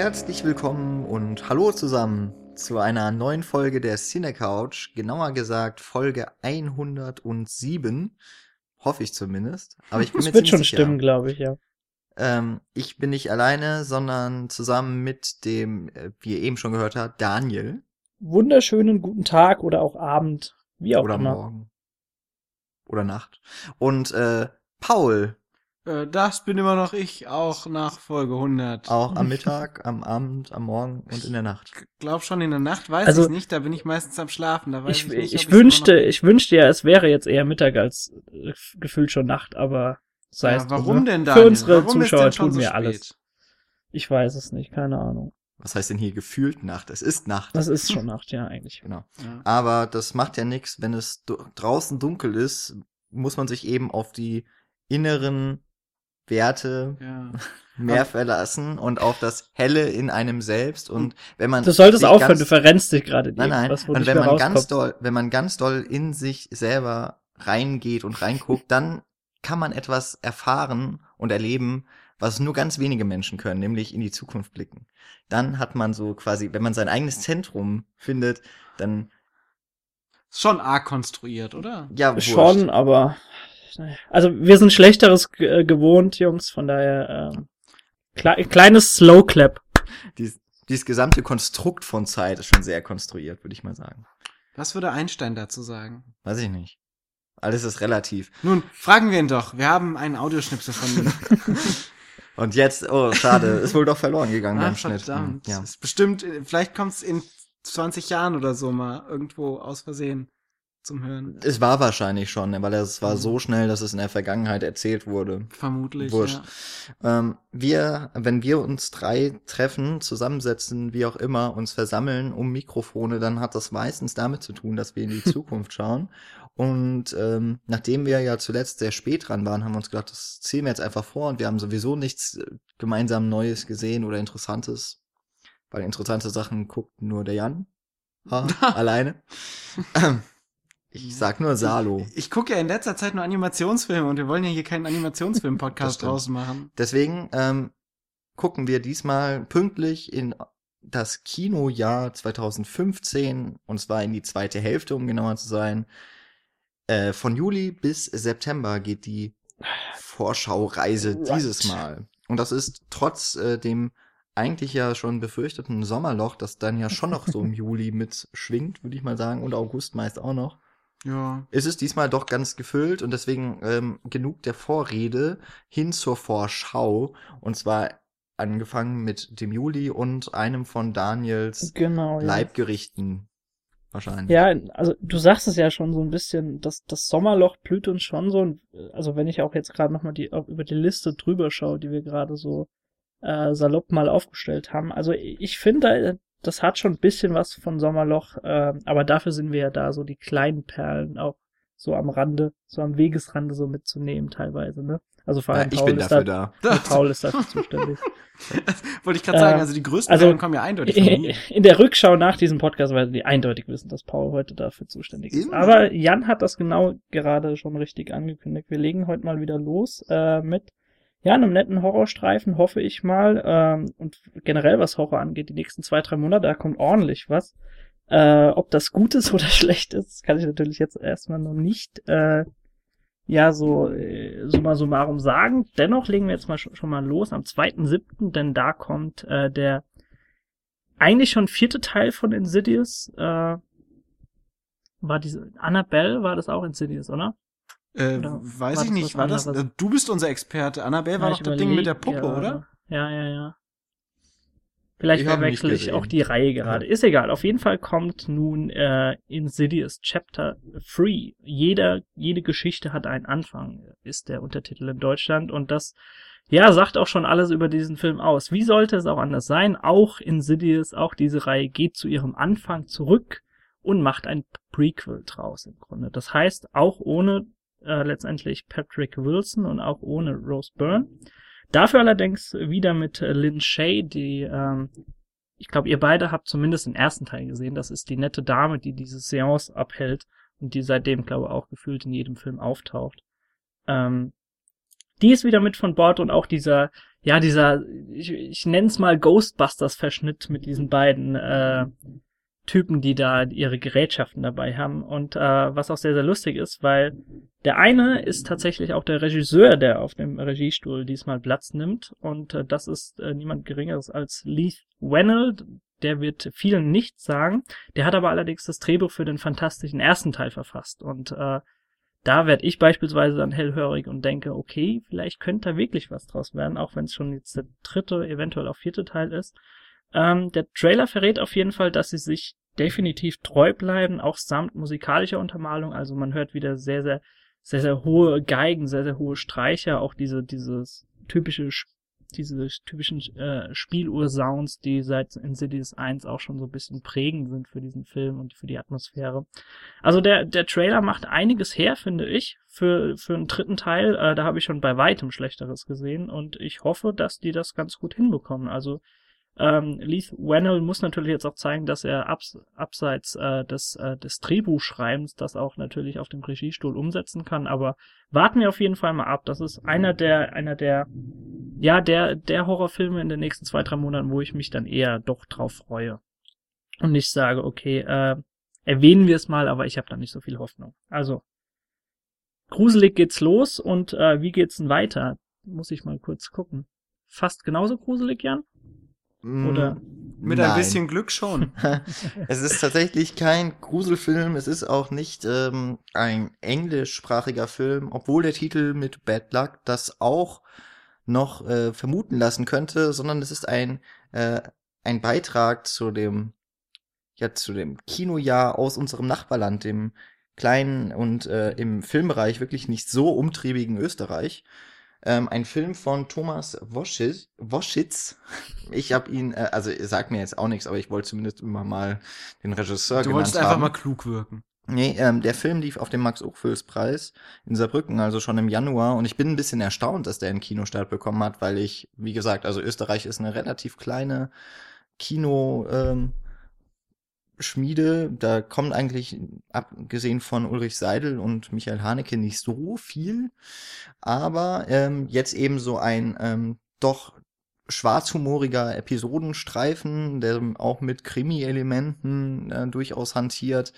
Herzlich willkommen und hallo zusammen zu einer neuen Folge der Cine Couch, genauer gesagt Folge 107, hoffe ich zumindest. Aber ich bin Das mir wird schon sicher. stimmen, glaube ich, ja. Ähm, ich bin nicht alleine, sondern zusammen mit dem, äh, wie ihr eben schon gehört habt, Daniel Wunderschönen guten Tag oder auch Abend, wie auch oder immer. morgen oder Nacht und äh, Paul Das bin immer noch ich, auch nach Folge 100. auch am Mittag, am Abend, am Morgen und in der Nacht. Glaub schon in der Nacht, weiß Also- ich nicht, da bin ich meistens am Schlafen. Da weiß Ich, ich, nicht, ich wünschte, ich wünschte ja, es wäre jetzt eher Mittag als äh, gefühlt schon Nacht, aber sei es ja, drum, warum ne? denn da? Für unsere Zuschauer tun wir alles. Ich weiß es nicht, keine Ahnung. Was heißt denn hier gefühlt Nacht? Es ist Nacht. Das ist schon Nacht, ja, eigentlich. Genau. Ja. Aber das macht ja nichts, wenn es draußen dunkel ist, muss man sich eben auf die inneren Werte Ja. mehr verlassen und auf das Helle in einem selbst. Und wenn man Du solltest aufhören, ganz- du verrennst dich gerade. Nein, nein. Und wenn man ganz rauskommt. doll, wenn man ganz doll in sich selber reingeht und reinguckt, dann kann man etwas erfahren und erleben, was nur ganz wenige Menschen können, nämlich in die Zukunft blicken. Dann hat man so quasi, wenn man sein eigenes Zentrum findet, dann schon arg konstruiert, oder? ja wurscht. Schon, aber naja. Also wir sind schlechteres äh, gewohnt, Jungs, von daher ähm, kle kleines Slow Clap. Dies, dieses gesamte Konstrukt von Zeit ist schon sehr konstruiert, würde ich mal sagen. Was würde Einstein dazu sagen? Weiß ich nicht. Alles ist relativ. Nun, fragen wir ihn doch. Wir haben einen Audioschnipsel von ihm. Und jetzt, oh, schade, ist wohl doch verloren gegangen ah, beim Schnitt. verdammt. Ja. Ist bestimmt, äh, vielleicht kommt's in 20 Jahren oder so mal irgendwo aus Versehen zum Hören. Es war wahrscheinlich schon, weil es war so schnell, dass es in der Vergangenheit erzählt wurde. Vermutlich. Wurscht. Ja. Ähm, wir, wenn wir uns drei treffen, zusammensetzen, wie auch immer, uns versammeln um Mikrofone, dann hat das meistens damit zu tun, dass wir in die Zukunft schauen. Und ähm, nachdem wir ja zuletzt sehr spät dran waren, haben wir uns gedacht, das ziehen wir jetzt einfach vor und wir haben sowieso nichts äh, gemeinsam Neues gesehen oder Interessantes. Weil interessante Sachen guckt nur der Jan. Ha, alleine. Ich sag nur Salo. Ich, ich gucke ja in letzter Zeit nur Animationsfilme und wir wollen ja hier keinen Animationsfilm-Podcast draus machen. Deswegen ähm, gucken wir diesmal pünktlich in das Kinojahr 2015 und zwar in die zweite Hälfte, um genauer zu sein. Äh, von Juli bis September geht die Vorschaureise Right. dieses Mal. Und das ist trotz äh, dem eigentlich ja schon befürchteten Sommerloch, das dann ja schon noch so im Juli mitschwingt, würde ich mal sagen, und August meist auch noch Ja. ist es diesmal doch ganz gefüllt und deswegen ähm, genug der Vorrede hin zur Vorschau. Und zwar angefangen mit dem Juli und einem von Daniels Genau. Ja. Leibgerichten wahrscheinlich. Ja, also du sagst es ja schon so ein bisschen, das, das Sommerloch blüht uns schon so. Und, äh, Also wenn ich auch jetzt gerade nochmal die, auch über die Liste drüber schaue, die wir gerade so äh, salopp mal aufgestellt haben. Also ich finde, das hat schon ein bisschen was von Sommerloch, äh, aber dafür sind wir ja da, so die kleinen Perlen auch so am Rande, so am Wegesrande so mitzunehmen teilweise, ne? Also vor Ja, allem ich Paul bin ist dafür da, da. Paul ist dafür zuständig. Wollte ich gerade sagen, Äh, also die größten also- Perlen kommen ja eindeutig von mir. In der Rückschau nach diesem Podcast werden die eindeutig wissen, dass Paul heute dafür zuständig ist. Immer. Aber Jan hat das genau gerade schon richtig angekündigt. Wir legen heute mal wieder los äh, mit ja, einem netten Horrorstreifen, hoffe ich mal. Ähm, und generell, was Horror angeht, die nächsten zwei, drei Monate, da kommt ordentlich was. Äh, ob das gut ist oder schlecht ist, kann ich natürlich jetzt erstmal noch nicht äh, ja so äh, summa summarum sagen. Dennoch legen wir jetzt mal schon, schon mal los am 2.7., denn da kommt äh, der eigentlich schon vierte Teil von Insidious. Äh, war diese Annabelle, war das auch Insidious, oder? Äh, weiß ich nicht, was war das? anderes? äh, Du bist unser Experte. Annabelle war Ja, doch ich das Ding mit der Puppe, gerade. oder? Ja, ja, ja. Vielleicht Ich verwechsel nicht ich auch die Reihe gerade. Ist egal. Auf jeden Fall kommt nun äh, Insidious Chapter 3. Jeder, jede Geschichte hat einen Anfang, ist der Untertitel in Deutschland. Und das, ja, sagt auch schon alles über diesen Film aus. Wie sollte es auch anders sein? Auch Insidious, auch diese Reihe geht zu ihrem Anfang zurück und macht ein Prequel draus im Grunde. Das heißt, auch ohne äh, letztendlich Patrick Wilson und auch ohne Rose Byrne. Dafür allerdings wieder mit äh, Lynn Shay, die, ähm, ich glaube, ihr beide habt zumindest den ersten Teil gesehen. Das ist die nette Dame, die diese Seance abhält und die seitdem, glaube ich, auch gefühlt in jedem Film auftaucht. Ähm, die ist wieder mit von Bord und auch dieser, ja, dieser, ich, ich nenne es mal Ghostbusters-Verschnitt mit diesen beiden äh, Typen, die da ihre Gerätschaften dabei haben. Und äh, was auch sehr, sehr lustig ist, weil der eine ist tatsächlich auch der Regisseur, der auf dem Regiestuhl diesmal Platz nimmt. Und äh, das ist äh, niemand Geringeres als Leith Wennell. Der wird vielen nichts sagen. Der hat aber allerdings das Drehbuch für den fantastischen ersten Teil verfasst. Und äh, da werde ich beispielsweise dann hellhörig und denke, okay, vielleicht könnte da wirklich was draus werden, auch wenn es schon jetzt der dritte, eventuell auch vierte Teil ist. Ähm, der Trailer verrät auf jeden Fall, dass sie sich definitiv treu bleiben, auch samt musikalischer Untermalung. Also man hört wieder sehr, sehr, sehr, sehr hohe Geigen, sehr, sehr hohe Streicher, auch diese, dieses typische, diese typischen äh, Spieluhr-Sounds, die seit Insidious 1 auch schon so ein bisschen prägend sind für diesen Film und für die Atmosphäre. Also der, der Trailer macht einiges her, finde ich, für, für einen dritten Teil. Äh, da habe ich schon bei weitem Schlechteres gesehen und ich hoffe, dass die das ganz gut hinbekommen. Also ähm, Leith Wennell muss natürlich jetzt auch zeigen, dass er abs abseits äh, des, äh, des Drehbuchschreibens das auch natürlich auf dem Regiestuhl umsetzen kann. Aber warten wir auf jeden Fall mal ab. Das ist einer der, einer der, ja, der, der Horrorfilme in den nächsten zwei, drei Monaten, wo ich mich dann eher doch drauf freue. Und nicht sage, okay, äh, erwähnen wir es mal, aber ich habe da nicht so viel Hoffnung. Also, gruselig geht's los und äh, wie geht's denn weiter? Muss ich mal kurz gucken. Fast genauso gruselig, Jan? Oder? Mit Nein. ein bisschen Glück schon. es ist tatsächlich kein Gruselfilm, es ist auch nicht ähm, ein englischsprachiger Film, obwohl der Titel mit Bad Luck das auch noch äh, vermuten lassen könnte, sondern es ist ein, äh, ein Beitrag zu dem, ja, zu dem Kinojahr aus unserem Nachbarland, dem kleinen und äh, im Filmbereich wirklich nicht so umtriebigen Österreich. Ähm, ein Film von Thomas Woschitz. Woschitz. Ich habe ihn, äh, also sagt mir jetzt auch nichts, aber ich wollte zumindest immer mal den Regisseur Du wolltest einfach haben. mal klug wirken. Nee, ähm, der Film lief auf dem Max-Ophüls-Preis in Saarbrücken, also schon im Januar. Und ich bin ein bisschen erstaunt, dass der einen Kinostart bekommen hat, weil ich, wie gesagt, also Österreich ist eine relativ kleine Kino, ähm, Schmiede, da kommt eigentlich, abgesehen von Ulrich Seidel und Michael Haneke, nicht so viel. Aber ähm, jetzt eben so ein ähm, doch schwarzhumoriger Episodenstreifen, der auch mit Krimi-Elementen äh, durchaus hantiert.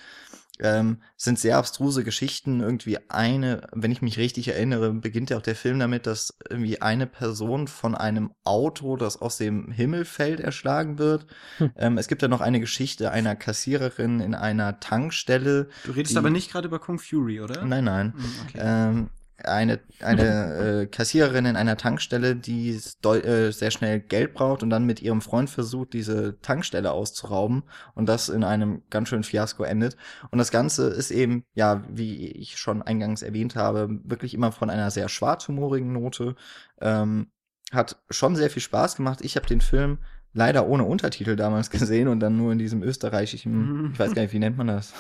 Ähm, sind sehr abstruse Geschichten. Irgendwie eine, wenn ich mich richtig erinnere, beginnt ja auch der Film damit, dass irgendwie eine Person von einem Auto, das aus dem Himmel fällt, erschlagen wird. Hm. Ähm, es gibt ja noch eine Geschichte einer Kassiererin in einer Tankstelle. Du redest aber nicht gerade über Kung Fury, oder? Nein, nein. Hm, Okay. Ähm, eine eine äh, Kassiererin in einer Tankstelle, die äh, sehr schnell Geld braucht und dann mit ihrem Freund versucht, diese Tankstelle auszurauben und das in einem ganz schönen Fiasko endet. Und das Ganze ist eben, ja, wie ich schon eingangs erwähnt habe, wirklich immer von einer sehr schwarzhumorigen Note. Ähm, hat schon sehr viel Spaß gemacht. Ich habe den Film leider ohne Untertitel damals gesehen und dann nur in diesem österreichischen, Mhm. ich weiß gar nicht, wie nennt man das?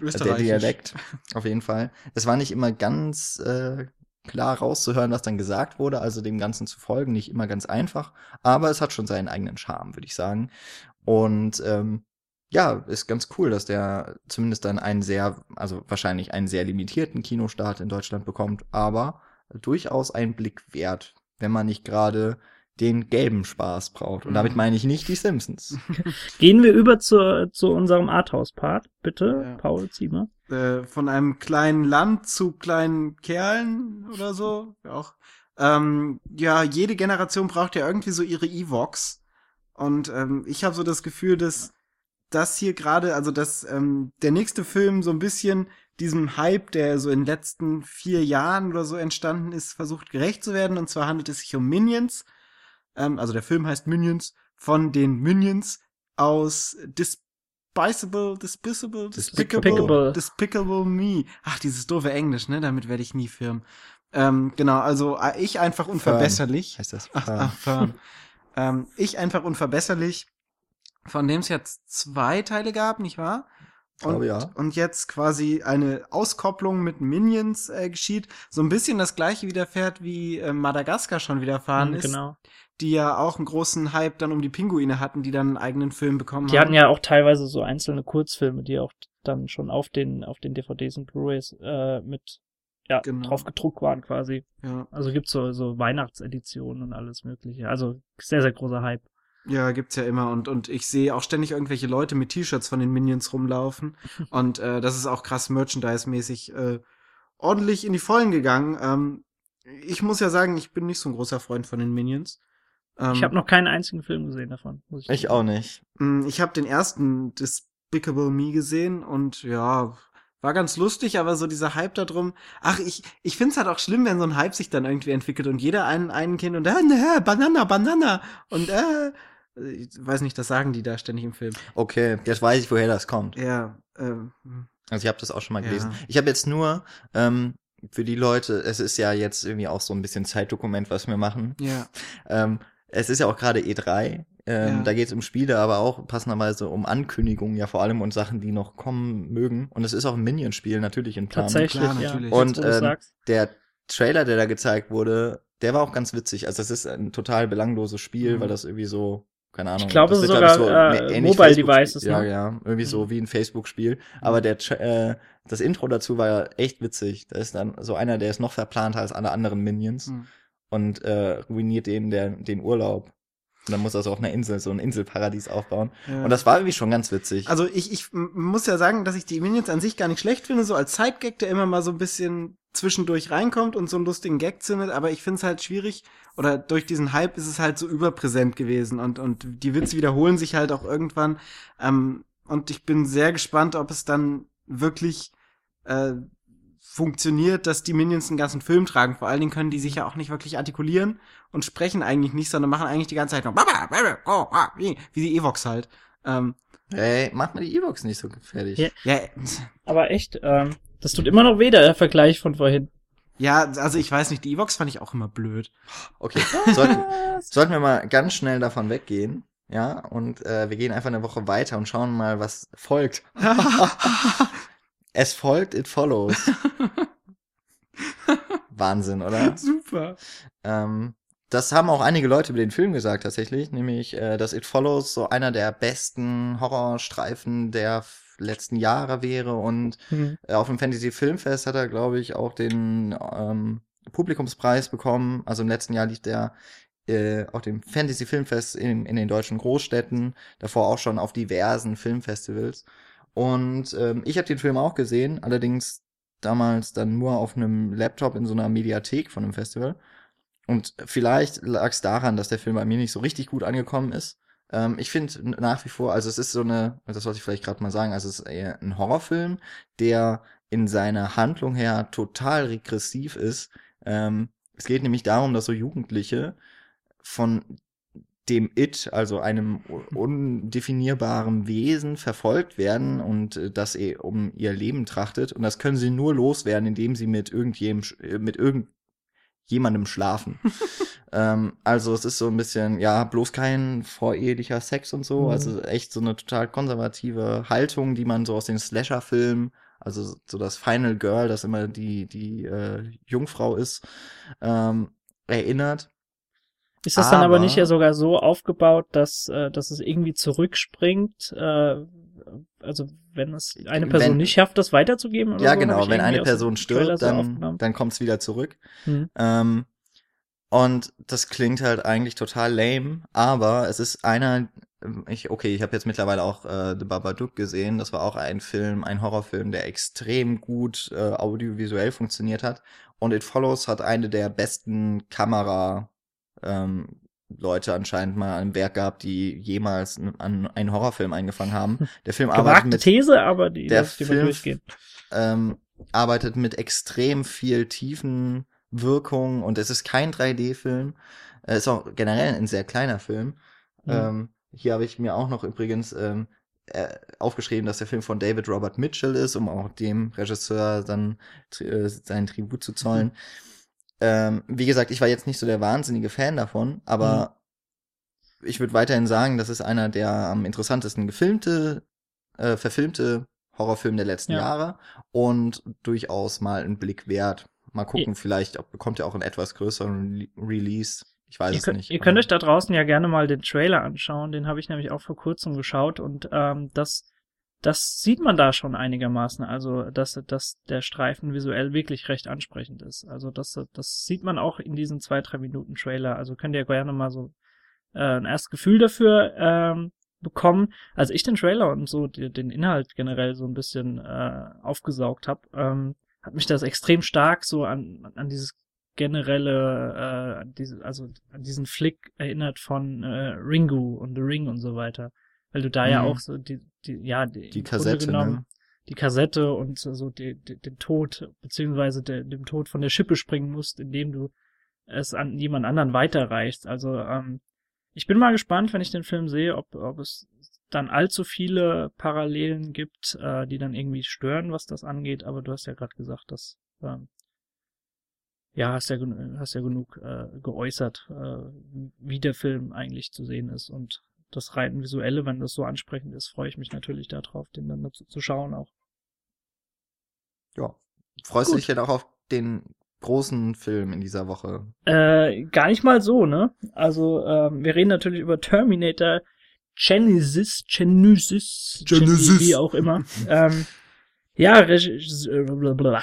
Der Österreichisch. Dialekt, auf jeden Fall. Es war nicht immer ganz äh, klar rauszuhören, was dann gesagt wurde, also dem Ganzen zu folgen, nicht immer ganz einfach, aber es hat schon seinen eigenen Charme, würde ich sagen. Und ähm, ja, ist ganz cool, dass der zumindest dann einen sehr, also wahrscheinlich einen sehr limitierten Kinostart in Deutschland bekommt, aber durchaus einen Blick wert, wenn man nicht gerade den gelben Spaß braucht. Und damit Mhm. meine ich nicht die Simpsons. Gehen wir über zu, zu unserem Arthouse-Part. Bitte, Ja. Paul, zieh mal. äh, von einem kleinen Land zu kleinen Kerlen oder so. Ja, Auch. Ähm, ja, jede Generation braucht ja irgendwie so ihre Evox. Und ähm, ich habe so das Gefühl, dass das hier gerade, also dass ähm, der nächste Film so ein bisschen diesem Hype, der so in den letzten vier Jahren oder so entstanden ist, versucht gerecht zu werden. Und zwar handelt es sich um Minions. Ähm, also der Film heißt Minions von den Minions aus Despicable, Despicable, Despicable. Despicable Me. Ach, dieses doofe Englisch, ne? Damit werde ich nie firm. Ähm, genau, also äh, ich einfach unverbesserlich. Heißt das? Ach, ach Fern. ähm, ich einfach unverbesserlich, von dem es jetzt zwei Teile gab, nicht wahr? Und, ja. und jetzt quasi eine Auskopplung mit Minions äh, geschieht. So ein bisschen das gleiche widerfährt, wie äh, Madagaskar schon widerfahren Mhm, ist. genau. Die ja auch einen großen Hype dann um die Pinguine hatten, die dann einen eigenen Film bekommen Die haben. hatten ja auch teilweise so einzelne Kurzfilme, die auch dann schon auf den, auf den DVDs und Blu-rays äh, mit ja, Genau. drauf gedruckt waren quasi. Ja. Also gibt's so, so Weihnachtseditionen und alles mögliche. Also sehr, sehr großer Hype. Ja, gibt's ja immer und und ich sehe auch ständig irgendwelche Leute mit T-Shirts von den Minions rumlaufen und äh, das ist auch krass Merchandise-mäßig äh, ordentlich in die Vollen gegangen. Ähm, ich muss ja sagen, ich bin nicht so ein großer Freund von den Minions. Ähm, Ich habe noch keinen einzigen Film gesehen davon. Muss ich Ich auch nicht. mh, ich habe den ersten Despicable Me gesehen und ja, war ganz lustig, aber so dieser Hype da drum. Ach, ich ich find's halt auch schlimm, wenn so ein Hype sich dann irgendwie entwickelt und jeder einen einen Kind und äh, ne, Banana, Banana und äh ich weiß nicht, das sagen die da ständig im Film. Okay, jetzt weiß ich, woher das kommt. Ja, ähm, Also ich habe das auch schon mal Ja. gelesen. Ich habe jetzt nur ähm, für die Leute, es ist ja jetzt irgendwie auch so ein bisschen Zeitdokument, was wir machen. ja, Ähm, es ist ja auch gerade E3. Ähm, Ja. Da geht es um Spiele, aber auch passenderweise um Ankündigungen, ja vor allem und Sachen, die noch kommen mögen. Und es ist auch ein Minion-Spiel natürlich in Planung. Tatsächlich, Klar, ja. natürlich. Und, wo du's ähm. Der Trailer, der da gezeigt wurde, der war auch ganz witzig. Also es ist ein total belangloses Spiel, Mhm. weil das irgendwie so, keine Ahnung. Ich glaube, das ist sogar, ich, äh, Mobile Devices, Ja, ne? ja, irgendwie so Mhm. wie ein Facebook-Spiel. Aber der, äh, das Intro dazu war ja echt witzig. Da ist dann so einer, der ist noch verplanter als alle anderen Minions Hm. und äh, ruiniert dem der, den Urlaub. Und dann muss er so auf einer Insel, so ein Inselparadies aufbauen. ja. Und das war irgendwie schon ganz witzig. also ich, ich muss ja sagen, dass ich die Minions an sich gar nicht schlecht finde, so als Sidegag, der immer mal so ein bisschen zwischendurch reinkommt und so einen lustigen Gag zündet, aber ich finde es halt schwierig, oder durch diesen Hype ist es halt so überpräsent gewesen und, und die Witze wiederholen sich halt auch irgendwann. Ähm, und ich bin sehr gespannt, ob es dann wirklich äh, funktioniert, dass die Minions einen ganzen Film tragen. Vor allen Dingen können die sich ja auch nicht wirklich artikulieren und sprechen eigentlich nicht, sondern machen eigentlich die ganze Zeit nur wie, wie die Evox halt. Ähm, Ey, mach mal die E-Box nicht so gefährlich. Ja. ja, Aber echt, ähm, das tut immer noch weh, der Vergleich von vorhin. ja, also ich weiß nicht, die Evox fand ich auch immer blöd. Okay, sollten, sollten wir mal ganz schnell davon weggehen. Ja, und äh, wir gehen einfach eine Woche weiter und schauen mal, was folgt. Es folgt, it follows. Wahnsinn, oder? Super. Ähm, das haben auch einige Leute über den Film gesagt, tatsächlich, nämlich, äh, dass It Follows so einer der besten Horrorstreifen der letzten Jahre wäre und Hm. äh, auf dem Fantasy Filmfest hat er, glaube ich, auch den ähm, Publikumspreis bekommen. Also im letzten Jahr lief der äh, auf dem Fantasy Filmfest in, in den deutschen Großstädten, davor auch schon auf diversen Filmfestivals. Und ähm, ich habe den Film auch gesehen, allerdings damals dann nur auf einem Laptop in so einer Mediathek von einem Festival. Und vielleicht lag es daran, dass der Film bei mir nicht so richtig gut angekommen ist. Ähm, ich finde nach wie vor, also es ist so eine, das sollte ich vielleicht gerade mal sagen, also es ist eher ein Horrorfilm, der in seiner Handlung her total regressiv ist. Ähm, es geht nämlich darum, dass so Jugendliche von dem It, also einem undefinierbaren Wesen, verfolgt werden und äh, das eh um ihr Leben trachtet. Und das können sie nur loswerden, indem sie mit irgendjemandem, äh, mit irgendjemandem schlafen. ähm, also es ist so ein bisschen, ja, bloß kein vorehelicher Sex und so. Mhm. Also echt so eine total konservative Haltung, die man so aus den Slasher-Filmen, also so das Final Girl, das immer die, die äh, Jungfrau ist, ähm, erinnert. Ist das dann aber Aber- nicht ja sogar so aufgebaut, dass, äh, dass es irgendwie zurückspringt, äh, also wenn es eine Person Wenn- nicht schafft, das weiterzugeben? Oder Ja, so, genau. Wenn eine Person stirbt, dann, dann kommt es wieder zurück. Hm. Ähm, und das klingt halt eigentlich total lame, aber es ist einer, ich, okay, ich habe jetzt mittlerweile auch äh, The Babadook gesehen. Das war auch ein Film, ein Horrorfilm, der extrem gut äh, audiovisuell funktioniert hat. Und It Follows hat eine der besten Kamera ähm, Leute anscheinend mal im Werk gehabt, die jemals an einen Horrorfilm eingefangen haben. Der Film arbeitet mit These, aber die der mal Film- durchgehen. ähm, arbeitet mit extrem viel tiefen Wirkung und es ist kein 3D-Film. Es ist auch generell ein sehr kleiner Film. Mhm. Ähm, hier habe ich mir auch noch übrigens ähm, äh, aufgeschrieben, dass der Film von David Robert Mitchell ist, um auch dem Regisseur dann äh, seinen Tribut zu zollen. Ähm, wie gesagt, ich war jetzt nicht so der wahnsinnige Fan davon, aber ich würde weiterhin sagen, das ist einer der am interessantesten gefilmte, äh, verfilmte Horrorfilm der letzten Ja. Jahre und durchaus mal einen Blick wert. Mal gucken, vielleicht ob, bekommt er auch einen etwas größeren Re Release. Ich weiß Ihr es könnt, nicht. ihr könnt euch da draußen ja gerne mal den Trailer anschauen. Den habe ich nämlich auch vor kurzem geschaut und ähm, das das sieht man da schon einigermaßen, also dass, dass der Streifen visuell wirklich recht ansprechend ist. Also das, das sieht man auch in diesen zwei, drei Minuten Trailer. Also könnt ihr gerne mal so äh, ein erstes Gefühl dafür ähm, bekommen. Als ich den Trailer und so die, den Inhalt generell so ein bisschen äh, aufgesaugt habe, ähm, hat mich das extrem stark so an, an dieses generelle, äh, diese, also an diesen Flick erinnert von äh, Ringu und The Ring und so weiter. Weil du da mhm. ja auch so die, die ja, die, die Kassette, genommen, ne? die Kassette und so die, die, den Tod, beziehungsweise de, dem Tod von der Schippe springen musst, indem du es an jemand anderen weiterreichst. Also, ähm, ich bin mal gespannt, wenn ich den Film sehe, ob, ob es dann allzu viele Parallelen gibt, äh, die dann irgendwie stören, was das angeht, aber du hast ja gerade gesagt, dass ähm, ja, hast ja, hast ja genug äh, geäußert, äh, wie der Film eigentlich zu sehen ist und das rein visuelle, wenn das so ansprechend ist, freue ich mich natürlich darauf, den dann dazu zu schauen auch. Ja. Freust du dich denn auch auf den großen Film in dieser Woche? Äh, gar nicht mal so, ne? Also, ähm, wir reden natürlich über Terminator Genesis, Genesis, Genesis, wie auch immer. ähm, ja, Reg blablabla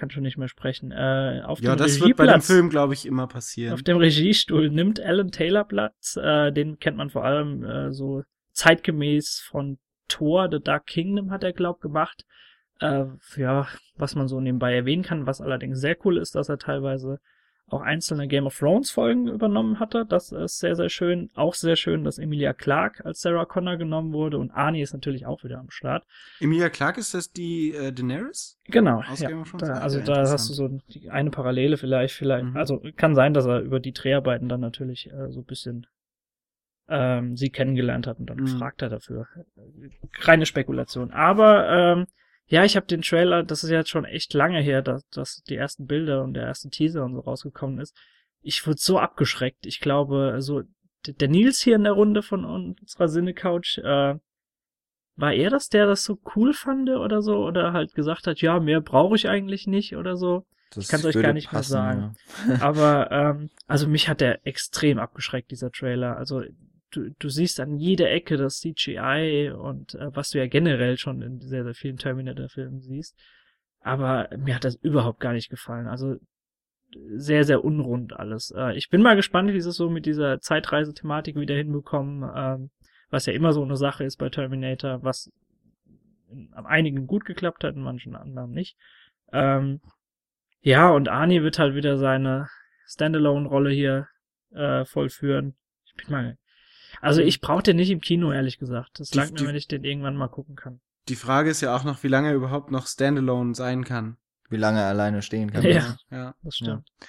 kann schon nicht mehr sprechen. Äh, auf ja, dem das wird bei dem Film, glaube ich, immer passieren. Auf dem Regiestuhl nimmt Alan Taylor Platz. Äh, den kennt man vor allem äh, so zeitgemäß von Thor, The Dark Kingdom hat er, glaub, gemacht. Äh, ja, was man so nebenbei erwähnen kann, was allerdings sehr cool ist, dass er teilweise auch einzelne Game of Thrones Folgen übernommen hatte. Das ist sehr, sehr schön. Auch sehr schön, dass Emilia Clarke als Sarah Connor genommen wurde und Arnie ist natürlich auch wieder am Start. Emilia Clarke ist das die äh, Daenerys? Genau. Aus ja. Game of Thrones? Da, also da hast du so die, eine Parallele vielleicht, vielleicht. Mhm. Also kann sein, dass er über die Dreharbeiten dann natürlich äh, so ein bisschen ähm, sie kennengelernt hat und dann mhm. gefragt hat dafür. Reine Spekulation. Aber ähm, ja, ich habe den Trailer, das ist jetzt schon echt lange her, dass, dass die ersten Bilder und der erste Teaser und so rausgekommen ist. Ich wurde so abgeschreckt. Ich glaube, so der Nils hier in der Runde von unserer Sinne-Couch, äh, war er das, der das so cool fand oder so? Oder halt gesagt hat, ja, mehr brauche ich eigentlich nicht oder so? Das ich kann es euch gar nicht passen, mehr sagen. Ja. Aber ähm, also mich hat der extrem abgeschreckt, dieser Trailer. Also du, du siehst an jeder Ecke das CGI und äh, was du ja generell schon in sehr, sehr vielen Terminator-Filmen siehst. Aber mir hat das überhaupt gar nicht gefallen. Also sehr, sehr unrund alles. Äh, ich bin mal gespannt, wie sie es so mit dieser Zeitreisethematik wieder hinbekommen, ähm, was ja immer so eine Sache ist bei Terminator, was in einigen gut geklappt hat, in manchen anderen nicht. Ähm, ja, und Arnie wird halt wieder seine Standalone-Rolle hier äh, vollführen. Ich bin mal also ich brauche den nicht im Kino, ehrlich gesagt. Das langt mir, wenn ich den irgendwann mal gucken kann. Die Frage ist ja auch noch, wie lange er überhaupt noch Standalone sein kann. Wie lange er alleine stehen kann. Ja, ja. das stimmt. Ja.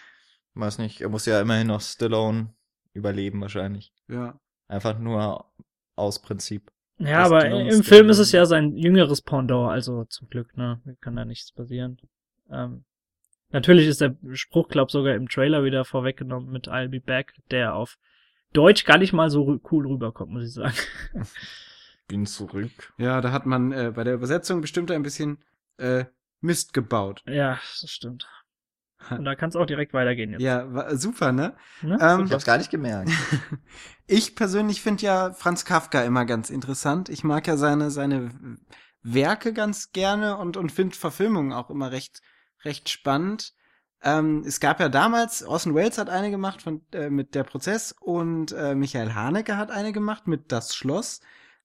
Weiß nicht, er muss ja immerhin noch Stallone überleben wahrscheinlich. Ja. Einfach nur aus Prinzip. Ja, aber im Film ist es ja sein jüngeres Pendant, also zum Glück, ne? Kann da nichts passieren. Ähm, natürlich ist der Spruch, glaub sogar im Trailer wieder vorweggenommen mit I'll be back, der auf Deutsch gar nicht mal so cool rüberkommt, muss ich sagen. Bin zurück. Ja, da hat man äh, bei der Übersetzung bestimmt ein bisschen äh, Mist gebaut. Ja, das stimmt. Und da kann es auch direkt weitergehen jetzt. Ja, super, ne? ne? Ähm, ich hab's gar nicht gemerkt. ich persönlich finde ja Franz Kafka immer ganz interessant. Ich mag ja seine, seine Werke ganz gerne und, und finde Verfilmungen auch immer recht, recht spannend. Ähm, es gab ja damals, Orson Welles hat eine gemacht von, äh, mit Der Prozess und äh, Michael Haneke hat eine gemacht mit Das Schloss,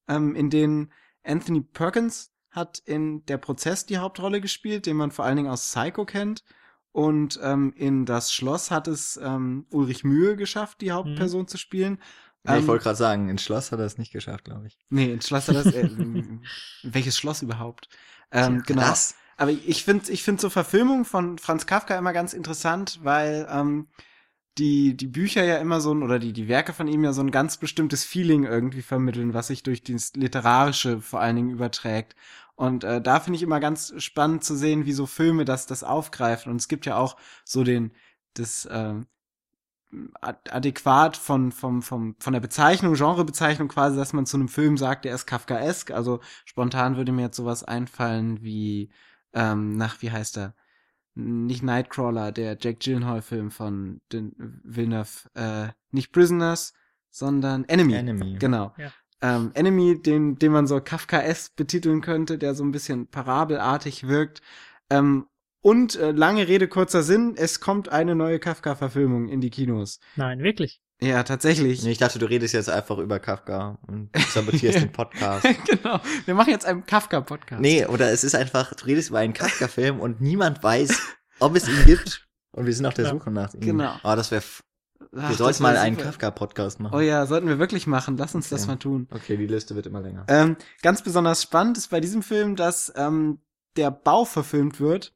ähm, in denen Anthony Perkins hat in Der Prozess die Hauptrolle gespielt, den man vor allen Dingen aus Psycho kennt. Und ähm, in Das Schloss hat es ähm, Ulrich Mühe geschafft, die Hauptperson mhm. zu spielen. Ja, ich ähm, wollte gerade sagen, in Schloss hat er es nicht geschafft, glaube ich. Nee, in Schloss hat er es. Äh, welches Schloss überhaupt? Ähm, genau. Krass. Aber ich finde ich finde so Verfilmungen von Franz Kafka immer ganz interessant, weil ähm, die, die Bücher ja immer so ein, oder die, die Werke von ihm ja so ein ganz bestimmtes Feeling irgendwie vermitteln, was sich durch das Literarische vor allen Dingen überträgt. Und äh, da finde ich immer ganz spannend zu sehen, wie so Filme das, das aufgreifen. Und es gibt ja auch so den, das, äh, adäquat von, vom, vom, von der Bezeichnung, Genrebezeichnung quasi, dass man zu einem Film sagt, der ist Kafkaesk. Also spontan würde mir jetzt sowas einfallen wie ähm, nach, wie heißt er? Nicht Nightcrawler, der Jack Gyllenhaal-Film von den Villeneuve, äh, nicht Prisoners, sondern Enemy. Enemy. Genau. Ja. ähm, Enemy, den, den man so Kafka-S betiteln könnte, der so ein bisschen parabelartig wirkt. Ähm, und äh, lange Rede, kurzer Sinn, es kommt eine neue Kafka-Verfilmung in die Kinos. Nein, wirklich. Ja, tatsächlich. Ich dachte, du redest jetzt einfach über Kafka und sabotierst den Podcast. genau. Wir machen jetzt einen Kafka-Podcast. Nee, oder es ist einfach, du redest über einen Kafka-Film und niemand weiß, ob es ihn gibt. Und wir sind auf der Ja. Suche nach ihm. Genau. Oh, das wäre, Ach, wir das sollten mal einen. Kafka-Podcast machen. Oh ja, sollten wir wirklich machen. Lass uns das Okay. mal tun. Okay, die Liste wird immer länger. Ähm, ganz besonders spannend ist bei diesem Film, dass ähm, der Bau verfilmt wird.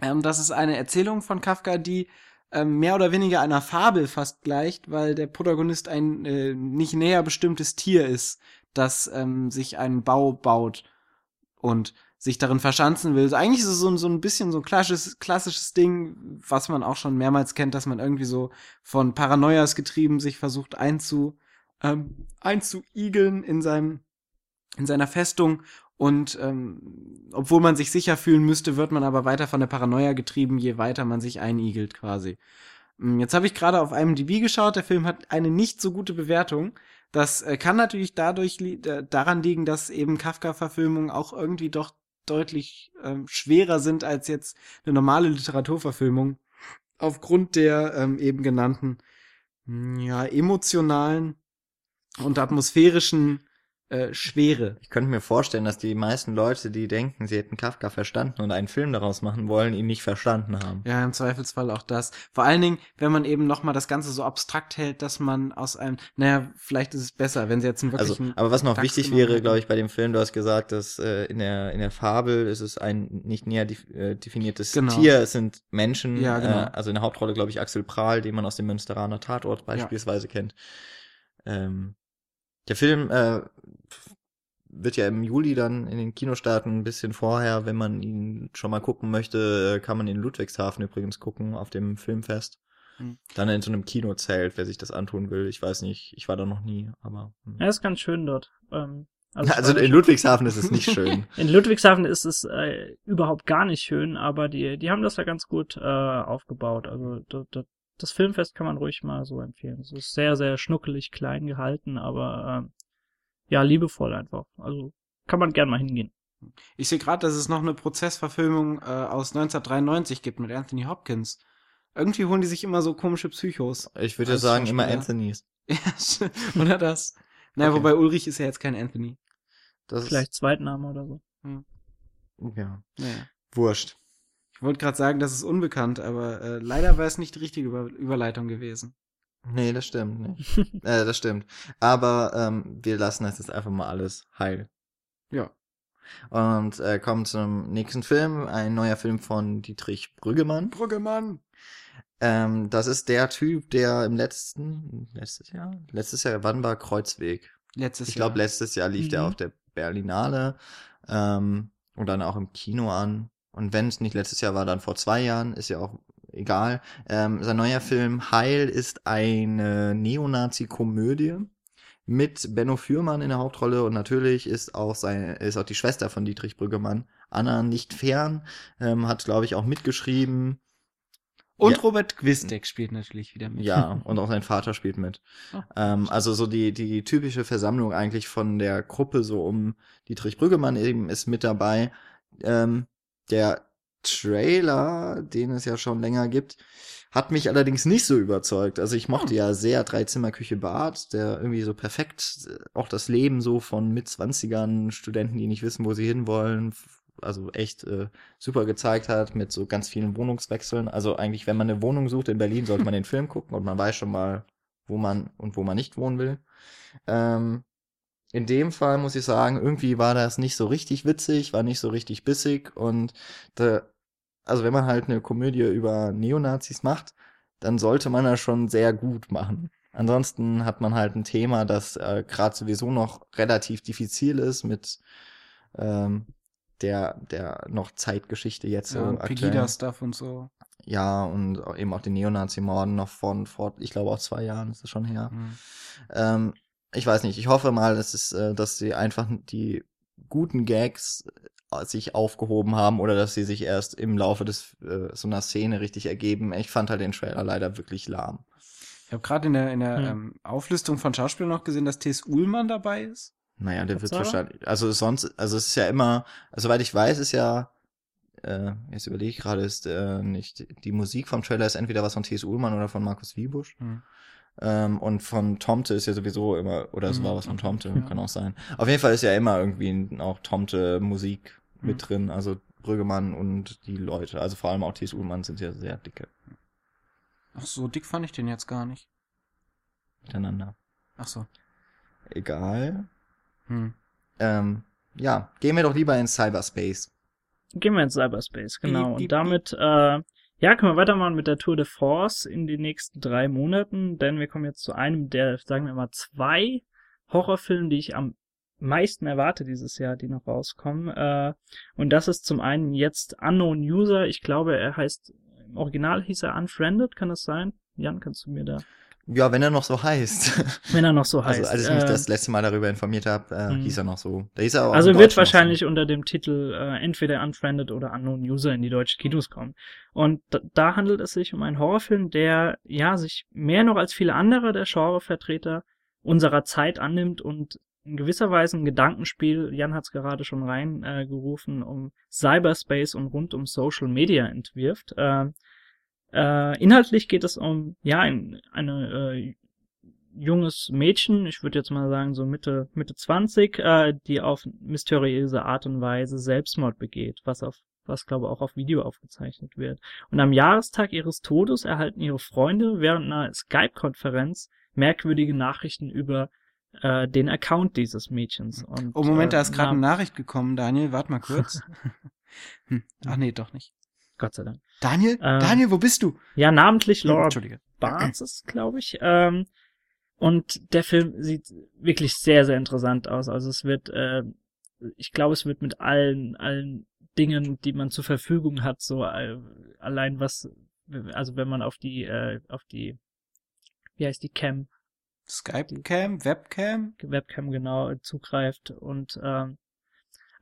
Ähm, das ist eine Erzählung von Kafka, die ähm, mehr oder weniger einer Fabel fast gleicht, weil der Protagonist ein äh, nicht näher bestimmtes Tier ist, das ähm, sich einen Bau baut und sich darin verschanzen will. Also eigentlich ist es so, ein- so ein bisschen so ein klassisches, klassisches Ding, was man auch schon mehrmals kennt, dass man irgendwie so von Paranoias getrieben sich versucht einzu, ähm, einzuigeln in seinem in seiner Festung und ähm, obwohl man sich sicher fühlen müsste, wird man aber weiter von der Paranoia getrieben, je weiter man sich einigelt quasi. Mm, Jetzt habe ich gerade auf IMDb geschaut, der Film hat eine nicht so gute Bewertung. Das äh, kann natürlich dadurch li äh, daran liegen, dass eben Kafka-Verfilmungen auch irgendwie doch deutlich ähm, schwerer sind als jetzt eine normale Literaturverfilmung. Aufgrund der ähm, eben genannten mm, ja, emotionalen und atmosphärischen äh, Schwere. Ich könnte mir vorstellen, dass die meisten Leute, die denken, sie hätten Kafka verstanden und einen Film daraus machen wollen, ihn nicht verstanden haben. Ja, im Zweifelsfall auch das. Vor allen Dingen, wenn man eben noch mal das Ganze so abstrakt hält, dass man aus einem, naja, vielleicht ist es besser, wenn sie jetzt einen Also, wirklichen. aber was noch Dachs wichtig wäre, glaube ich, bei dem Film, du hast gesagt, dass äh, in der in der Fabel ist es ein nicht näher äh, definiertes Genau. Tier, es sind Menschen, Ja, genau. äh, also in der Hauptrolle, glaube ich, Axel Prahl, den man aus dem Münsteraner Tatort beispielsweise kennt. Ähm, der Film äh, wird ja im Juli dann in den Kinos starten, ein bisschen vorher, wenn man ihn schon mal gucken möchte, äh, kann man in Ludwigshafen übrigens gucken, auf dem Filmfest. Hm. Dann in so einem Kinozelt, wer sich das antun will. Ich weiß nicht, ich war da noch nie, aber. hm. Ja, ist ganz schön dort. Ähm, Also, da in Ludwigshafen ist es nicht schön. In Ludwigshafen ist es äh, überhaupt gar nicht schön, aber die, die haben das da ganz gut äh, aufgebaut. Also da, da, das Filmfest kann man ruhig mal so empfehlen. Es ist sehr, sehr schnuckelig, klein gehalten, aber ähm, ja, liebevoll einfach. Also kann man gern mal hingehen. Ich sehe gerade, dass es noch eine Prozessverfilmung äh, aus 1993 gibt mit Anthony Hopkins. Irgendwie holen die sich immer so komische Psychos. Ich würde ja sagen, immer. Anthony's. Ja, oder das? Naja, Okay. wobei Ulrich ist ja jetzt kein Anthony. Das Vielleicht Zweitname oder so. ist, ja, Naja. wurscht. Ich wollte gerade sagen, das ist unbekannt, aber äh, leider war es nicht die richtige Über Überleitung gewesen. Nee, das stimmt nicht. äh, das stimmt. Aber ähm, wir lassen das jetzt einfach mal alles heil. Ja. Und äh, kommen zum nächsten Film, ein neuer Film von Dietrich Brüggemann. Brüggemann. Ähm, das ist der Typ, der im letzten, letztes Jahr? Letztes Jahr, wann war Kreuzweg? Letztes Ich Jahr. glaube, letztes Jahr lief der Mhm. auf der Berlinale ähm, und dann auch im Kino an. Und wenn es nicht letztes Jahr war, dann vor zwei Jahren, ist ja auch egal. Ähm, sein neuer Film Heil ist eine Neonazi-Komödie mit Benno Fürmann in der Hauptrolle und natürlich ist auch seine, ist auch die Schwester von Dietrich Brüggemann, Anna nicht fern, ähm, hat glaube ich auch mitgeschrieben. Und Ja. Robert Gwistek spielt natürlich wieder mit. Ja, und auch sein Vater spielt mit. Oh, ähm, also so die, die typische Versammlung eigentlich von der Gruppe so um Dietrich Brüggemann eben ist mit dabei. Ähm, der Trailer, den es ja schon länger gibt, hat mich allerdings nicht so überzeugt. Also ich mochte ja sehr Dreizimmerküche Bad, der irgendwie so perfekt äh, auch das Leben so von Mitzwanzigern, Studenten, die nicht wissen, wo sie hinwollen, also echt äh, super gezeigt hat mit so ganz vielen Wohnungswechseln. Also eigentlich, wenn man eine Wohnung sucht in Berlin, sollte man den Film gucken und man weiß schon mal, wo man und wo man nicht wohnen will. Ähm, in dem Fall muss ich sagen, irgendwie war das nicht so richtig witzig, war nicht so richtig bissig und da, also wenn man halt eine Komödie über Neonazis macht, dann sollte man das schon sehr gut machen. Ansonsten hat man halt ein Thema, das äh, gerade sowieso noch relativ diffizil ist mit ähm, der der noch Zeitgeschichte jetzt ja so und aktuell. Pegida-Stuff und so. Ja, und eben auch den Neonazi-Morden noch von vor, ich glaube auch zwei Jahren ist es schon her. Mhm. Ähm, ich weiß nicht, ich hoffe mal, dass es, äh, dass sie einfach die guten Gags äh, sich aufgehoben haben oder dass sie sich erst im Laufe des äh, so einer Szene richtig ergeben. Ich fand halt den Trailer leider wirklich lahm. habe gerade in der, in der Hm. ähm, Auflistung von Schauspielern noch gesehen, dass T.S. Ullmann dabei ist. Naja, der wird wahrscheinlich, also sonst, also es ist ja immer, also soweit ich weiß, ist ja, äh, jetzt überlege ich gerade, ist äh, nicht, die Musik vom Trailer ist entweder was von T.S. Ullmann oder von Markus Wiebusch. Hm. Ähm, und von Tomte ist ja sowieso immer, oder es Mhm, war was von Tomte, ja. kann auch sein. Auf jeden Fall ist ja immer irgendwie auch Tomte Musik Mhm. mit drin, also Brüggemann und die Leute, also vor allem auch T.S. Ullmann sind ja sehr dicke Ach so, dick fand ich den jetzt gar nicht. miteinander. Ach so. Egal. Hm. Ähm, ja, gehen wir doch lieber in Cyberspace. Gehen wir ins Cyberspace, genau. Piep, piep, Und damit, äh, ja, können wir weitermachen mit der Tour de Force in den nächsten drei Monaten, denn wir kommen jetzt zu einem der, sagen wir mal, zwei Horrorfilme, die ich am meisten erwarte dieses Jahr, die noch rauskommen. Äh, und das ist zum einen jetzt Unknown User. Ich glaube, er heißt, im Original hieß er Unfriended, kann das sein? Jan, kannst du mir da, Ja, wenn er noch so heißt. wenn er noch so heißt. Also als ich mich äh, das letzte Mal darüber informiert habe, äh, Mhm. hieß er noch so. Da hieß er auch Also wird wahrscheinlich unter dem Titel äh, entweder Unfriended oder Unknown User in die deutschen Kinos kommen. Und da, da handelt es sich um einen Horrorfilm, der ja sich mehr noch als viele andere der Genrevertreter unserer Zeit annimmt und in gewisser Weise ein Gedankenspiel, Jan hat es gerade schon reingerufen, äh, um Cyberspace und rund um Social Media entwirft. Äh, äh, inhaltlich geht es um ja ein, eine äh, junges Mädchen, ich würde jetzt mal sagen so Mitte Mitte 20, äh, die auf mysteriöse Art und Weise Selbstmord begeht, was auf was glaube auch auf Video aufgezeichnet wird. Und am Jahrestag ihres Todes erhalten ihre Freunde während einer Skype-Konferenz merkwürdige Nachrichten über äh, den Account dieses Mädchens. Und, Oh, Moment, äh, da ist gerade eine Nachricht gekommen, Daniel. Warte mal kurz. hm. Ach nee, doch nicht. Gott sei Dank. Daniel? Ähm, Daniel, wo bist du? Ja, namentlich Laura Entschuldige. Barnes ist, glaube ich. Ähm, und der Film sieht wirklich sehr, sehr interessant aus. Also es wird, äh, ich glaube, es wird mit allen, allen Dingen, die man zur Verfügung hat, so äh, allein was, also wenn man auf die, äh, auf die, wie heißt die Cam, Skype-Cam, Webcam? Webcam genau zugreift und ähm,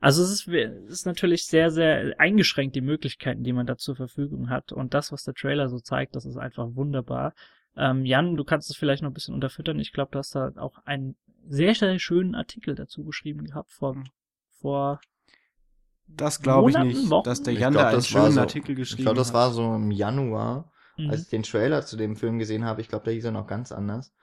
also es ist, es ist natürlich sehr, sehr eingeschränkt, die Möglichkeiten, die man da zur Verfügung hat. Und das, was der Trailer so zeigt, das ist einfach wunderbar. Ähm, Jan, du kannst es vielleicht noch ein bisschen unterfüttern. Ich glaube, du hast da auch einen sehr, sehr schönen Artikel dazu geschrieben gehabt vor, vor Das glaube ich nicht, Wochen? dass der Ich Jan glaub, da einen schönen so- Artikel Ich geschrieben glaube, das hat. war so im Januar, Mhm. als ich den Trailer zu dem Film gesehen habe. Ich glaube, der hieß er noch ganz anders.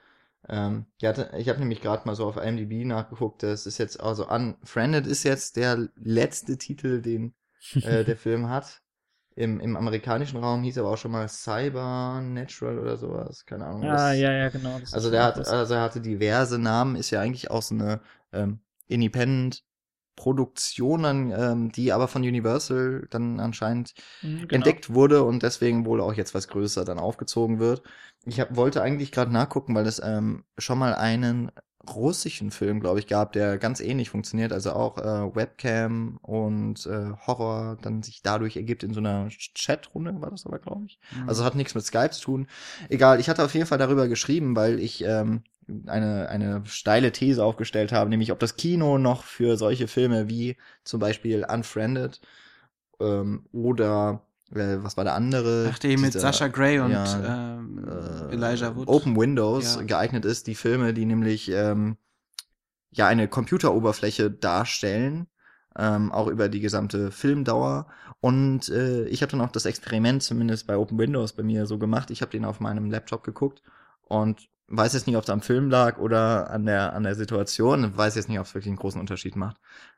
Ähm, ich hatte, ich habe nämlich gerade mal so auf IMDb nachgeguckt. Das ist jetzt also Unfriended ist jetzt der letzte Titel, den äh, der Film hat. Im, Im amerikanischen Raum hieß er aber auch schon mal Cybernatural oder sowas. Keine Ahnung. Ah, das- ja, ja, genau. Also der hat, also er hatte diverse Namen, ist ja eigentlich auch so eine ähm, Independent Produktion, dann, ähm, die aber von Universal dann anscheinend Mhm, genau. entdeckt wurde und deswegen wohl auch jetzt was größer dann aufgezogen wird. Ich hab, wollte eigentlich gerade nachgucken, weil es ähm, schon mal einen russischen Film, glaube ich, gab, der ganz ähnlich funktioniert, also auch äh, Webcam und äh, Horror dann sich dadurch ergibt in so einer Chatrunde, war das aber, glaube ich. Mhm. Also hat nichts mit Skype zu tun. Egal, ich hatte auf jeden Fall darüber geschrieben, weil ich ähm, eine, eine steile These aufgestellt habe, nämlich ob das Kino noch für solche Filme wie zum Beispiel Unfriended ähm, oder äh, was war der andere? Ach, der mit Dieser, Sascha Grey und ja, ähm, äh, Elijah Wood. Open Windows Ja. geeignet ist, die Filme, die nämlich ähm, ja eine Computeroberfläche darstellen, ähm, auch über die gesamte Filmdauer. Und äh, ich habe dann auch das Experiment zumindest bei Open Windows bei mir so gemacht. Ich habe den auf meinem Laptop geguckt und weiß jetzt nicht, ob es am Film lag oder an der an der Situation. Weiß jetzt nicht, ob es wirklich einen großen Unterschied macht.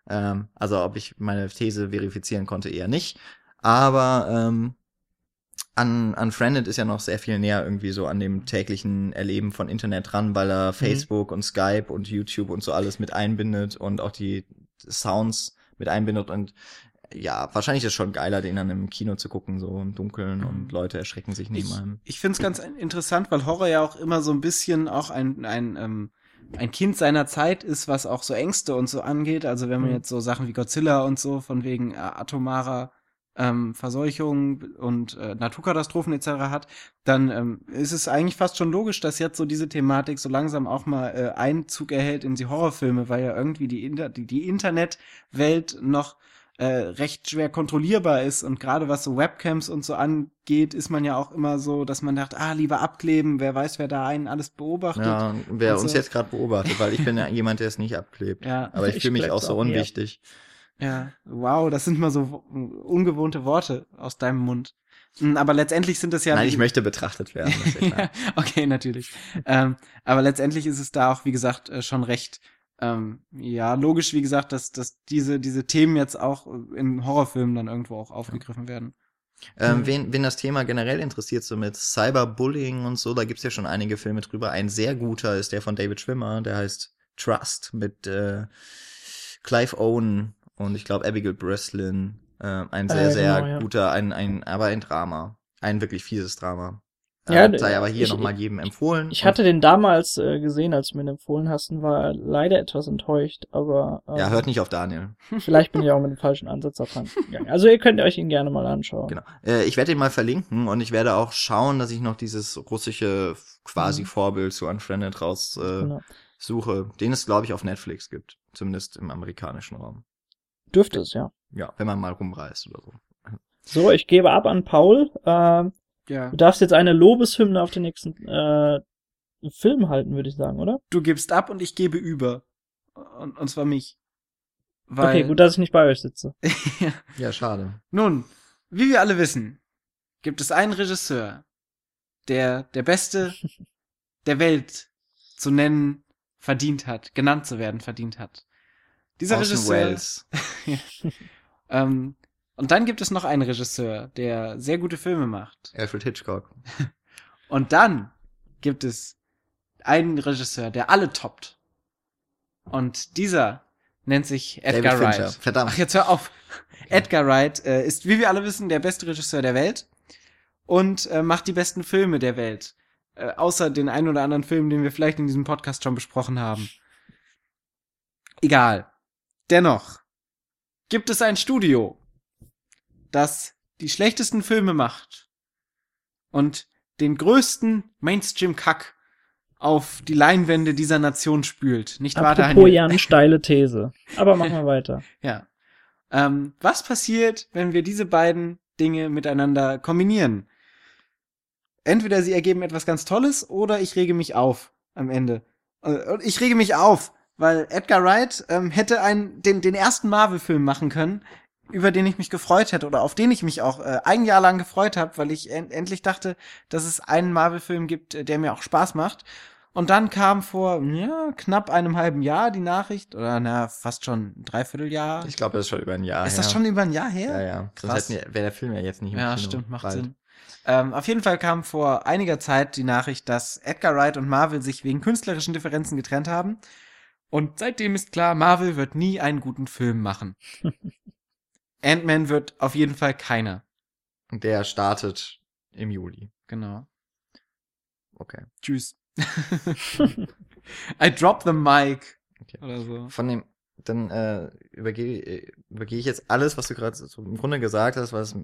Ähm, also ob ich meine These verifizieren konnte, eher nicht. Aber ähm, an Unfriended ist ja noch sehr viel näher irgendwie so an dem täglichen Erleben von Internet dran, weil er Facebook und Skype und YouTube und so alles mit einbindet und auch die Sounds mit einbindet und ja, wahrscheinlich ist es schon geiler, den dann im Kino zu gucken, so im Dunkeln Mhm. und Leute erschrecken sich Ich, einem. ich finde es ganz interessant, weil Horror ja auch immer so ein bisschen auch ein, ein, ähm, ein Kind seiner Zeit ist, was auch so Ängste und so angeht. Also wenn man Mhm. jetzt so Sachen wie Godzilla und so von wegen äh, atomarer ähm, Verseuchung und äh, Naturkatastrophen etc. hat, dann ähm, ist es eigentlich fast schon logisch, dass jetzt so diese Thematik so langsam auch mal äh, Einzug erhält in die Horrorfilme, weil ja irgendwie die, Inter die, die Internetwelt noch äh, recht schwer kontrollierbar ist. Und gerade was so Webcams und so angeht, ist man ja auch immer so, dass man dachte, ah, lieber abkleben, wer weiß, wer da einen alles beobachtet. Ja, wer Also- uns jetzt gerade beobachtet, weil ich bin ja jemand, der es nicht abklebt. Ja, Aber ich Ich fühle mich auch so auch unwichtig. ja, wow, das sind mal so ungewohnte Worte aus deinem Mund. Mm, Aber letztendlich sind das ja. Nein, ich möchte betrachtet werden. Ja, okay, natürlich. ähm, aber letztendlich ist es da auch, wie gesagt, äh, schon recht, ähm, ja, logisch, wie gesagt, dass, dass diese, diese Themen jetzt auch in Horrorfilmen dann irgendwo auch aufgegriffen werden. Ähm, Mhm. wen, wen das Thema generell interessiert, so mit Cyberbullying und so, da gibt's ja schon einige Filme drüber. Ein sehr guter ist der von David Schwimmer, der heißt Trust mit äh, Clive Owen und ich glaube Abigail Breslin. Äh, ein sehr, Äh, sehr genau, ja. guter, ein, ein, aber ein Drama. Ein wirklich fieses Drama. Ja, äh, sei aber hier nochmal jedem empfohlen. Ich hatte den damals äh, gesehen, als du mir den empfohlen hast, und war leider etwas enttäuscht, aber ähm, Ja, hört nicht auf Daniel. vielleicht bin ich auch mit dem falschen Ansatz dran gegangen. Also ihr könnt euch ihn gerne mal anschauen. Genau. Äh, ich werde ihn mal verlinken und ich werde auch schauen, dass ich noch dieses russische quasi Mhm. Vorbild zu Unfriended raus äh, Genau. suche, den es, glaube ich, auf Netflix gibt. Zumindest im amerikanischen Raum. Dürfte es, ja. Ja, wenn man mal rumreist oder so. So, ich gebe ab an Paul. Ähm, Ja. du darfst jetzt eine Lobeshymne auf den nächsten äh, Film halten, würde ich sagen, oder? Du gibst ab und ich gebe über. Und, und zwar mich. Weil, Okay, gut, dass ich nicht bei euch sitze. Ja, schade. Nun, wie wir alle wissen, gibt es einen Regisseur, der der Beste der Welt zu nennen verdient hat, genannt zu werden verdient hat. Dieser Orson Regisseur. Welles. Ähm, und dann gibt es noch einen Regisseur, der sehr gute Filme macht. Alfred Hitchcock. Und dann gibt es einen Regisseur, der alle toppt. Und dieser nennt sich Edgar David Fincher. Wright. Verdammt. Ach, jetzt hör auf. Edgar Wright äh, ist, wie wir alle wissen, der beste Regisseur der Welt und äh, macht die besten Filme der Welt. Äh, außer den ein oder anderen Film, den wir vielleicht in diesem Podcast schon besprochen haben. Egal. Dennoch gibt es ein Studio, das die schlechtesten Filme macht und den größten Mainstream-Kack auf die Leinwände dieser Nation spült. Nicht wahr, Daniel? Jan, steile These. Aber machen wir weiter. Ja. Ähm, was passiert, wenn wir diese beiden Dinge miteinander kombinieren? Entweder sie ergeben etwas ganz Tolles oder ich rege mich auf am Ende. Äh, Und ich rege mich auf, weil Edgar Wright ähm, hätte einen, den, den ersten Marvel-Film machen können, über den ich mich gefreut hätte oder auf den ich mich auch äh, ein Jahr lang gefreut habe, weil ich en endlich dachte, dass es einen Marvel-Film gibt, äh, der mir auch Spaß macht. Und dann kam vor ja, knapp einem halben Jahr die Nachricht, oder na, fast schon ein Dreivierteljahr. Ich glaube, das ist schon über ein Jahr ist her. das schon über ein Jahr her? Ja, ja. Krass. Sonst wäre der Film ja jetzt nicht im Ja, Kino. stimmt, macht bald. Sinn. Ähm, auf jeden Fall kam vor einiger Zeit die Nachricht, dass Edgar Wright und Marvel sich wegen künstlerischen Differenzen getrennt haben. Und seitdem ist klar, Marvel wird nie einen guten Film machen. Ant-Man wird auf jeden Fall keiner. Und der startet im Juli. Genau. Okay. Tschüss. I drop the mic. Okay. Oder so. Von dem, dann äh, übergehe äh, übergehe ich jetzt alles, was du gerade so im Grunde gesagt hast, weil es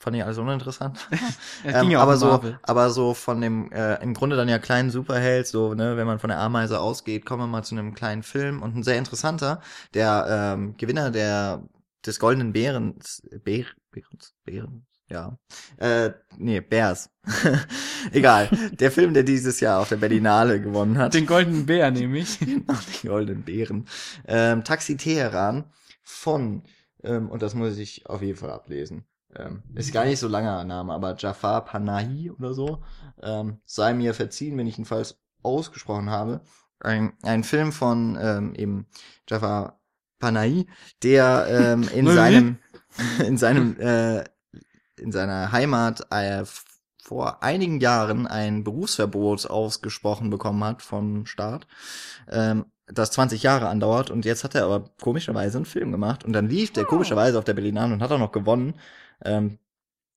fand ich alles uninteressant. Es Ähm, ja aber so, Marvel. aber so von dem äh, im Grunde dann ja kleinen Superheld, so ne, wenn man von der Ameise ausgeht, kommen wir mal zu einem kleinen Film und ein sehr interessanter, der ähm, Gewinner der des goldenen Bärens, Bär, Bärens, Bärens, ja, äh, nee, Bärs, egal, der Film, der dieses Jahr auf der Berlinale gewonnen hat, Den goldenen Bär nehme ich. Genau, die goldenen Bären. Ähm, Taxi Teheran von, ähm, und das muss ich auf jeden Fall ablesen. Ähm, ist gar nicht so langer Name, aber Jafar Panahi oder so. Ähm, sei mir verziehen, wenn ich ihn falsch ausgesprochen habe. Ein, ein Film von ähm, eben Jafar Panahi, der ähm, in seinem in seinem äh, in seiner Heimat äh, vor einigen Jahren ein Berufsverbot ausgesprochen bekommen hat vom Staat, ähm, das 20 Jahre andauert und jetzt hat er aber komischerweise einen Film gemacht und dann lief der Oh. komischerweise auf der Berlinale und hat auch noch gewonnen. Ähm,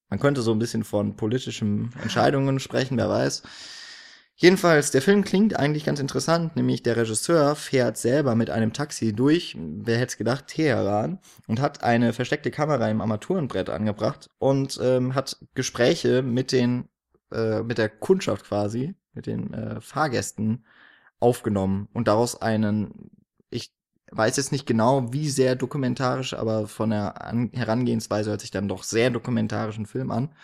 man könnte so ein bisschen von politischen Entscheidungen sprechen, wer weiß. Jedenfalls, der Film klingt eigentlich ganz interessant, nämlich der Regisseur fährt selber mit einem Taxi durch, wer hätte es gedacht, Teheran, und hat eine versteckte Kamera im Armaturenbrett angebracht und ähm, hat Gespräche mit den, äh, mit der Kundschaft quasi, mit den äh, Fahrgästen aufgenommen und daraus einen, ich weiß jetzt nicht genau, wie sehr dokumentarisch, aber von der An Herangehensweise hört sich dann doch sehr dokumentarischen Film an.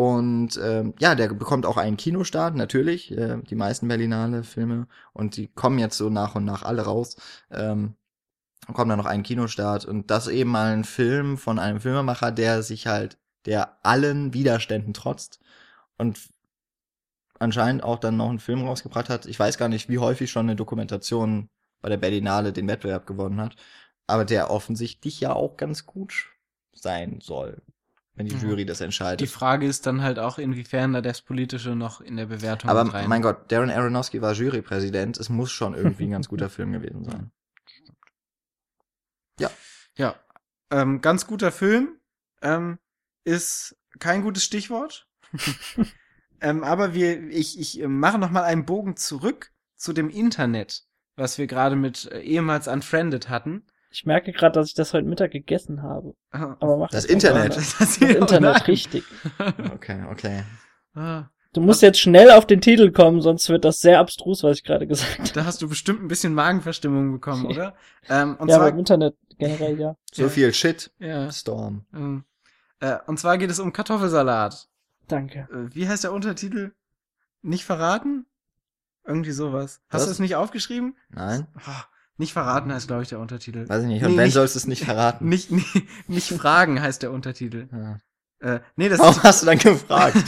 Und ähm, ja, der bekommt auch einen Kinostart, natürlich, äh, die meisten Berlinale Filme. Und die kommen jetzt so nach und nach alle raus. Ähm, kommt dann noch ein Kinostart. Und das eben mal ein Film von einem Filmemacher, der sich halt, der allen Widerständen trotzt. Und anscheinend auch dann noch einen Film rausgebracht hat. Ich weiß gar nicht, wie häufig schon eine Dokumentation bei der Berlinale den Wettbewerb gewonnen hat. Aber der offensichtlich ja auch ganz gut sein soll, wenn die Mhm. Jury das entscheidet. Die Frage ist dann halt auch, inwiefern da das Politische noch in der Bewertung Aber rein. mein Gott, Darren Aronofsky war Jurypräsident. Es muss schon irgendwie ein ganz guter Film gewesen sein. Ja, ähm, ganz guter Film. Ähm, ist kein gutes Stichwort. ähm, aber wir, ich, ich äh, mache noch mal einen Bogen zurück zu dem Internet, was wir gerade mit äh, ehemals Unfriended hatten. Ich merke gerade, dass ich das heute Mittag gegessen habe. Aber mach Das doch Internet. Das, Das Internet, richtig. Okay, okay. Ah, Du musst jetzt schnell auf den Titel kommen, sonst wird das sehr abstrus, was ich gerade gesagt habe. da hast du bestimmt ein bisschen Magenverstimmung bekommen, oder? Ähm, und ja, aber zwar, im Internet generell ja. So Ja. viel Shit. ja, Storm. ähm, äh, und zwar geht es um Kartoffelsalat. Danke. Äh, wie heißt der Untertitel? Nicht verraten? Irgendwie sowas. Hast Was? du es nicht aufgeschrieben? Nein? Ah, nicht verraten heißt, glaube ich, der Untertitel. Weiß ich nicht. Nee, Und wenn nicht- sollst du es nicht verraten? Nicht, nicht, nicht fragen heißt der Untertitel. Ja. Äh, nee, das Warum ist. hast du dann gefragt?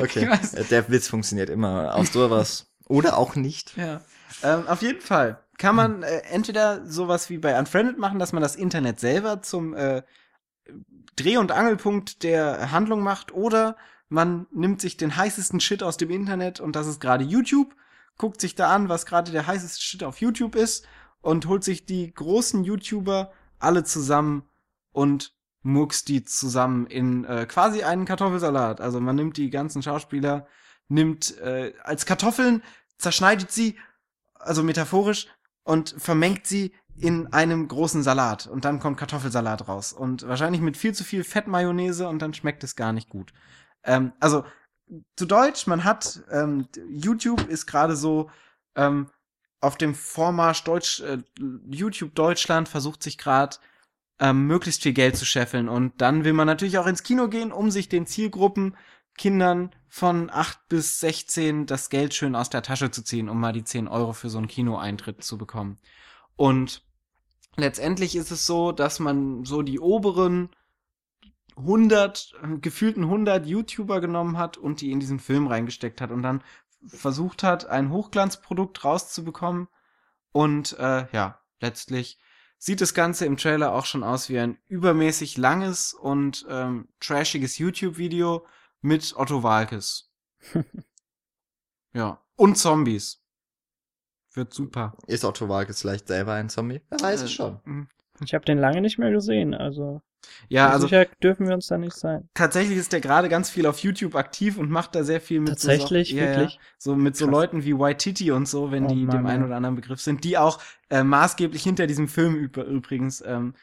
Okay. Äh, Der Witz funktioniert immer. Aus sowas. Oder auch nicht. Ja. Ähm, auf jeden Fall kann man äh, entweder sowas wie bei Unfriended machen, dass man das Internet selber zum äh, Dreh- und Angelpunkt der Handlung macht, oder man nimmt sich den heißesten Shit aus dem Internet und das ist gerade YouTube, guckt sich da an, was gerade der heißeste Shit auf YouTube ist und holt sich die großen YouTuber alle zusammen und muckst die zusammen in äh, quasi einen Kartoffelsalat. Also man nimmt die ganzen Schauspieler, nimmt äh, als Kartoffeln, zerschneidet sie, also metaphorisch, und vermengt sie in einem großen Salat. Und dann kommt Kartoffelsalat raus. Und wahrscheinlich mit viel zu viel Fettmayonnaise und dann schmeckt es gar nicht gut. Ähm, also zu Deutsch, man hat, ähm, YouTube ist gerade so ähm, auf dem Vormarsch Deutsch, äh, YouTube Deutschland versucht sich gerade ähm, möglichst viel Geld zu scheffeln. Und dann will man natürlich auch ins Kino gehen, um sich den Zielgruppen Kindern von 8 bis 16 das Geld schön aus der Tasche zu ziehen, um mal die 10 Euro für so einen Kinoeintritt zu bekommen. Und letztendlich ist es so, dass man so die oberen 100, äh, gefühlten 100 YouTuber genommen hat und die in diesen Film reingesteckt hat und dann versucht hat, ein Hochglanzprodukt rauszubekommen. Und äh, ja, letztlich sieht das Ganze im Trailer auch schon aus wie ein übermäßig langes und ähm, trashiges YouTube-Video mit Otto Walkes. ja. Und Zombies. Wird super. Ist Otto Walkes vielleicht selber ein Zombie? Wer weiß es Äh, schon. mm. Ich habe den lange nicht mehr gesehen, also, Ja, also sicher dürfen wir uns da nicht sein. tatsächlich ist der gerade ganz viel auf YouTube aktiv und macht da sehr viel mit Tatsächlich, so, ja, wirklich? Ja, so mit so Krass. Leuten wie White Titty und so, wenn Oh die dem Mann, einen ja. oder anderen Begriff sind, die auch äh, maßgeblich hinter diesem Film üb- übrigens ähm,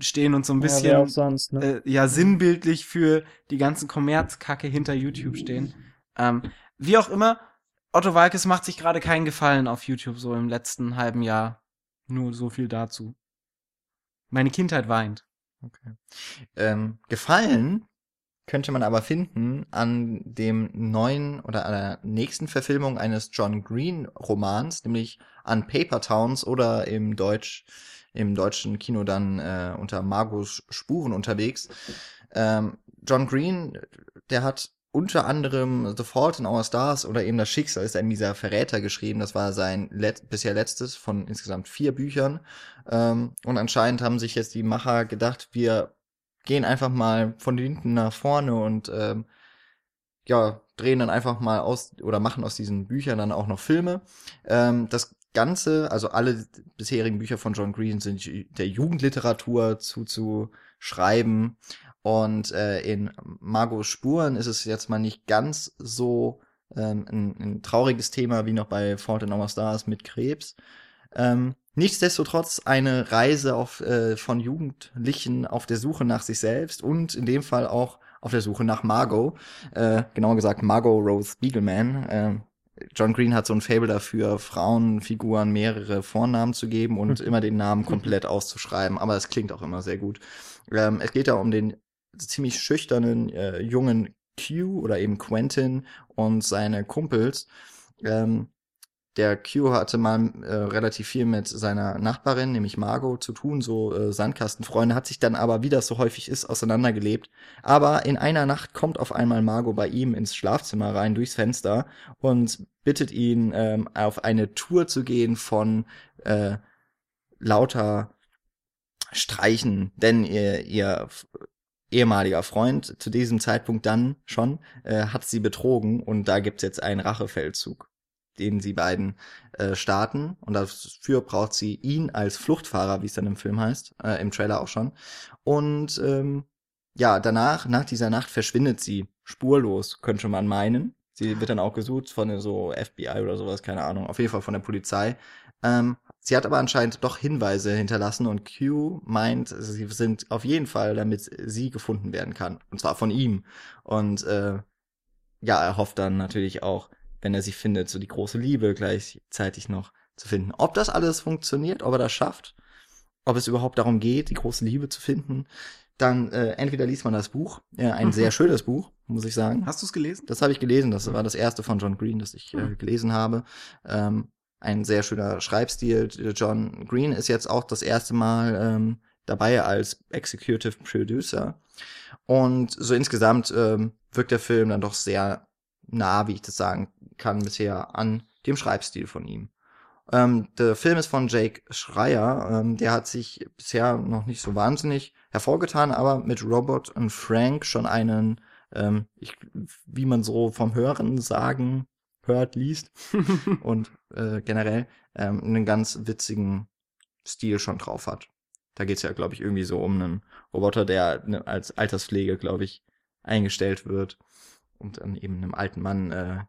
stehen und so ein Ja, bisschen auch sonst, ne? äh, ja sinnbildlich für die ganzen Kommerzkacke hinter YouTube stehen. Ähm, wie auch immer, Otto Walkes macht sich gerade keinen Gefallen auf YouTube so im letzten halben Jahr. Nur so viel dazu. Meine Kindheit weint. Okay. Ähm, gefallen könnte man aber finden an dem neuen oder an der nächsten Verfilmung eines John Green Romans, nämlich an Paper Towns oder im Deutsch, im deutschen Kino dann äh, unter Margos Spuren unterwegs. Ähm, John Green, der hat unter anderem The Fault in Our Stars oder eben Das Schicksal ist ein mieser Verräter geschrieben. Das war sein let bisher letztes von insgesamt vier Büchern. Ähm, und anscheinend haben sich jetzt die Macher gedacht, wir gehen einfach mal von hinten nach vorne und ähm, ja, drehen dann einfach mal aus oder machen aus diesen Büchern dann auch noch Filme. Ähm, das Ganze, also alle bisherigen Bücher von John Green sind der Jugendliteratur zuzuschreiben. Und äh, in Margos Spuren ist es jetzt mal nicht ganz so ähm, ein, ein trauriges Thema wie noch bei Fault in Our Stars mit Krebs. Ähm, nichtsdestotrotz eine Reise auf, äh, von Jugendlichen auf der Suche nach sich selbst und in dem Fall auch auf der Suche nach Margot. Äh, genauer gesagt Margot Rose Beagleman. Äh, John Green hat so ein Fable dafür, Frauenfiguren mehrere Vornamen zu geben und immer den Namen komplett auszuschreiben. Aber es klingt auch immer sehr gut. Ähm, es geht ja um den ziemlich schüchternen äh, jungen Q oder eben Quentin und seine Kumpels. Ähm, der Q hatte mal äh, relativ viel mit seiner Nachbarin, nämlich Margot, zu tun, so äh, Sandkastenfreunde, hat sich dann aber, wie das so häufig ist, auseinandergelebt. Aber in einer Nacht kommt auf einmal Margot bei ihm ins Schlafzimmer rein, durchs Fenster und bittet ihn, ähm, auf eine Tour zu gehen von äh, lauter Streichen, denn ihr, ihr ehemaliger Freund zu diesem Zeitpunkt dann schon äh, hat sie betrogen und da gibt's jetzt einen Rachefeldzug den sie beiden äh, starten. Und dafür braucht sie ihn als Fluchtfahrer, wie es dann im Film heißt, äh, im Trailer auch schon. Und ähm, ja, danach, nach dieser Nacht verschwindet sie spurlos, könnte man meinen. Sie wird dann auch gesucht von so FBI oder sowas, keine Ahnung, auf jeden Fall von der Polizei. Ähm, sie hat aber anscheinend doch Hinweise hinterlassen und Q meint, sie sind auf jeden Fall, damit sie gefunden werden kann. Und zwar von ihm. Und äh, ja, er hofft dann natürlich auch, wenn er sie findet, so die große Liebe gleichzeitig noch zu finden. Ob das alles funktioniert, ob er das schafft, ob es überhaupt darum geht, die große Liebe zu finden, dann äh, entweder liest man das Buch, äh, ein sehr schönes Buch, muss ich sagen. Hast du es gelesen? Das habe ich gelesen, das war das erste von John Green, das ich äh, hm. gelesen habe. Ähm, ein sehr schöner Schreibstil. John Green ist jetzt auch das erste Mal ähm, dabei als Executive Producer. Und so insgesamt ähm, wirkt der Film dann doch sehr nah, wie ich das sagen kann, bisher an dem Schreibstil von ihm. Ähm, der Film ist von Jake Schreier. Ähm, der hat sich bisher noch nicht so wahnsinnig hervorgetan, aber mit Robert und Frank schon einen, ähm, ich, wie man so vom Hören sagen hört, liest und äh, generell ähm, einen ganz witzigen Stil schon drauf hat. Da geht's ja, glaube ich, irgendwie so um einen Roboter, der ne, als Alterspflege, glaube ich, eingestellt wird und dann eben einem alten Mann äh,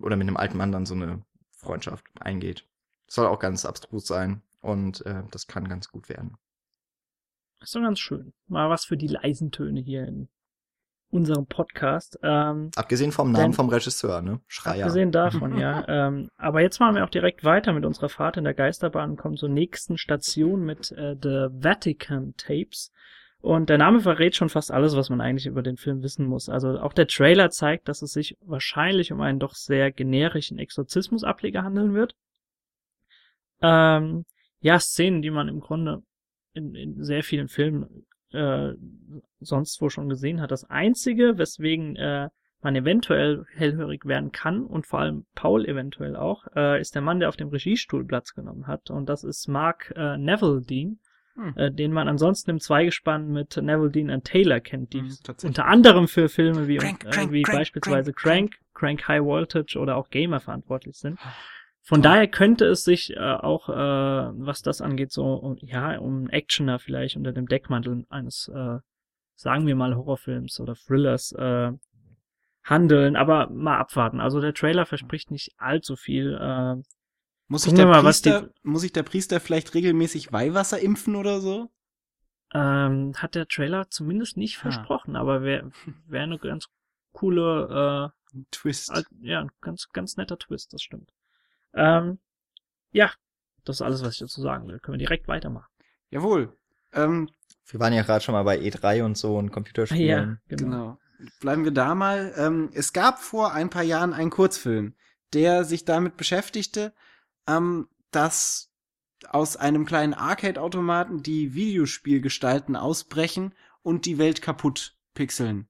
oder mit einem alten Mann dann so eine Freundschaft eingeht. soll auch ganz abstrus sein und äh, das kann ganz gut werden. ist doch ganz schön. Mal was für die leisen Töne hier in unserem Podcast. Ähm, abgesehen vom Namen denn, vom Regisseur, ne? Schreier. Abgesehen davon, ja. Ähm, aber jetzt machen wir auch direkt weiter mit unserer Fahrt in der Geisterbahn und kommen zur nächsten Station mit äh, The Vatican Tapes. Und der Name verrät schon fast alles, was man eigentlich über den Film wissen muss. Also auch der Trailer zeigt, dass es sich wahrscheinlich um einen doch sehr generischen Exorzismusableger handeln wird. Ähm, ja, Szenen, die man im Grunde in, in sehr vielen Filmen äh, sonst wo schon gesehen hat. Das Einzige, weswegen äh, man eventuell hellhörig werden kann und vor allem Paul eventuell auch, äh, ist der Mann, der auf dem Regiestuhl Platz genommen hat. Und das ist Mark äh, Neville Dean hm. äh, den man ansonsten im Zweigespann mit Neville Dean und Taylor kennt, die hm, unter anderem für Filme wie, Crank, äh, Crank, wie Crank, beispielsweise Crank, Crank High Voltage oder auch Gamer verantwortlich sind. Von daher könnte es sich äh, auch, äh, was das angeht, so um, ja, um Actioner vielleicht unter dem Deckmantel eines, äh, sagen wir mal, Horrorfilms oder Thrillers äh, handeln, aber mal abwarten. Also der Trailer verspricht nicht allzu viel. Äh, muss ich, der mal, Priester, die, muss ich der Priester vielleicht regelmäßig Weihwasser impfen oder so? Ähm, hat der Trailer zumindest nicht ha. versprochen, aber wäre wär eine ganz coole äh, Twist. Äh, ja, ganz, ganz netter Twist, das stimmt. Ähm, ja, das ist alles, was ich dazu sagen will. Können wir direkt weitermachen. Jawohl. Ähm, wir waren ja gerade schon mal bei E3 und so und Computerspielen. Ja, genau. genau. Bleiben wir da mal. Ähm, es gab vor ein paar Jahren einen Kurzfilm, der sich damit beschäftigte, ähm, dass aus einem kleinen Arcade-Automaten die Videospielgestalten ausbrechen und die Welt kaputt pixeln.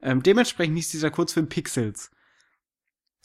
Ähm, dementsprechend hieß dieser Kurzfilm Pixels.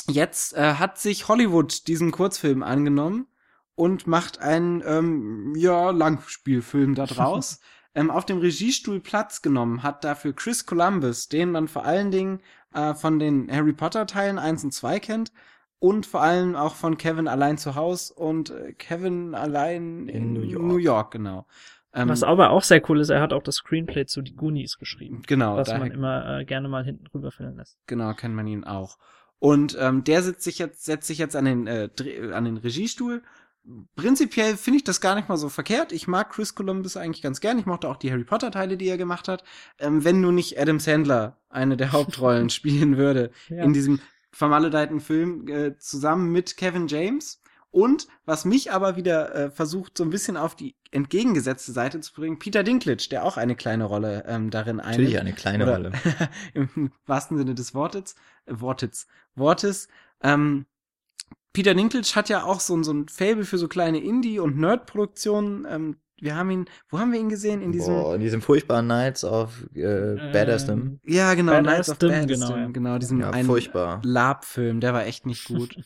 Jetzt äh, hat sich Hollywood diesen Kurzfilm angenommen und macht einen ähm, ja Langspielfilm daraus. ähm, auf dem Regiestuhl Platz genommen hat dafür Chris Columbus, den man vor allen Dingen äh, von den Harry Potter Teilen 1 und 2 kennt, und vor allem auch von Kevin allein zu Haus und äh, Kevin allein in, in New, York. New York, genau. Ähm, was aber auch sehr cool ist, er hat auch das Screenplay zu Die Goonies geschrieben. Genau. Was man immer äh, gerne mal hinten drüber filmen lässt. Genau, kennt man ihn auch. Und ähm, der setzt sich jetzt, setzt sich jetzt an den, äh, an den Regiestuhl. Prinzipiell finde ich das gar nicht mal so verkehrt. Ich mag Chris Columbus eigentlich ganz gern. Ich mochte auch die Harry Potter Teile, die er gemacht hat. Ähm, wenn nur nicht Adam Sandler eine der Hauptrollen spielen würde ja. in diesem vermaledeiten Film äh, zusammen mit Kevin James. Und was mich aber wieder äh, versucht, so ein bisschen auf die entgegengesetzte Seite zu bringen, Peter Dinklage, der auch eine kleine Rolle ähm, darin einnimmt. Natürlich eine kleine Oder- Rolle. Im wahrsten Sinne des Wortes. Äh, Wortes. Wortes. Ähm, Peter Dinklage hat ja auch so, ein- so ein Fable für so kleine Indie- und Nerd-Produktionen. Ähm, wir haben ihn, wo haben wir ihn gesehen? In diesem, Boah, in diesem furchtbaren Nights of äh, Badassdom. ja genau, Bad Knights of Baddaston, genau, ja. genau, diesem Ja, einen furchtbar. Lab-Film, der war echt nicht gut.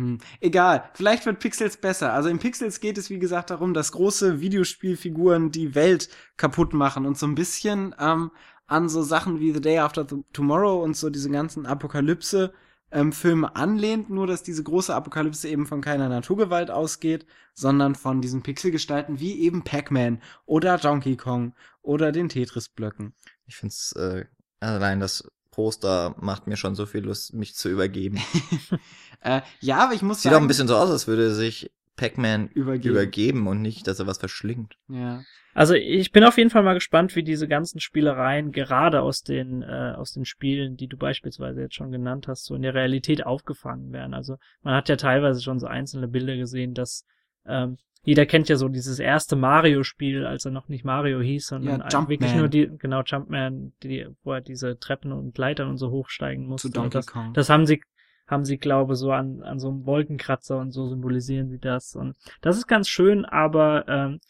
Hm. Egal, vielleicht wird Pixels besser. Also in Pixels geht es, wie gesagt, darum, dass große Videospielfiguren die Welt kaputt machen und so ein bisschen ähm, an so Sachen wie The Day After the Tomorrow und so diese ganzen Apokalypse ähm, Filme anlehnt, nur dass diese große Apokalypse eben von keiner Naturgewalt ausgeht, sondern von diesen Pixelgestalten wie eben Pac-Man oder Donkey Kong oder den Tetris-Blöcken. Ich find's äh, allein das Poster macht mir schon so viel Lust, mich zu übergeben. Äh, ja, aber ich muss Sieht sagen, auch ein bisschen so aus, als würde sich Pac-Man übergeben. übergeben und nicht, dass er was verschlingt. Ja. Also ich bin auf jeden Fall mal gespannt, wie diese ganzen Spielereien gerade aus den äh, aus den Spielen, die du beispielsweise jetzt schon genannt hast, so in der Realität aufgefangen werden. Also man hat ja teilweise schon so einzelne Bilder gesehen, dass ähm, jeder kennt ja so dieses erste Mario-Spiel, als er noch nicht Mario hieß, sondern Ja, wirklich nur die genau Jumpman, die, wo er diese Treppen und Leitern und so hochsteigen musste. Zu Donkey das, Kong. das haben sie, haben sie, glaube so an, an so einem Wolkenkratzer und so symbolisieren sie das. Und das ist ganz schön, aber ähm,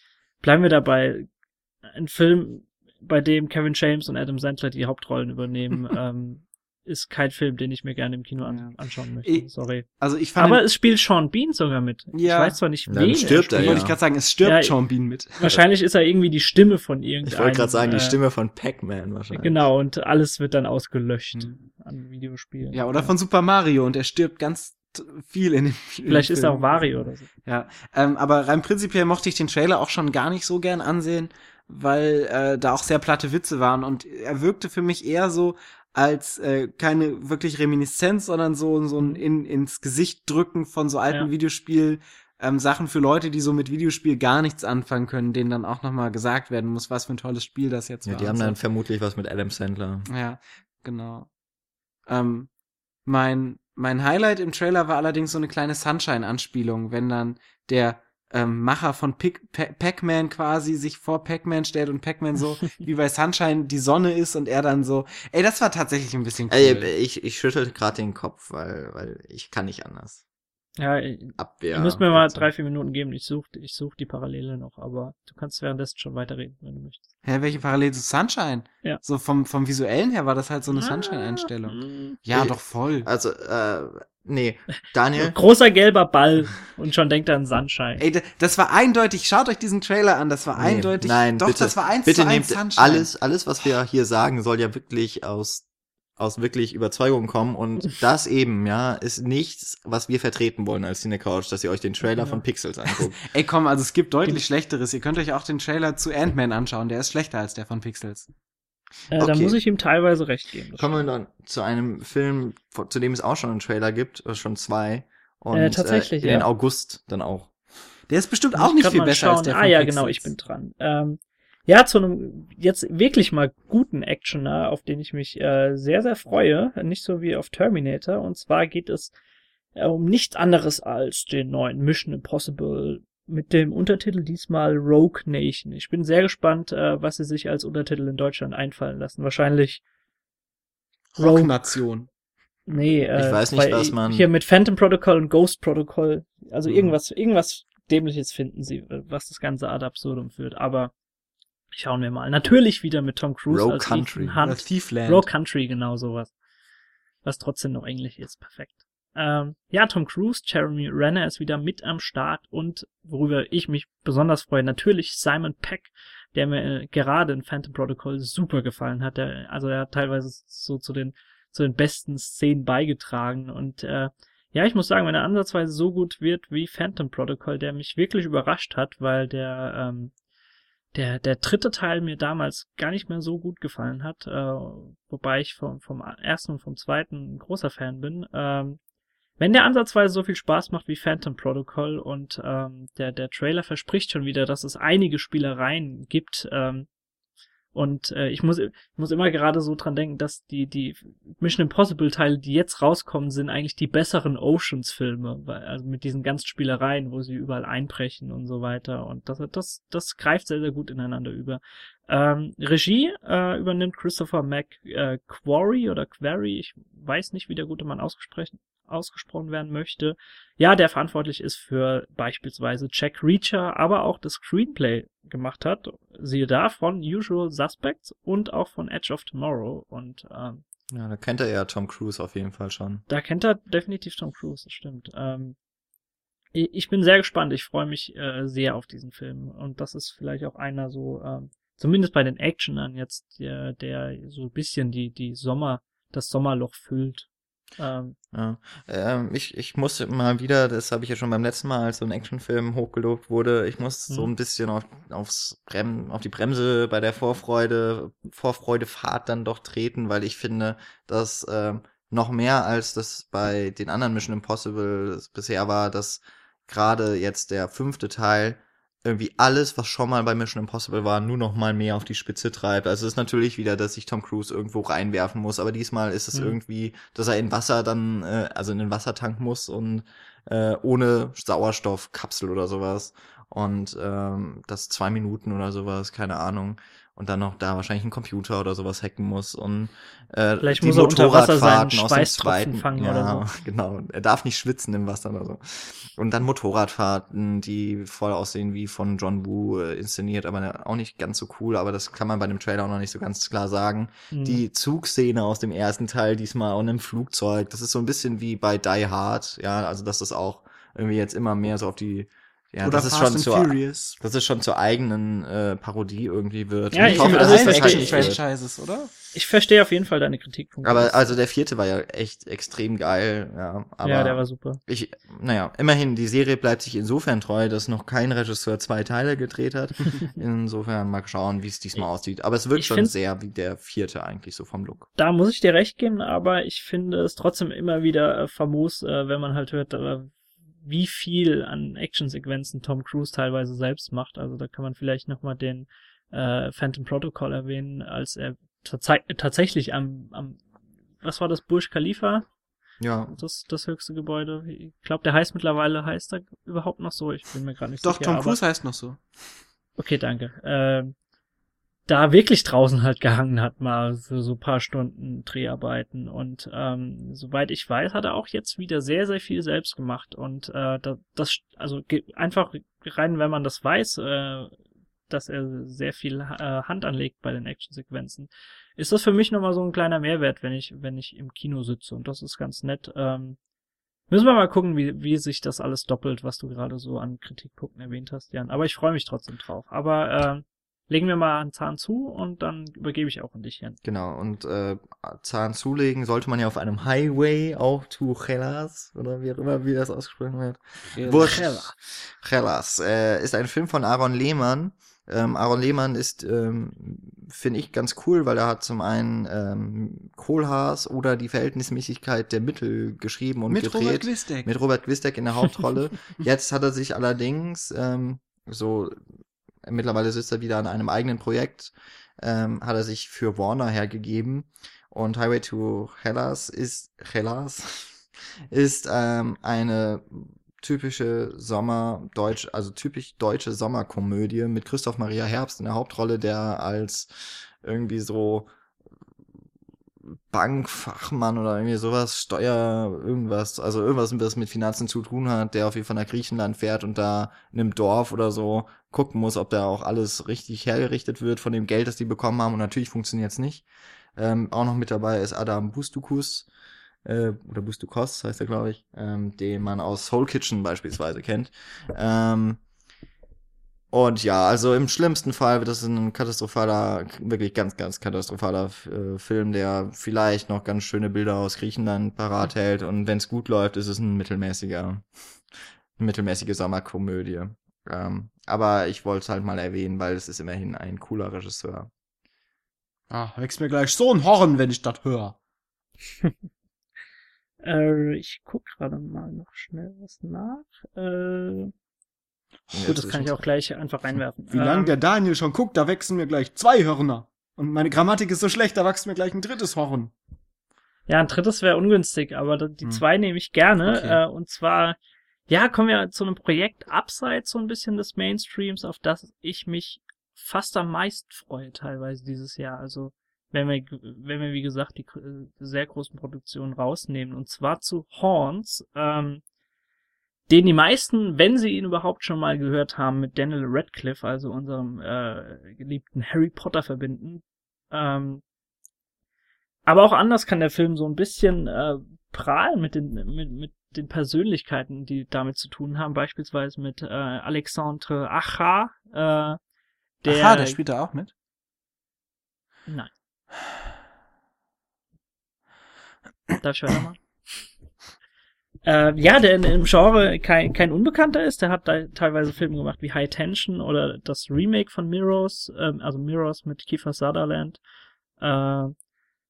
bleiben wir dabei. Ein Film, bei dem Kevin James und Adam Sandler die Hauptrollen übernehmen, ähm, ist kein Film, den ich mir gerne im Kino an Ja. anschauen möchte. Ich- Sorry. also ich fand Aber es spielt Sean Bean sogar mit. Ja. Ich weiß zwar nicht, Dann wen er stirbt er, spielt. wollte ja. ich gerade sagen, es stirbt Ja, Sean Bean mit. Wahrscheinlich ist er irgendwie die Stimme von irgendeinem. Ich wollte gerade sagen, die äh, Stimme von Pac-Man wahrscheinlich. Genau, und alles wird dann ausgelöscht Hm. an Videospielen. Ja, oder von Super Mario und er stirbt ganz viel in dem Vielleicht im ist er auch. Wario oder so. Ja, ähm, aber rein prinzipiell mochte ich den Trailer auch schon gar nicht so gern ansehen, weil äh, da auch sehr platte Witze waren und er wirkte für mich eher so als äh, keine wirklich Reminiszenz, sondern so so ein in, ins Gesicht drücken von so alten Ja. Videospiel ähm, Sachen für Leute, die so mit Videospiel gar nichts anfangen können, denen dann auch noch mal gesagt werden muss, was für ein tolles Spiel das jetzt Ja, war. die und haben dann vermutlich was mit Adam Sandler. Ja, genau. Ähm, mein, mein Highlight im Trailer war allerdings so eine kleine Sunshine-Anspielung, wenn dann der ähm, Macher von Pac-Man quasi sich vor Pac-Man stellt und Pac-Man so wie bei Sunshine die Sonne ist und er dann so. Ey, das war tatsächlich ein bisschen cool. Ey, ich, ich schüttel gerade den Kopf, weil, weil ich kann nicht anders. Ja, ich, Abwehr. müsst mir mal drei, vier Minuten geben. Ich suche ich such die Parallele noch, aber du kannst währenddessen schon weiterreden, wenn du möchtest. Hä, welche Parallele zu Sunshine? Ja. So vom, vom visuellen her war das halt so eine Ah, Sunshine-Einstellung. mm. Ja, Ich- doch voll. Also, äh, nee. Daniel, Großer gelber Ball und schon denkt er an Sunshine. Ey, das war eindeutig, schaut euch diesen Trailer an, das war Nee, eindeutig. Nein, doch, bitte, das war eins bitte zu eins nehmt Sunshine. alles, alles, was wir hier sagen, soll ja wirklich aus, aus wirklich Überzeugung kommen und das eben, ja, ist nichts, was wir vertreten wollen als Cine Couch, dass ihr euch den Trailer Ja. von Pixels anguckt. Ey, komm, also es gibt deutlich schlechteres. Ihr könnt euch auch den Trailer zu Ant-Man anschauen. Der ist schlechter als der von Pixels. Äh, Da okay. muss ich ihm teilweise recht geben. Kommen wir dann zu einem Film, zu dem es auch schon einen Trailer gibt, oder schon zwei. Und Äh, tatsächlich, äh, in ja. August dann auch. Der ist bestimmt auch ich nicht viel besser als schauen. der Ah von ja, Pixels. genau, ich bin dran. Ähm, ja, zu einem jetzt wirklich mal guten Actioner, auf den ich mich äh, sehr, sehr freue. Nicht so wie auf Terminator. Und zwar geht es äh, um nichts anderes als den neuen Mission Impossible mit dem Untertitel diesmal Rogue Nation. Ich bin sehr gespannt, äh, was sie sich als Untertitel in Deutschland einfallen lassen. Wahrscheinlich Rogue. Rock-Nation. Nee, äh, Ich weiß nicht, was man- Hier mit Phantom Protocol und Ghost Protocol. Also Mhm. irgendwas, irgendwas Dämliches finden sie, was das Ganze ad absurdum führt. Aber schauen wir mal. Natürlich wieder mit Tom Cruise Rogue als Country. Ethan Hunt. Thiefland. Rogue Country, genau sowas. Was trotzdem noch Englisch ist. Perfekt. Ähm, ja, Tom Cruise, Jeremy Renner ist wieder mit am Start und worüber ich mich besonders freue, natürlich Simon Peck, der mir äh, gerade in Phantom Protocol super gefallen hat. Der, also er hat teilweise so zu den zu den besten Szenen beigetragen und äh, ja, ich muss sagen, wenn er ansatzweise so gut wird wie Phantom Protocol, der mich wirklich überrascht hat, weil der ähm, der der dritte Teil mir damals gar nicht mehr so gut gefallen hat, äh, wobei ich vom vom ersten und vom zweiten ein großer Fan bin. Ähm, wenn der ansatzweise so viel Spaß macht wie Phantom Protocol und ähm, der der Trailer verspricht schon wieder, dass es einige Spielereien gibt ähm, Und äh, ich muss, muss immer gerade so dran denken, dass die, die Mission Impossible Teile, die jetzt rauskommen, sind eigentlich die besseren Oceans Filme, weil, also mit diesen ganzen Spielereien, wo sie überall einbrechen und so weiter. Und das, das, das greift sehr, sehr gut ineinander über. Ähm, Regie äh, übernimmt Christopher McQuarrie äh, oder Quarry, ich weiß nicht, wie der gute Mann ausgesprochen, ausgesprochen werden möchte. Ja, der verantwortlich ist für beispielsweise Jack Reacher, aber auch das Screenplay gemacht hat. Siehe da von Usual Suspects und auch von Edge of Tomorrow. Und ähm, ja, da kennt er ja Tom Cruise auf jeden Fall schon. Da kennt er definitiv Tom Cruise, das stimmt. Ähm, ich bin sehr gespannt. Ich freue mich äh, sehr auf diesen Film. Und das ist vielleicht auch einer so, ähm, zumindest bei den Actionern jetzt, der, der so ein bisschen die, die Sommer, das Sommerloch füllt. Ähm, ja. Ähm, ich, ich muss mal wieder, das habe ich ja schon beim letzten Mal, als so ein Actionfilm hochgelobt wurde, ich muss mhm. so ein bisschen auf, aufs Brem, auf die Bremse bei der Vorfreude, Vorfreudefahrt dann doch treten, weil ich finde, dass ähm, noch mehr als das bei den anderen Mission Impossible bisher war, dass gerade jetzt der fünfte Teil irgendwie alles, was schon mal bei Mission Impossible war, nur noch mal mehr auf die Spitze treibt. Also es ist natürlich wieder, dass sich Tom Cruise irgendwo reinwerfen muss, aber diesmal ist es mhm. irgendwie, dass er in Wasser dann, äh, also in den Wassertank muss und äh, ohne Sauerstoffkapsel oder sowas. Und ähm, das zwei Minuten oder sowas, keine Ahnung und dann noch da wahrscheinlich einen Computer oder sowas hacken muss und äh, Vielleicht die muss er unter Wasser seinen Schweißtropfen fangen ja, oder so. genau. Er darf nicht schwitzen im Wasser oder so. Und dann Motorradfahrten, die voll aussehen wie von John Woo äh, inszeniert, aber auch nicht ganz so cool, aber das kann man bei dem Trailer auch noch nicht so ganz klar sagen. Mhm. Die Zugszene aus dem ersten Teil diesmal auch in einem Flugzeug, das ist so ein bisschen wie bei Die Hard, ja, also dass das auch irgendwie jetzt immer mehr so auf die ja, Oder das ist schon zur, Furious. Das ist schon zur eigenen äh, Parodie irgendwie wird. Ja, ich, ich hoffe, das ist verstehe, Franchises, oder? Ich verstehe auf jeden Fall deine Kritikpunkte. Aber also der vierte war ja echt extrem geil, ja. Aber ja, der war super. Ich, naja, immerhin, die Serie bleibt sich insofern treu, dass noch kein Regisseur zwei Teile gedreht hat. insofern mal schauen, wie es diesmal aussieht. Aber es wirkt schon sehr wie der vierte eigentlich so vom Look. Da muss ich dir recht geben, aber ich finde es trotzdem immer wieder äh, famos, äh, wenn man halt hört, äh, wie viel an Actionsequenzen Tom Cruise teilweise selbst macht. Also da kann man vielleicht nochmal den äh, Phantom Protocol erwähnen, als er tats tatsächlich am, am, was war das, Burj Khalifa? Ja. Das, das höchste Gebäude. Ich glaube, der heißt mittlerweile, heißt er überhaupt noch so? Ich bin mir gerade nicht Doch, sicher. Doch, Tom Cruise heißt noch so. Okay, danke. Äh, da wirklich draußen halt gehangen hat, mal für so paar Stunden Dreharbeiten. Und ähm, soweit ich weiß, hat er auch jetzt wieder sehr, sehr viel selbst gemacht. Und äh, das, also einfach rein, wenn man das weiß, äh, dass er sehr viel äh, Hand anlegt bei den Actionsequenzen, ist das für mich nochmal so ein kleiner Mehrwert, wenn ich, wenn ich im Kino sitze. Und das ist ganz nett. Ähm, müssen wir mal gucken, wie, wie sich das alles doppelt, was du gerade so an Kritikpunkten erwähnt hast, Jan. Aber ich freue mich trotzdem drauf. Aber äh, legen wir mal einen Zahn zu und dann übergebe ich auch an dich, Jan. Genau, und äh, Zahn zulegen sollte man ja auf einem Highway auch to Hellas, oder wie auch immer, wie das ausgesprochen wird. Hellas. Hellas äh, ist ein Film von Aaron Lehmann. Ähm, Aaron Lehmann ist, ähm, finde ich, ganz cool, weil er hat zum einen ähm, Kohlhaas oder die Verhältnismäßigkeit der Mittel geschrieben und mit gedreht. Robert Gwistek. Mit Robert Gwistek in der Hauptrolle. Jetzt hat er sich allerdings ähm, so mittlerweile sitzt er wieder an einem eigenen Projekt, ähm, hat er sich für Warner hergegeben. Und Highway to Hellas ist, Hellas, ist ähm, eine typische Sommer deutsch also typisch deutsche Sommerkomödie mit Christoph Maria Herbst in der Hauptrolle, der als irgendwie so Bankfachmann oder irgendwie sowas, Steuer, irgendwas, also irgendwas, was mit Finanzen zu tun hat, der auf jeden Fall nach Griechenland fährt und da in einem Dorf oder so gucken muss, ob da auch alles richtig hergerichtet wird von dem Geld, das die bekommen haben und natürlich funktioniert es nicht. Ähm, auch noch mit dabei ist Adam Bustukus, äh, oder Bustukos heißt er, glaube ich, ähm, den man aus Soul Kitchen beispielsweise kennt. Ähm, und ja, also im schlimmsten Fall wird das ein katastrophaler, wirklich ganz, ganz katastrophaler äh, Film, der vielleicht noch ganz schöne Bilder aus Griechenland parat hält. Und wenn es gut läuft, ist es ein mittelmäßiger, eine mittelmäßige Sommerkomödie. Ähm, aber ich wollte es halt mal erwähnen, weil es ist immerhin ein cooler Regisseur. Ah, wächst mir gleich so ein Horn, wenn ich das höre. äh, ich guck gerade mal noch schnell was nach. Äh, Gut, das kann ich auch gleich einfach reinwerfen. Wie ähm, lange der Daniel schon guckt, da wachsen mir gleich zwei Hörner. Und meine Grammatik ist so schlecht, da wächst mir gleich ein drittes Horn. Ja, ein drittes wäre ungünstig, aber die Hm. zwei nehme ich gerne. Okay. Äh, und zwar, ja, kommen wir zu einem Projekt abseits so ein bisschen des Mainstreams, auf das ich mich fast am meisten freue, teilweise dieses Jahr. Also, wenn wir, wenn wir, wie gesagt, die äh, sehr großen Produktionen rausnehmen. Und zwar zu Horns, ähm, den die meisten, wenn sie ihn überhaupt schon mal gehört haben, mit Daniel Radcliffe, also unserem äh, geliebten Harry Potter verbinden. Ähm, aber auch anders kann der Film so ein bisschen äh, prahlen mit den, mit, mit den Persönlichkeiten, die damit zu tun haben, beispielsweise mit äh, Alexandre Acha, äh, der, Aha, der spielt da auch mit. Nein. Darf ich weitermachen? Äh, ja, der in, im Genre kein, kein Unbekannter ist. Der hat da teilweise Filme gemacht wie High Tension oder das Remake von Mirrors, ähm, also Mirrors mit Kiefer Sutherland, äh,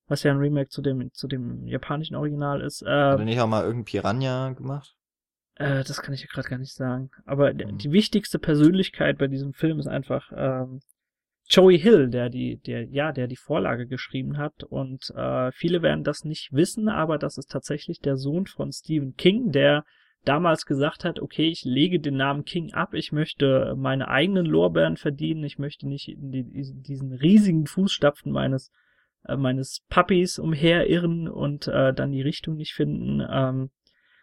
was ja ein Remake zu dem, zu dem japanischen Original ist. Äh, Hat er nicht auch mal irgendein Piranha gemacht? äh, das kann ich ja gerade gar nicht sagen. Aber Mhm. die wichtigste Persönlichkeit bei diesem Film ist einfach ähm, Joey Hill, der die, der ja, der die Vorlage geschrieben hat. Und äh, viele werden das nicht wissen, aber das ist tatsächlich der Sohn von Stephen King, der damals gesagt hat, okay, ich lege den Namen King ab, ich möchte meine eigenen Lorbeeren verdienen, ich möchte nicht in die, diesen riesigen Fußstapfen meines äh, meines Puppies umherirren und äh, dann die Richtung nicht finden. Ähm,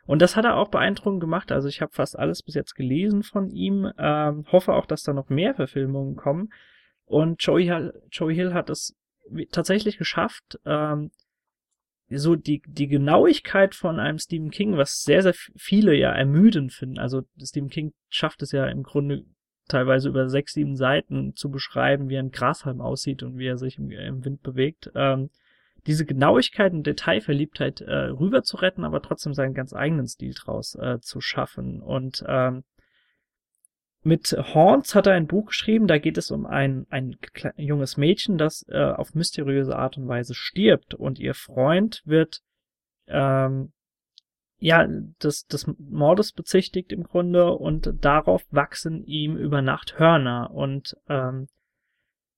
und das hat er auch beeindruckend gemacht. Also ich habe fast alles bis jetzt gelesen von ihm. Ähm, hoffe auch, dass da noch mehr Verfilmungen kommen. Und Joey Hill, Joey Hill hat es tatsächlich geschafft, ähm, so die, die Genauigkeit von einem Stephen King, was sehr, sehr viele ja ermüdend finden. Also Stephen King schafft es ja im Grunde teilweise über sechs, sieben Seiten zu beschreiben, wie ein Grashalm aussieht und wie er sich im, im Wind bewegt. Ähm, diese Genauigkeit und Detailverliebtheit äh, rüber zu retten, aber trotzdem seinen ganz eigenen Stil draus äh, zu schaffen. Und ähm, mit Horns hat er ein Buch geschrieben, da geht es um ein, ein junges Mädchen, das äh, auf mysteriöse Art und Weise stirbt. Und ihr Freund wird ähm, ja des, des Mordes bezichtigt im Grunde. Und darauf wachsen ihm über Nacht Hörner. Und ähm,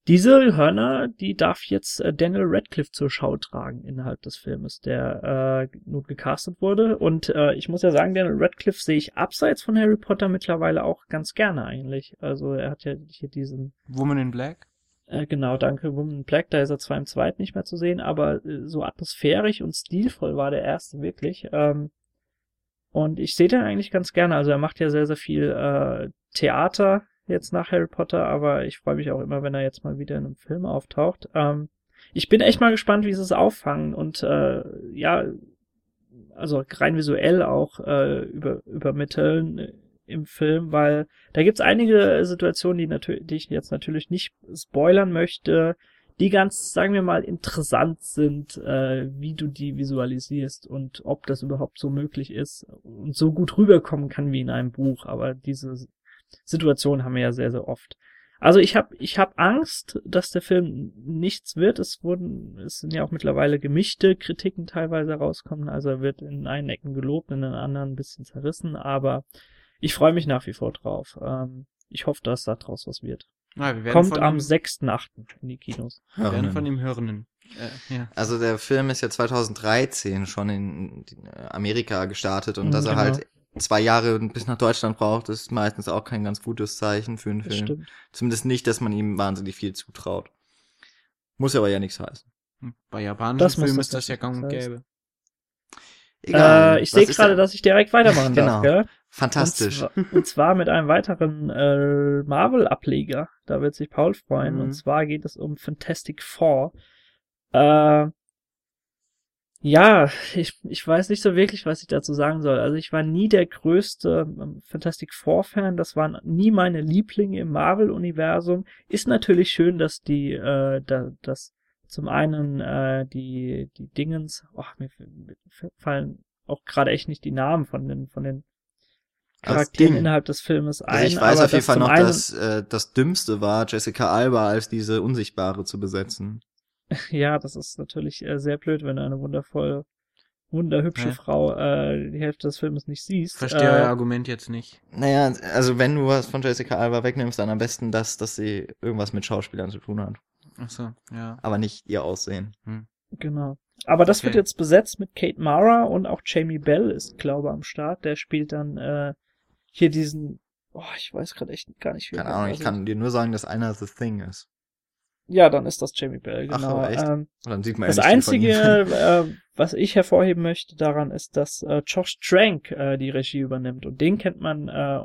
diese Hörner, die darf jetzt äh, Daniel Radcliffe zur Schau tragen innerhalb des Filmes, der äh, nun gecastet wurde. Und äh, ich muss ja sagen, Daniel Radcliffe sehe ich abseits von Harry Potter mittlerweile auch ganz gerne eigentlich. Also er hat ja hier diesen, Woman in Black. äh, genau, danke, Woman in Black, da ist er zwar im zweiten nicht mehr zu sehen, aber äh, so atmosphärisch und stilvoll war der erste wirklich. Ähm, und ich sehe den eigentlich ganz gerne. Also er macht ja sehr, sehr viel äh, Theater jetzt nach Harry Potter, aber ich freue mich auch immer, wenn er jetzt mal wieder in einem Film auftaucht. Ähm, ich bin echt mal gespannt, wie sie es auffangen und äh, ja, also rein visuell auch äh, über, übermitteln äh, im Film, weil da gibt's einige Situationen, die, natürlich, die ich jetzt natürlich nicht spoilern möchte, die ganz, sagen wir mal, interessant sind, äh, wie du die visualisierst und ob das überhaupt so möglich ist und so gut rüberkommen kann wie in einem Buch. Aber diese Situation haben wir ja sehr, sehr oft. Also ich habe ich hab Angst, dass der Film nichts wird. Es wurden, es sind ja auch mittlerweile gemischte Kritiken teilweise rauskommen. Also er wird in einen Ecken gelobt, in den anderen ein bisschen zerrissen, aber ich freue mich nach wie vor drauf. Ähm, ich hoffe, dass da draus was wird. Ja, wir Kommt am ihm, 6.8. in die Kinos. wir werden von ihm hören. Äh, ja. Also der Film ist ja 2013 schon in Amerika gestartet und Mhm, dass er genau. halt zwei Jahre bis nach Deutschland braucht, ist meistens auch kein ganz gutes Zeichen für einen Das Film. stimmt. Zumindest nicht, dass man ihm wahnsinnig viel zutraut. Muss aber ja nichts heißen. Bei japanischen Das Filmen das ist das ja gang und gäbe. Äh, ich sehe gerade, dass ich direkt weitermachen Genau. darf, gell? Fantastisch. Und zwar, und zwar mit einem weiteren äh, Marvel-Ableger. Da wird sich Paul freuen. Mhm. Und zwar geht es um Fantastic Four. Äh, ja, ich, ich weiß nicht so wirklich, was ich dazu sagen soll. Also ich war nie der größte ähm, Fantastic Four-Fan. Das waren nie meine Lieblinge im Marvel-Universum. Ist natürlich schön, dass die, äh, da, dass zum einen äh, die, die Dingens, oh, mir, fallen auch gerade echt nicht die Namen von den, von den Charakteren innerhalb des Filmes ein. Also ich weiß aber auf jeden Fall noch, dass äh, das Dümmste war, Jessica Alba als diese Unsichtbare zu besetzen. Ja, das ist natürlich äh, sehr blöd, wenn du eine wundervolle, wunderhübsche Ja. Frau äh, die Hälfte des Filmes nicht siehst. Verstehe äh, euer Argument jetzt nicht. Naja, also wenn du was von Jessica Alba wegnimmst, dann am besten das, dass sie irgendwas mit Schauspielern zu tun hat. Ach so, ja. aber nicht ihr Aussehen. Genau. Aber das Okay. wird jetzt besetzt mit Kate Mara und auch Jamie Bell ist, glaube am Start. Der spielt dann äh, hier diesen, oh, ich weiß gerade echt gar nicht, wie Keine Ahnung, ich kann dir nur sagen, dass einer The Thing ist. Ja, dann ist das Jamie Bell, Ach, genau. aber echt? ähm, dann sieht man das Einzige, äh, was ich hervorheben möchte daran, ist, dass äh, Josh Trank äh, die Regie übernimmt. Und den kennt man äh,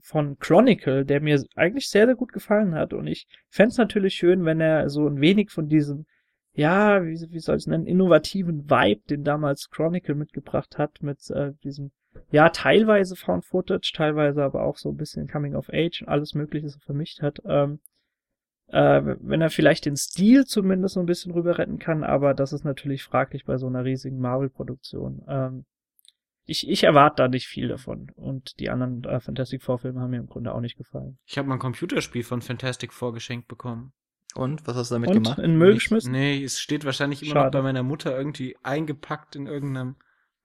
von Chronicle, der mir eigentlich sehr, sehr gut gefallen hat. Und ich fänd's es natürlich schön, wenn er so ein wenig von diesem, ja, wie, wie soll ich es nennen, innovativen Vibe, den damals Chronicle mitgebracht hat, mit äh, diesem, ja, teilweise Found Footage, teilweise aber auch so ein bisschen Coming of Age und alles Mögliche so vermischt hat. Ähm, äh, wenn er vielleicht den Stil zumindest so ein bisschen rüber retten kann, aber das ist natürlich fraglich bei so einer riesigen Marvel-Produktion. Ähm, ich, ich erwarte da nicht viel davon. Und die anderen äh, Fantastic Four-Filme haben mir im Grunde auch nicht gefallen. Ich habe mal ein Computerspiel von Fantastic Four geschenkt bekommen. Und, was hast du damit Und gemacht? in Müll geschmissen? Nee, es steht wahrscheinlich immer noch Schade. bei meiner Mutter irgendwie eingepackt in irgendeinem,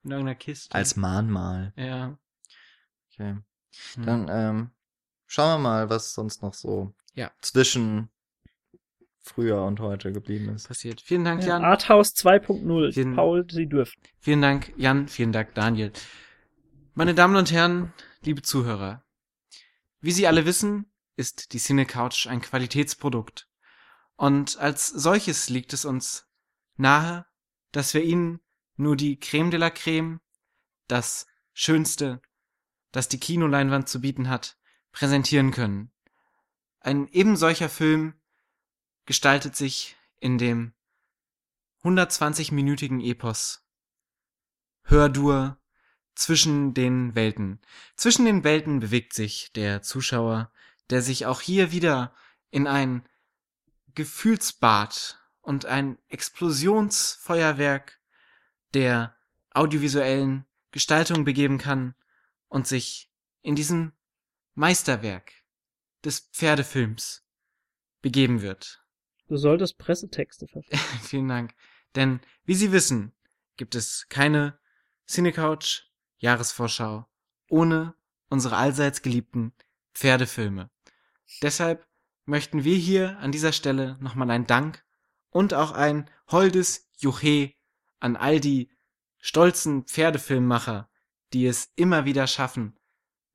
in irgendeiner Kiste. Als Mahnmal. ja. Okay. Hm. Dann ähm, schauen wir mal, was sonst noch so Ja. zwischen früher und heute geblieben ist. passiert. Vielen Dank, Ja, Jan. Arthouse 2.0. Vielen- Paul, Sie dürfen. Vielen Dank, Jan. Vielen Dank, Daniel. Meine Damen und Herren, liebe Zuhörer. Wie Sie alle wissen, ist die Cine Couch ein Qualitätsprodukt. Und als solches liegt es uns nahe, dass wir Ihnen nur die Creme de la Creme, das Schönste, das die Kinoleinwand zu bieten hat, präsentieren können. Ein eben solcher Film gestaltet sich in dem 120-minütigen Epos Hördur zwischen den Welten. Zwischen den Welten bewegt sich der Zuschauer, der sich auch hier wieder in ein Gefühlsbad und ein Explosionsfeuerwerk der audiovisuellen Gestaltung begeben kann und sich in diesem Meisterwerk des Pferdefilms begeben wird. Du solltest Pressetexte verfassen. Vielen Dank. Denn, wie Sie wissen, gibt es keine Cinecouch Jahresvorschau ohne unsere allseits geliebten Pferdefilme. Deshalb möchten wir hier an dieser Stelle nochmal ein Dank und auch ein holdes Juche an all die stolzen Pferdefilmmacher, die es immer wieder schaffen,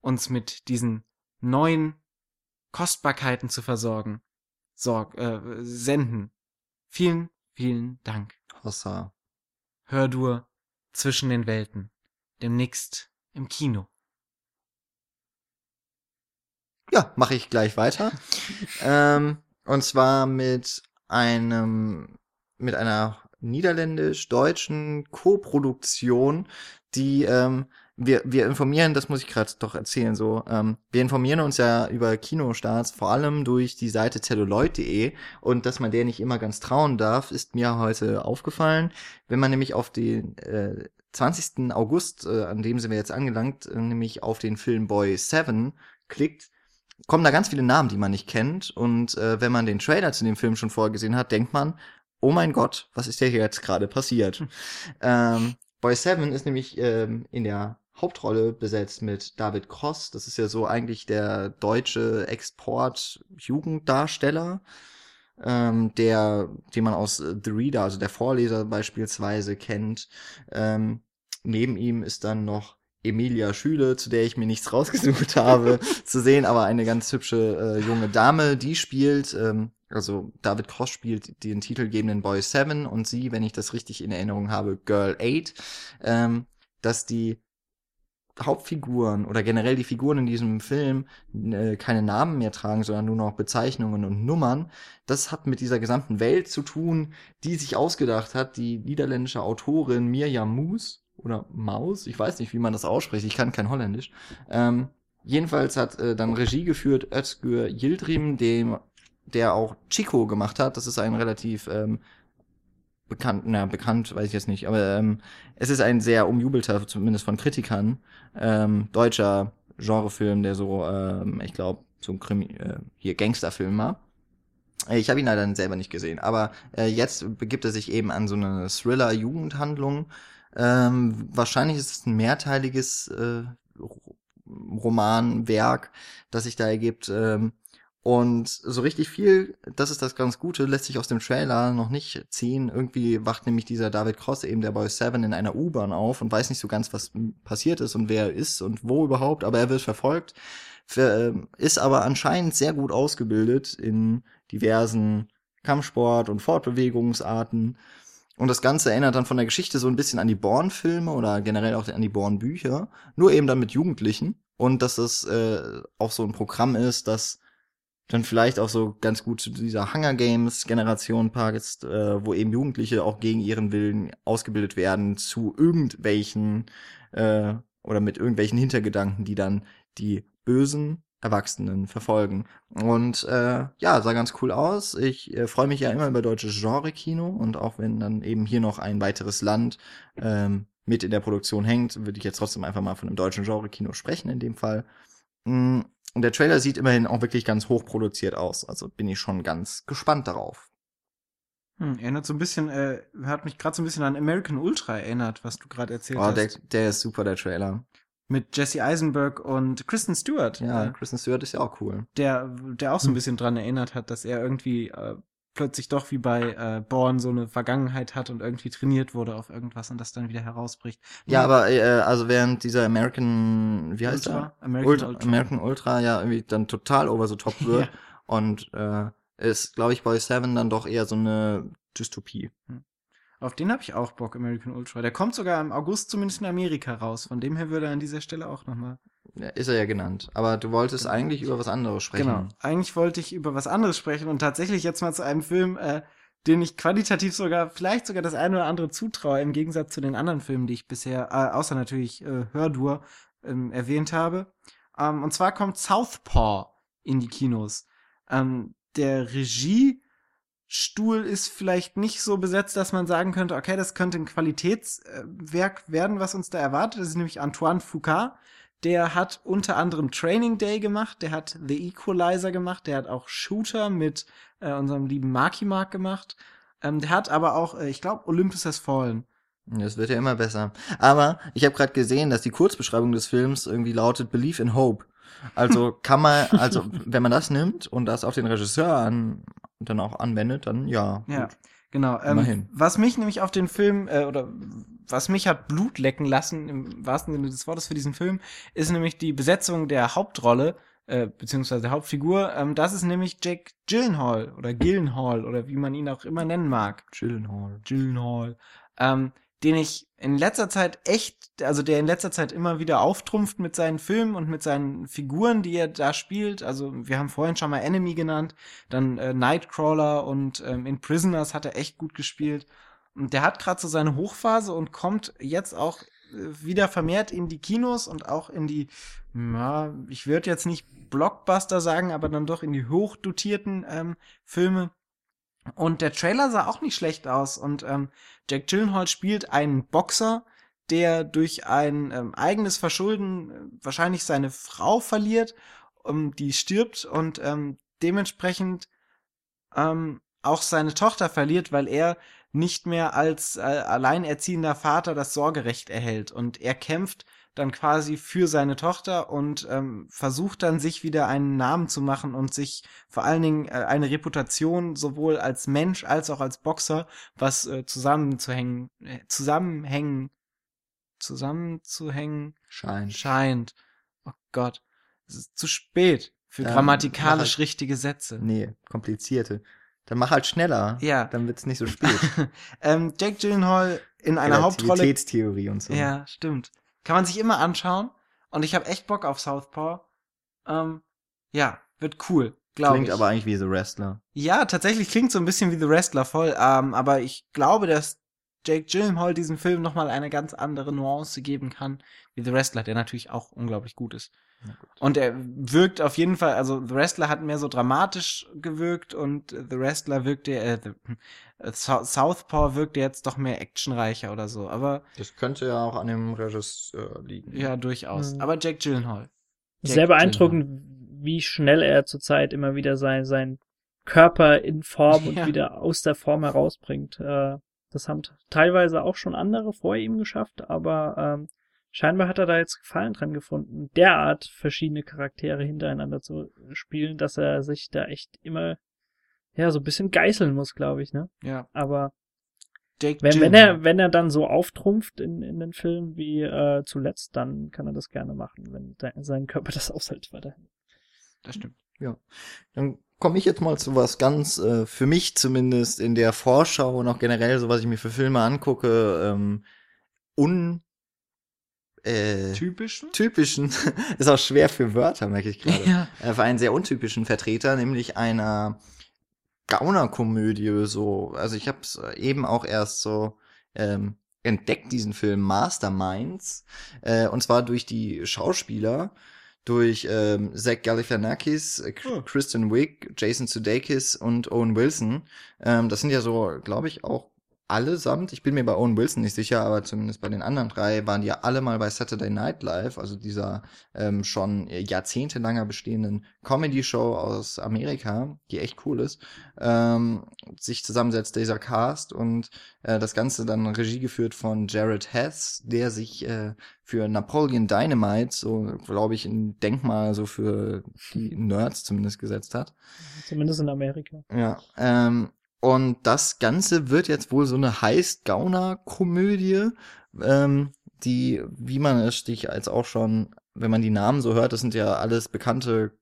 uns mit diesen neuen Kostbarkeiten zu versorgen, sorg, äh, senden. Vielen, vielen Dank. Hossa. Hördur zwischen den Welten. Demnächst im Kino. Ja, mache ich gleich weiter. ähm, und zwar mit einem, mit einer niederländisch-deutschen Co-Produktion, die ähm, wir, wir informieren, das muss ich gerade doch erzählen, so, ähm, wir informieren uns ja über Kinostarts vor allem durch die Seite celluloid.de und dass man der nicht immer ganz trauen darf, ist mir heute aufgefallen. Wenn man nämlich auf den äh, 20. August, äh, an dem sind wir jetzt angelangt, äh, nämlich auf den Film Boy 7 klickt, kommen da ganz viele Namen, die man nicht kennt. Und äh, wenn man den Trailer zu dem Film schon vorgesehen hat, denkt man, oh mein Gott, was ist hier jetzt gerade passiert? ähm, Boy Seven ist nämlich ähm, in der Hauptrolle besetzt mit David Cross. Das ist ja so eigentlich der deutsche Export-Jugenddarsteller, ähm, der, den man aus äh, The Reader, also der Vorleser beispielsweise kennt. Ähm, neben ihm ist dann noch Emilia Schüle, zu der ich mir nichts rausgesucht habe, zu sehen, aber eine ganz hübsche äh, junge Dame, die spielt, ähm, also David Cross spielt den titelgebenden Boy Seven und sie, wenn ich das richtig in Erinnerung habe, Girl Eight, ähm, dass die Hauptfiguren oder generell die Figuren in diesem Film äh, keine Namen mehr tragen, sondern nur noch Bezeichnungen und Nummern. Das hat mit dieser gesamten Welt zu tun, die sich ausgedacht hat, die niederländische Autorin Mirjam Moes oder Maus, ich weiß nicht, wie man das ausspricht, ich kann kein Holländisch. Ähm, jedenfalls hat äh, dann Regie geführt Özgür Yildirim, dem der auch Chico gemacht hat. Das ist ein relativ ähm, bekannt, na bekannt, weiß ich jetzt nicht, aber ähm, es ist ein sehr umjubelter, zumindest von Kritikern, ähm, deutscher Genrefilm, der so, ähm, ich glaube, so ein Krimi, äh, hier Gangsterfilm war. Äh, Ich habe ihn leider selber nicht gesehen, aber äh, jetzt begibt er sich eben an so eine Thriller-Jugendhandlung. Ähm, wahrscheinlich ist es ein mehrteiliges äh, Romanwerk, das sich da ergibt. Ähm, Und so richtig viel, das ist das ganz Gute, lässt sich aus dem Trailer noch nicht ziehen. Irgendwie wacht nämlich dieser David Cross, eben der Boy Seven, in einer U-Bahn auf und weiß nicht so ganz, was passiert ist und wer er ist und wo überhaupt, aber er wird verfolgt, ähm, ist aber anscheinend sehr gut ausgebildet in diversen Kampfsport- und Fortbewegungsarten. Und das Ganze erinnert dann von der Geschichte so ein bisschen an die Born-Filme oder generell auch an die Born-Bücher, nur eben dann mit Jugendlichen. Und dass das äh, auch so ein Programm ist, das dann vielleicht auch so ganz gut zu dieser Hunger Games Generation passt, äh, wo eben Jugendliche auch gegen ihren Willen ausgebildet werden zu irgendwelchen äh, oder mit irgendwelchen Hintergedanken, die dann die bösen Erwachsenen verfolgen. Und äh, ja, sah ganz cool aus. Ich äh, freue mich ja immer über deutsches Genre-Kino und auch wenn dann eben hier noch ein weiteres Land ähm, mit in der Produktion hängt, würde ich jetzt trotzdem einfach mal von einem deutschen Genre-Kino sprechen in dem Fall. Mm, und der Trailer sieht immerhin auch wirklich ganz hoch produziert aus. Also bin ich schon ganz gespannt darauf. Hm, erinnert so ein bisschen, äh, hat mich gerade so ein bisschen an American Ultra erinnert, was du gerade erzählt oh, hast. Der, der ist super, der Trailer. Mit Jesse Eisenberg und Kristen Stewart. Ja, äh, Kristen Stewart ist ja auch cool. Der, der auch so ein bisschen dran erinnert hat, dass er irgendwie äh, plötzlich doch wie bei äh, Born so eine Vergangenheit hat und irgendwie trainiert wurde auf irgendwas und das dann wieder herausbricht. Ja, aber äh, also während dieser American, wie heißt Ultra? der? American Ultra, Ultra. American Ultra ja irgendwie dann total over the top wird Ja. und äh, ist, glaube ich, Boy Seven dann doch eher so eine Dystopie. Auf den habe ich auch Bock, American Ultra. Der kommt sogar im August zumindest in Amerika raus. Von dem her würde er an dieser Stelle auch nochmal. Ja, ist er ja genannt. Aber du wolltest eigentlich über was anderes sprechen. Genau. Eigentlich wollte ich über was anderes sprechen und tatsächlich jetzt mal zu einem Film, äh, den ich qualitativ sogar, vielleicht sogar das eine oder andere zutraue, im Gegensatz zu den anderen Filmen, die ich bisher, äh, außer natürlich äh, Hördur, ähm, erwähnt habe. Ähm, und zwar kommt Southpaw in die Kinos. Ähm, der Regiestuhl ist vielleicht nicht so besetzt, dass man sagen könnte, okay, das könnte ein Qualitätswerk werden, was uns da erwartet. Das ist nämlich Antoine Foucault. Der hat unter anderem Training Day gemacht, der hat The Equalizer gemacht, der hat auch Shooter mit äh, unserem lieben Marky Mark gemacht. Ähm, der hat aber auch, äh, ich glaube, Olympus Has Fallen. Das wird ja immer besser. Aber ich habe gerade gesehen, dass die Kurzbeschreibung des Films irgendwie lautet Believe in Hope. Also kann man, also wenn man das nimmt und das auf den Regisseur an, dann auch anwendet, dann ja. Ja, gut. genau. Ähm, Immerhin. was mich nämlich auf den Film, äh, oder was mich hat Blut lecken lassen, im wahrsten Sinne des Wortes für diesen Film, ist nämlich die Besetzung der Hauptrolle, äh, beziehungsweise der Hauptfigur. Ähm, das ist nämlich Jake Gyllenhaal oder Gyllenhaal oder wie man ihn auch immer nennen mag. Gyllenhaal. Gyllenhaal. Ähm, den ich in letzter Zeit echt, also der in letzter Zeit immer wieder auftrumpft mit seinen Filmen und mit seinen Figuren, die er da spielt. Also wir haben vorhin schon mal Enemy genannt, dann äh, Nightcrawler und ähm, in Prisoners hat er echt gut gespielt. Und der hat gerade so seine Hochphase und kommt jetzt auch äh, wieder vermehrt in die Kinos und auch in die, ja, ich würde jetzt nicht Blockbuster sagen, aber dann doch in die hochdotierten ähm, Filme. Und der Trailer sah auch nicht schlecht aus. Und ähm, Jack Gyllenhaal spielt einen Boxer, der durch ein ähm, eigenes Verschulden äh, wahrscheinlich seine Frau verliert, ähm, die stirbt und ähm, dementsprechend ähm, auch seine Tochter verliert, weil er nicht mehr als äh, alleinerziehender Vater das Sorgerecht erhält. Und er kämpft dann quasi für seine Tochter und ähm, versucht dann sich wieder einen Namen zu machen und sich vor allen Dingen äh, eine Reputation sowohl als Mensch als auch als Boxer, was äh, zusammenzuhängen, äh, zusammenhängen, zusammenzuhängen Scheint. scheint. Oh Gott, es ist zu spät für Dann grammatikalisch richtige Sätze. Nee, komplizierte. Dann mach halt schneller. Ja. Dann wird's nicht so spät. ähm, Jake Gyllenhaal in einer Hauptrolle Relativitätstheorie und so. Ja, stimmt. Kann man sich immer anschauen. Und ich habe echt Bock auf Southpaw. Ähm, ja, wird cool, glaube Klingt ich. aber eigentlich wie The Wrestler. ja, tatsächlich klingt so ein bisschen wie The Wrestler voll. Ähm, aber ich glaube, dass Jake Gyllenhaal diesem Film nochmal eine ganz andere Nuance geben kann, wie The Wrestler, der natürlich auch unglaublich gut ist. Und er wirkt auf jeden Fall, also The Wrestler hat mehr so dramatisch gewirkt und The Wrestler wirkte, äh, The, äh, Sou- Southpaw wirkte jetzt doch mehr actionreicher oder so. Aber Das könnte ja auch an dem Regisseur liegen. ja, durchaus. Mhm. Aber Jack Gyllenhaal. Jack Sehr beeindruckend, wie schnell er zurzeit immer wieder sein, sein Körper in Form und Ja. wieder aus der Form herausbringt. Äh, das haben teilweise auch schon andere vor ihm geschafft, aber ähm, scheinbar hat er da jetzt Gefallen dran gefunden, derart verschiedene Charaktere hintereinander zu spielen, dass er sich da echt immer, ja, so ein bisschen geißeln muss, glaube ich, ne? Ja. Aber wenn, wenn er, wenn er dann so auftrumpft in, in den Film wie äh, zuletzt, dann kann er das gerne machen, wenn de- sein Körper das aushält weiterhin. Das stimmt. Dann komme ich jetzt mal zu was ganz, äh, für mich zumindest in der Vorschau und auch generell, so was ich mir für Filme angucke, ähm, un äh, Typischen? typischen, ist auch schwer für Wörter, merke ich gerade. Ja. äh, für einen sehr untypischen Vertreter, nämlich einer Gaunerkomödie, so, also ich habe es eben auch erst so ähm, entdeckt, diesen Film Masterminds, äh, und zwar durch die Schauspieler, durch ähm, Zach Galifianakis, äh, Oh. Kristen Wiig, Jason Sudeikis und Owen Wilson. Ähm, das sind ja so, glaube ich, auch allesamt, ich bin mir bei Owen Wilson nicht sicher, aber zumindest bei den anderen drei waren die ja alle mal bei Saturday Night Live, also dieser ähm, schon jahrzehntelanger bestehenden Comedy-Show aus Amerika, die echt cool ist, ähm, sich zusammensetzt, dieser Cast und äh, das Ganze dann Regie geführt von Jared Hess, der sich äh, für Napoleon Dynamite, so glaube ich, ein Denkmal so für die Nerds zumindest gesetzt hat. Zumindest in Amerika. Ja, ähm, und das Ganze wird jetzt wohl so eine Heist-Gauner-Komödie, ähm, die, wie man es sich als auch schon, wenn man die Namen so hört, das sind ja alles bekannte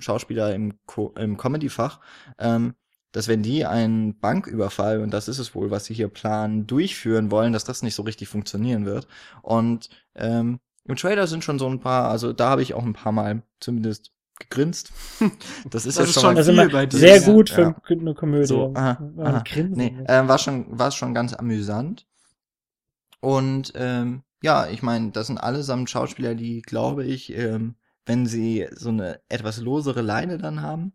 Schauspieler im, Co im Comedy-Fach, ähm, dass wenn die einen Banküberfall, und das ist es wohl, was sie hier planen, durchführen wollen, dass das nicht so richtig funktionieren wird. Und ähm, im Trailer sind schon so ein paar, also da habe ich auch ein paar Mal zumindest gegrinst. Das ist Das ja ist schon, mal Also viel immer bei dir. sehr gut für Ja. eine Komödie. So, aha, aha. Nee, äh, war schon, war schon ganz amüsant. Und ähm, ja, ich meine, das sind allesamt Schauspieler, die, glaube ich, ähm, wenn sie so eine etwas losere Leine dann haben,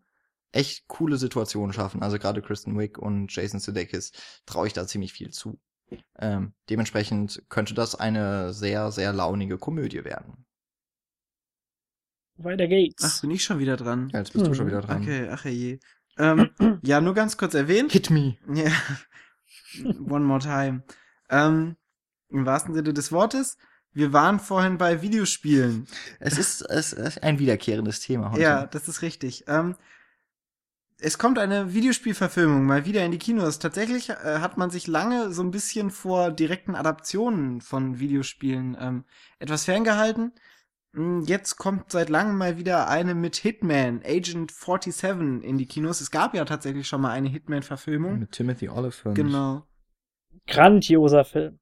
echt coole Situationen schaffen. Also gerade Kristen Wiig und Jason Sudeikis traue ich da ziemlich viel zu. Ähm, dementsprechend könnte das eine sehr, sehr launige Komödie werden. Weiter geht's. Ach, bin ich schon wieder dran? Ja, jetzt bist du Mhm. schon wieder dran. Okay, ach je. Ähm, ja, nur ganz kurz erwähnt. Hit me. Ja. One more time. Ähm, Im wahrsten Sinne des Wortes. Wir waren vorhin bei Videospielen. Es ist, es ist ein wiederkehrendes Thema heute. Ja, das ist richtig. Ähm, es kommt eine Videospielverfilmung mal wieder in die Kinos. Tatsächlich äh, hat man sich lange so ein bisschen vor direkten Adaptionen von Videospielen ähm, etwas ferngehalten. Mm, Jetzt kommt seit langem mal wieder eine mit Hitman, Agent 47 in die Kinos. Es gab ja tatsächlich schon mal eine Hitman-Verfilmung. Mit Timothy Oliphant. Genau. Grandioser Film.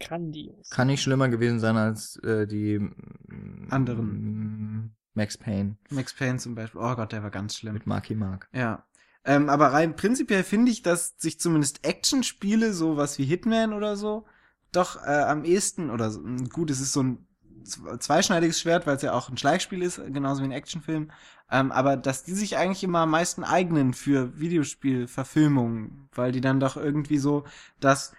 Grandios. Kann nicht schlimmer gewesen sein als äh, die mm, Anderen. mm, Max Payne Max Payne zum Beispiel. Oh Gott, der war ganz schlimm. mit Marky Mark. Ja. Ähm, aber rein prinzipiell finde ich, dass sich zumindest Actionspiele, sowas wie Hitman oder so, doch äh, am ehesten, oder so, m, gut, es ist so ein zweischneidiges Schwert, weil es ja auch ein Schleichspiel ist, genauso wie ein Actionfilm, ähm, aber dass die sich eigentlich immer am meisten eignen für Videospielverfilmungen, weil die dann doch irgendwie so das,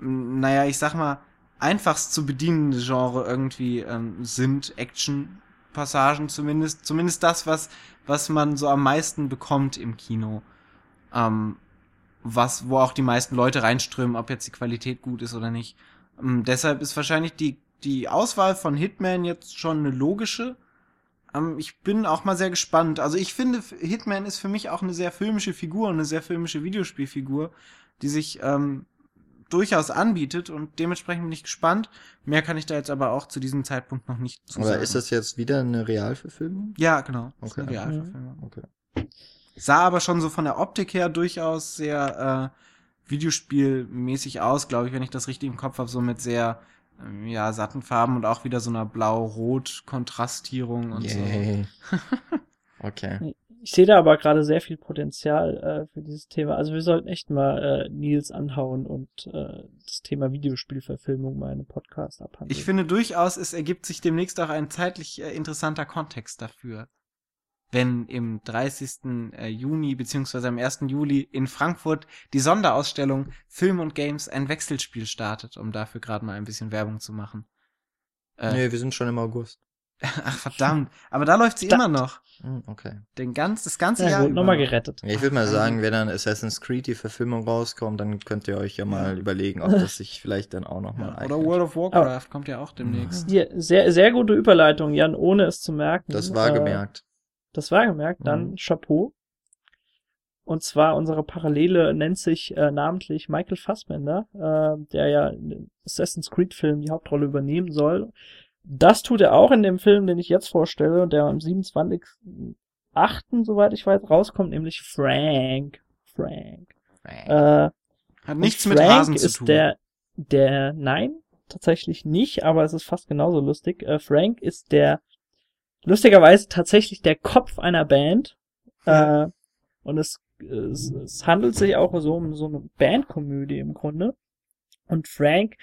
naja, ich sag mal, einfachst zu bedienende Genre irgendwie ähm, sind, Action-Passagen zumindest, zumindest das, was was man so am meisten bekommt im Kino. Ähm, was, wo auch die meisten Leute reinströmen, ob jetzt die Qualität gut ist oder nicht. Ähm, deshalb ist wahrscheinlich die, die Auswahl von Hitman jetzt schon eine logische. Ähm, ich bin auch mal sehr gespannt. Also ich finde, Hitman ist für mich auch eine sehr filmische Figur, eine sehr filmische Videospielfigur, die sich ähm, durchaus anbietet und dementsprechend bin ich gespannt. Mehr kann ich da jetzt aber auch zu diesem Zeitpunkt noch nicht zu Oder sagen. ist das jetzt wieder eine Realverfilmung? Ja, genau. Das ist Okay. eine Realverfilmung. Okay. Sah aber schon so von der Optik her durchaus sehr äh, Videospielmäßig aus, glaube ich, wenn ich das richtig im Kopf habe, so mit sehr ja, satten Farben und auch wieder so einer Blau-Rot-Kontrastierung und Yay. okay. Ich sehe da aber gerade sehr viel Potenzial äh, für dieses Thema. Also wir sollten echt mal äh, Nils anhauen und äh, das Thema Videospielverfilmung mal in einem Podcast so. abhandeln. Ich finde durchaus, es ergibt sich demnächst auch ein zeitlich äh, interessanter Kontext dafür. Wenn im 30. äh, Juni beziehungsweise am 1. Juli in Frankfurt die Sonderausstellung Film und Games ein Wechselspiel startet, um dafür gerade mal ein bisschen Werbung zu machen. Äh, Nee, wir sind schon im August. Ach verdammt, aber da läuft sie immer noch. Hm, Okay. Den ganz, das ganze Ja, Jahr gut, über. nochmal gerettet. Ja, ich würde mal sagen, wenn dann Assassin's Creed die Verfilmung rauskommt, dann könnt ihr euch ja mal überlegen, ob das sich vielleicht dann auch noch mal Ja, eignet. oder World of Warcraft kommt ja auch demnächst. Hier, sehr, sehr gute Überleitung, Jan, ohne es zu merken. Das war Äh, gemerkt. Das war gemerkt, dann Mhm. Chapeau. Und zwar unsere Parallele nennt sich äh, namentlich Michael Fassbender, äh, der ja in Assassin's Creed Film die Hauptrolle übernehmen soll. Das tut er auch in dem Film, den ich jetzt vorstelle, der am 27.8., soweit ich weiß, rauskommt, nämlich Frank. Frank. Äh, Hat nichts mit Frank Hasen zu ist tun. Der, der, nein, tatsächlich nicht, aber es ist fast genauso lustig. Äh, Frank ist der, lustigerweise tatsächlich der Kopf einer Band. Äh, und es, es, es handelt sich auch so um so eine Bandkomödie im Grunde. Und Frank,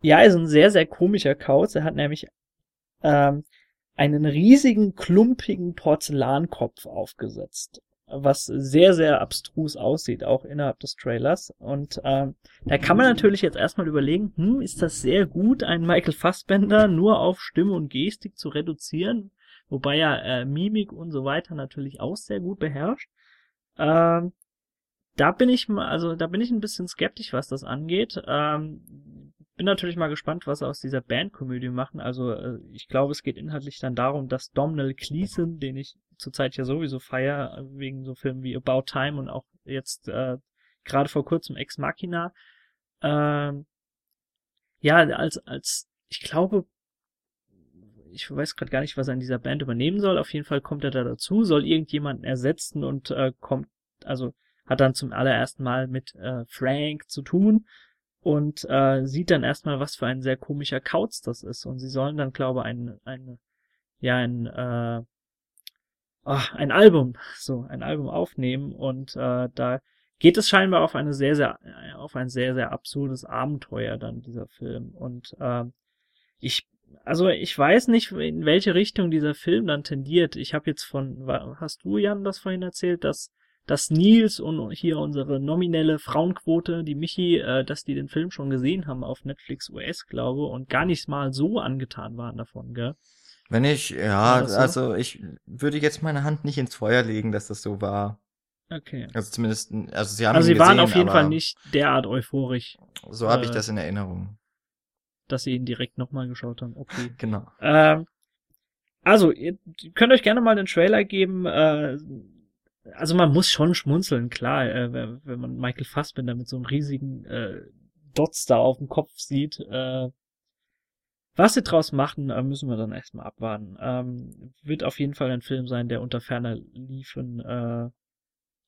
ja, ist ein sehr, sehr komischer Kauz. Er hat nämlich ähm, einen riesigen, klumpigen Porzellankopf aufgesetzt, was sehr, sehr abstrus aussieht, auch innerhalb des Trailers. Und ähm, da kann man natürlich jetzt erstmal überlegen, hm, ist das sehr gut, einen Michael Fassbender nur auf Stimme und Gestik zu reduzieren, wobei er äh, Mimik und so weiter natürlich auch sehr gut beherrscht. Ähm, da bin ich mal, also da bin ich ein bisschen skeptisch, was das angeht. Ähm, bin natürlich mal gespannt, was sie aus dieser Bandkomödie machen. Also äh, ich glaube, es geht inhaltlich dann darum, dass Domhnall Gleeson, den ich zurzeit ja sowieso feier, äh, wegen so Filmen wie About Time und auch jetzt äh, gerade vor kurzem Ex Machina, ähm, ja, als, als, ich glaube, ich weiß gerade gar nicht, was er in dieser Band übernehmen soll. Auf jeden Fall kommt er da dazu, soll irgendjemanden ersetzen und äh, kommt, also hat dann zum allerersten Mal mit äh, Frank zu tun und äh, sieht dann erstmal, was für ein sehr komischer Kauz das ist. Und sie sollen dann, glaube ich, ein, ein, ja, ein, äh, ach, ein Album, so, ein Album aufnehmen und äh, da geht es scheinbar auf eine sehr, sehr, auf ein sehr, sehr absurdes Abenteuer dann, dieser Film. Und äh, ich, also ich weiß nicht, in welche Richtung dieser Film dann tendiert. Ich habe jetzt von, hast du, Jan, das vorhin erzählt, dass dass Nils und hier unsere nominelle Frauenquote, die Michi, äh, dass die den Film schon gesehen haben auf Netflix US, glaube, und gar nicht mal so angetan waren davon, gell? Wenn ich, ja, so? also ich würde jetzt meine Hand nicht ins Feuer legen, dass das so war. Okay. Also zumindest, also sie haben Also sie waren gesehen, auf jeden Fall nicht derart euphorisch, So habe ich äh, das in Erinnerung. Dass sie ihn direkt nochmal geschaut haben. Okay. Genau. Ähm, also, ihr könnt euch gerne mal den Trailer geben. Äh, also man muss schon schmunzeln, klar, äh, wenn, man Michael Fassbender mit so einem riesigen äh, Dots da auf dem Kopf sieht. Äh, was sie draus machen, äh, müssen wir dann erstmal abwarten. Ähm, wird auf jeden Fall ein Film sein, der unter ferner Liefen äh,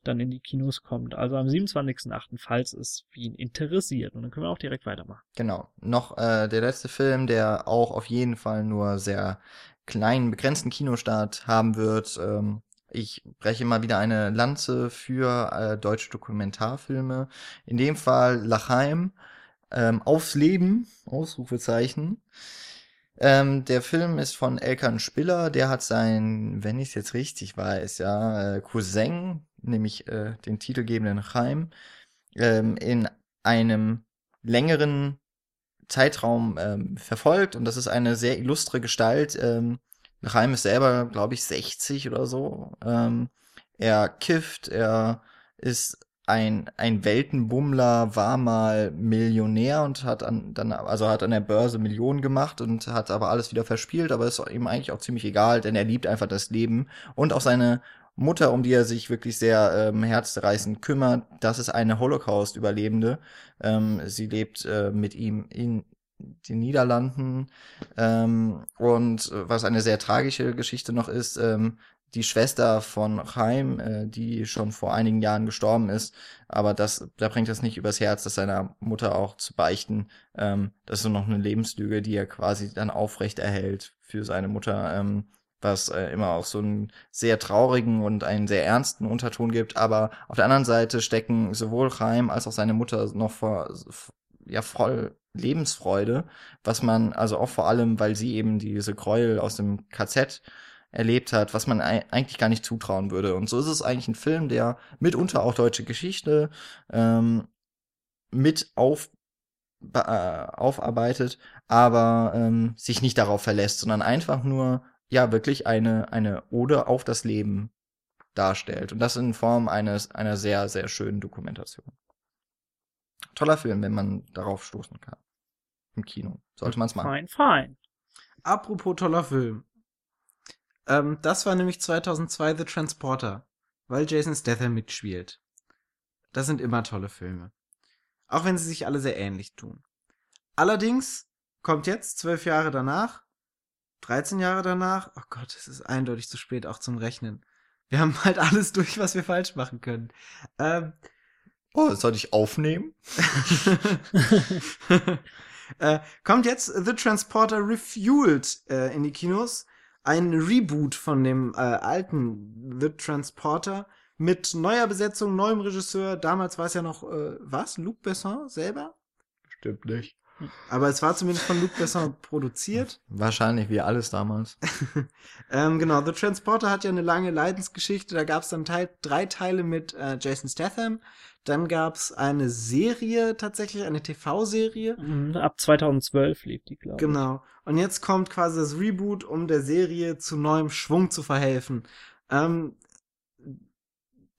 dann in die Kinos kommt. Also am 27.08., falls es ihn interessiert. Und dann können wir auch direkt weitermachen. Genau. Noch äh, der letzte Film, der auch auf jeden Fall nur sehr kleinen, begrenzten Kinostart haben wird. Ähm, ich breche mal wieder eine Lanze für äh, deutsche Dokumentarfilme. In dem Fall Lachheim. Ähm, aufs Leben, Ausrufezeichen. Ähm, der Film ist von Elkan Spiller, der hat sein, wenn ich es jetzt richtig weiß, ja, äh, Cousin, nämlich äh, den titelgebenden Chaim, ähm, in einem längeren Zeitraum ähm, verfolgt und das ist eine sehr illustre Gestalt. Ähm, Chaim ist selber, glaube ich, 60 oder so. Ähm, er kifft, er ist ein, ein Weltenbummler, war mal Millionär und hat an, dann, also hat an der Börse Millionen gemacht und hat aber alles wieder verspielt, aber ist ihm eigentlich auch ziemlich egal, denn er liebt einfach das Leben und auch seine Mutter, um die er sich wirklich sehr ähm, herzzerreißend kümmert, das ist eine Holocaust-Überlebende. Ähm, sie lebt äh, mit ihm in den Niederlanden ähm, und äh, was eine sehr tragische Geschichte noch ist, ähm, die Schwester von Chaim, äh, die schon vor einigen Jahren gestorben ist, aber das, da bringt das nicht übers Herz, das seiner Mutter auch zu beichten. Ähm, das ist so noch eine Lebenslüge, die er quasi dann aufrecht erhält für seine Mutter, ähm, was äh, immer auch so einen sehr traurigen und einen sehr ernsten Unterton gibt. Aber auf der anderen Seite stecken sowohl Chaim als auch seine Mutter noch vor, ja, voll Lebensfreude, was man, also auch vor allem, weil sie eben diese Gräuel aus dem KZ erlebt hat, was man ei- eigentlich gar nicht zutrauen würde. Und so ist es eigentlich ein Film, der mitunter auch deutsche Geschichte ähm, mit auf, äh, aufarbeitet, aber ähm, sich nicht darauf verlässt, sondern einfach nur ja wirklich eine, eine Ode auf das Leben darstellt. Und das in Form eines, einer sehr, sehr schönen Dokumentation. Toller Film, wenn man darauf stoßen kann. Im Kino. Sollte man es machen. Fein, fein. Apropos toller Film. Ähm, das war nämlich 2002 The Transporter, weil Jason Statham mitspielt. Das sind immer tolle Filme. Auch wenn sie sich alle sehr ähnlich tun. Allerdings kommt jetzt, zwölf Jahre danach, 13 Jahre danach, oh Gott, es ist eindeutig zu spät auch zum Rechnen. Wir haben halt alles durch, was wir falsch machen können. Ähm, Oh, soll ich aufnehmen? äh, kommt jetzt The Transporter Refueled äh, in die Kinos. Ein Reboot von dem äh, alten The Transporter mit neuer Besetzung, neuem Regisseur. Damals war es ja noch, äh, was? Luc Besson selber? Stimmt nicht. Aber es war zumindest von Luc Besson produziert. Wahrscheinlich wie alles damals. ähm, genau, The Transporter hat ja eine lange Leidensgeschichte. Da gab es dann Teil, drei Teile mit äh, Jason Statham. Dann gab es eine Serie tatsächlich, eine TV-Serie. Mhm, Ab 2012 lief die, glaube ich. Genau. Und jetzt kommt quasi das Reboot, um der Serie zu neuem Schwung zu verhelfen. Ähm,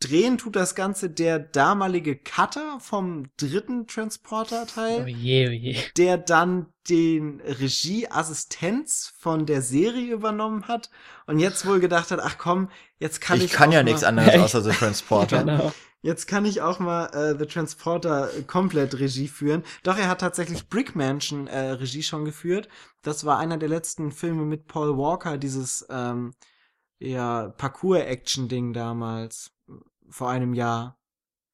drehen tut das Ganze der damalige Cutter vom dritten Transporter-Teil. Oh je, oh je. der dann den Regieassistenz von der Serie übernommen hat und jetzt wohl gedacht hat, ach komm, jetzt kann ich ich kann auch ja mal, nichts anderes außer The Transporter. Genau. Jetzt kann ich auch mal äh, The Transporter äh, komplett Regie führen. Doch er hat tatsächlich Brick Mansion äh, Regie schon geführt. Das war einer der letzten Filme mit Paul Walker, dieses ähm, ja Parkour-Action-Ding damals vor einem Jahr.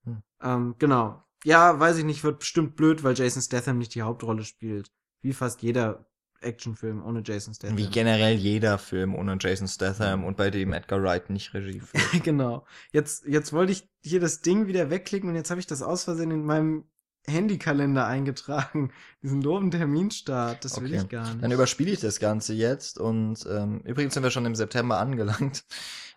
Hm. Ähm, genau. Ja, weiß ich nicht, wird bestimmt blöd, weil Jason Statham nicht die Hauptrolle spielt. Wie fast jeder Actionfilm ohne Jason Statham. Wie generell jeder Film ohne Jason Statham und bei dem Edgar Wright nicht Regie führt. genau. Jetzt, jetzt wollte ich hier das Ding wieder wegklicken und jetzt habe ich das aus Versehen in meinem Handykalender eingetragen. Diesen doofen Terminstart. Das will Okay. ich gar nicht. Dann überspiele ich das Ganze jetzt und ähm, übrigens sind wir schon im September angelangt.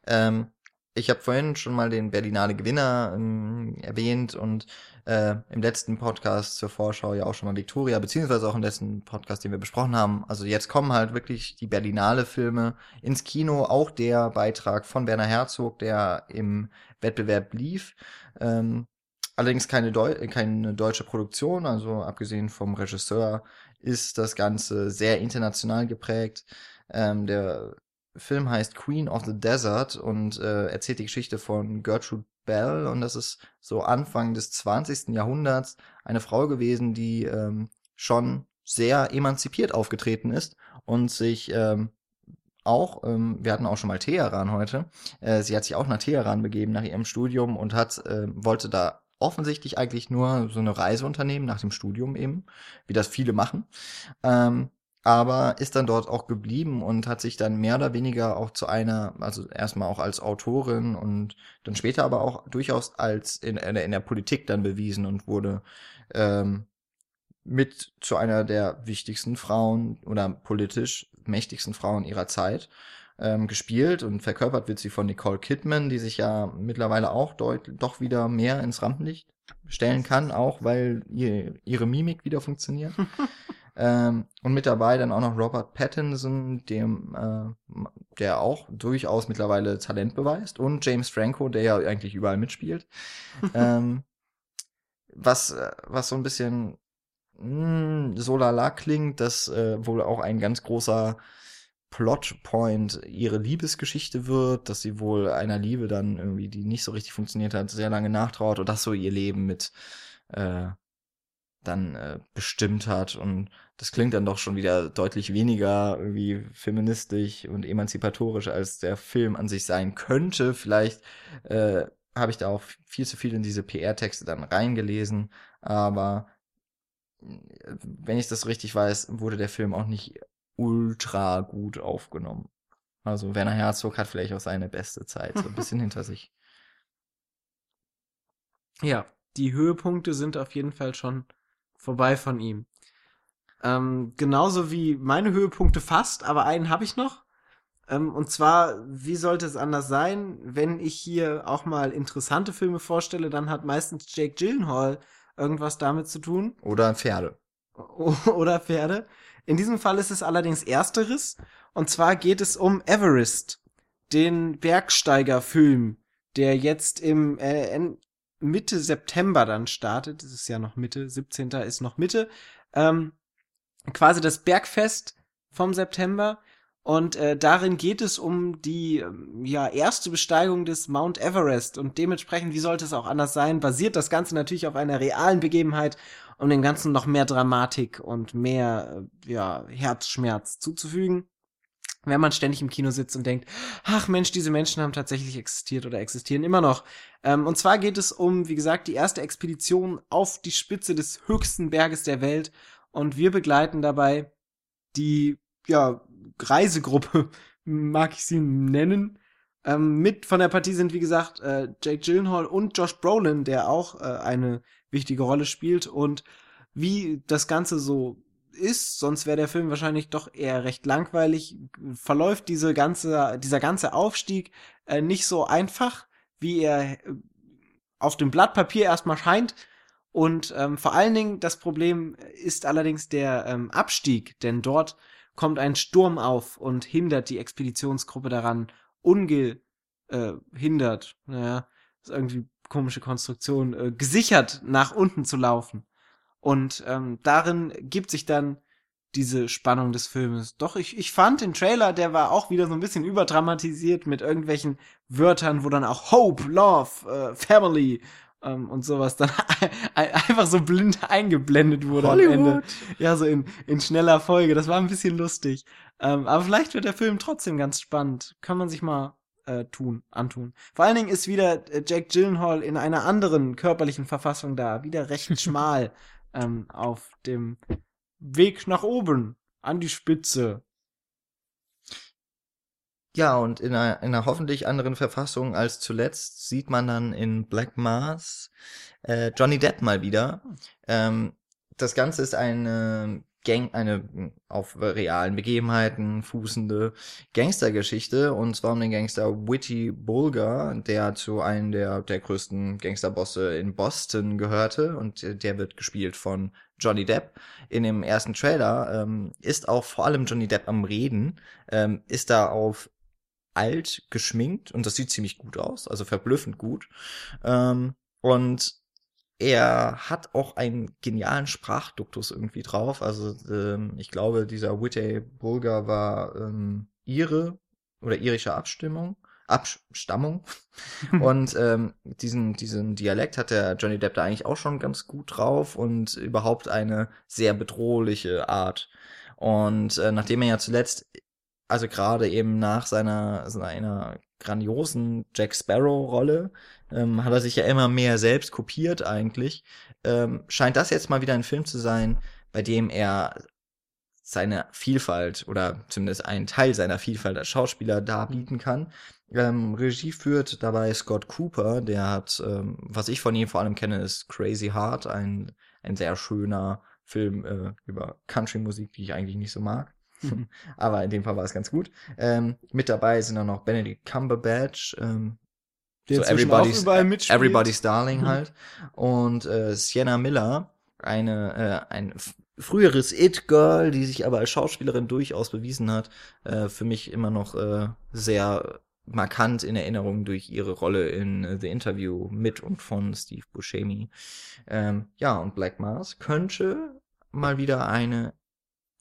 Ähm, ich habe vorhin schon mal den Berlinale Gewinner ähm, erwähnt und äh, im letzten Podcast zur Vorschau ja auch schon mal Victoria, beziehungsweise auch im letzten Podcast, den wir besprochen haben. Also jetzt kommen halt wirklich die Berlinale Filme ins Kino, auch der Beitrag von Werner Herzog, der im Wettbewerb lief. Ähm, allerdings keine, Deu keine deutsche Produktion, also abgesehen vom Regisseur ist das Ganze sehr international geprägt. Ähm, der Film heißt Queen of the Desert und äh, erzählt die Geschichte von Gertrude Bell und das ist so Anfang des 20. Jahrhunderts eine Frau gewesen, die ähm, schon sehr emanzipiert aufgetreten ist und sich ähm, auch, ähm, wir hatten auch schon mal Teheran heute, äh, sie hat sich auch nach Teheran begeben nach ihrem Studium und hat, äh, wollte da offensichtlich eigentlich nur so eine Reise unternehmen nach dem Studium eben, wie das viele machen. Ähm, aber ist dann dort auch geblieben und hat sich dann mehr oder weniger auch zu einer, also erstmal auch als Autorin und dann später aber auch durchaus als in, in, der- Politik dann bewiesen und wurde ähm, mit zu einer der wichtigsten Frauen oder politisch mächtigsten Frauen ihrer Zeit ähm, gespielt und verkörpert wird sie von Nicole Kidman, die sich ja mittlerweile auch deut doch wieder mehr ins Rampenlicht stellen kann, auch weil ihr, ihre Mimik wieder funktioniert. ähm, und mit dabei dann auch noch Robert Pattinson, dem, äh, der auch durchaus mittlerweile Talent beweist, und James Franco, der ja eigentlich überall mitspielt. ähm, was, äh, was so ein bisschen mh, so lala klingt, dass äh, wohl auch ein ganz großer Plotpoint ihre Liebesgeschichte wird, dass sie wohl einer Liebe dann irgendwie, die nicht so richtig funktioniert hat, sehr lange nachtrauert und das so ihr Leben mit äh, dann äh, bestimmt hat und das klingt dann doch schon wieder deutlich weniger irgendwie feministisch und emanzipatorisch als der Film an sich sein könnte. Vielleicht äh, habe ich da auch viel zu viel in diese PR-Texte dann reingelesen, aber äh, wenn ich das richtig weiß, wurde der Film auch nicht ultra gut aufgenommen. Also Werner Herzog hat vielleicht auch seine beste Zeit so ein bisschen hinter sich. Ja, die Höhepunkte sind auf jeden Fall schon vorbei von ihm. Ähm, genauso wie meine Höhepunkte fast, aber einen habe ich noch. Ähm, und zwar, wie sollte es anders sein, wenn ich hier auch mal interessante Filme vorstelle, dann hat meistens Jake Gyllenhaal irgendwas damit zu tun. Oder Pferde. Oder Pferde. In diesem Fall ist es allerdings ersteres. Und zwar geht es um Everest, den Bergsteigerfilm, der jetzt im äh, Mitte September dann startet. Das ist ja noch Mitte, 17. ist noch Mitte. Ähm, quasi das Bergfest vom September. Und äh, darin geht es um die ähm, ja erste Besteigung des Mount Everest und dementsprechend, wie sollte es auch anders sein, basiert das Ganze natürlich auf einer realen Begebenheit, um dem Ganzen noch mehr Dramatik und mehr äh, ja Herzschmerz zuzufügen. Wenn man ständig im Kino sitzt und denkt, ach Mensch, diese Menschen haben tatsächlich existiert oder existieren immer noch. Ähm, und zwar geht es um, wie gesagt, die erste Expedition auf die Spitze des höchsten Berges der Welt und wir begleiten dabei die ja Reisegruppe, mag ich sie nennen. Ähm, mit von der Partie sind, wie gesagt, äh, Jake Gyllenhaal und Josh Brolin, der auch äh, eine wichtige Rolle spielt. Und wie das Ganze so ist, sonst wäre der Film wahrscheinlich doch eher recht langweilig, verläuft diese ganze, dieser ganze Aufstieg äh, nicht so einfach, wie er äh, auf dem Blatt Papier erstmal scheint. Und ähm, vor allen Dingen das Problem ist allerdings der ähm, Abstieg, denn dort kommt ein Sturm auf und hindert die Expeditionsgruppe daran, ungehindert, äh, naja, ist irgendwie komische Konstruktion, äh, gesichert nach unten zu laufen. Und ähm, darin gibt sich dann diese Spannung des Filmes. Doch ich, ich fand den Trailer, der war auch wieder so ein bisschen überdramatisiert mit irgendwelchen Wörtern, wo dann auch Hope, Love, äh, Family ähm, und sowas dann einfach so blind eingeblendet wurde Hollywood. am Ende. Ja, so in, in schneller Folge. Das war ein bisschen lustig. Ähm, aber vielleicht wird der Film trotzdem ganz spannend. Kann man sich mal äh, tun, antun. Vor allen Dingen ist wieder äh, Jack Gyllenhaal in einer anderen körperlichen Verfassung da. Wieder recht schmal ähm, auf dem Weg nach oben, an die Spitze. Ja, und in einer, in einer hoffentlich anderen Verfassung als zuletzt sieht man dann in Black Mars äh, Johnny Depp mal wieder. Ähm, das Ganze ist eine Gang, eine auf realen Begebenheiten fußende Gangstergeschichte und zwar um den Gangster Witty Bulger, der zu einem der, der größten Gangsterbosse in Boston gehörte und der wird gespielt von Johnny Depp. In dem ersten Trailer ähm, ist auch vor allem Johnny Depp am Reden, ähm, ist da auf alt geschminkt und das sieht ziemlich gut aus, also verblüffend gut. Ähm, und er hat auch einen genialen Sprachduktus irgendwie drauf. Also ähm, ich glaube, dieser Whitey Bulger war ähm, ihre oder irische Abstimmung. Abstammung. und ähm, diesen, diesen Dialekt hat der Johnny Depp da eigentlich auch schon ganz gut drauf und überhaupt eine sehr bedrohliche Art. Und äh, nachdem er ja zuletzt also gerade eben nach seiner, seiner grandiosen Jack Sparrow-Rolle, ähm, hat er sich ja immer mehr selbst kopiert eigentlich. Ähm, scheint das jetzt mal wieder ein Film zu sein, bei dem er seine Vielfalt oder zumindest einen Teil seiner Vielfalt als Schauspieler darbieten kann. Ähm, Regie führt dabei Scott Cooper, der hat, ähm, was ich von ihm vor allem kenne, ist Crazy Heart, ein, ein sehr schöner Film äh, über Country-Musik, die ich eigentlich nicht so mag. Aber in dem Fall war es ganz gut. Ähm, mit dabei sind dann noch Benedict Cumberbatch, ähm, so everybody's, everybody's Darling mhm. halt. Und äh, Sienna Miller, eine, äh, ein früheres It-Girl, die sich aber als Schauspielerin durchaus bewiesen hat. Äh, für mich immer noch äh, sehr markant in Erinnerung durch ihre Rolle in uh, The Interview mit und von Steve Buscemi. Ähm, ja, und Black Mars könnte mal wieder eine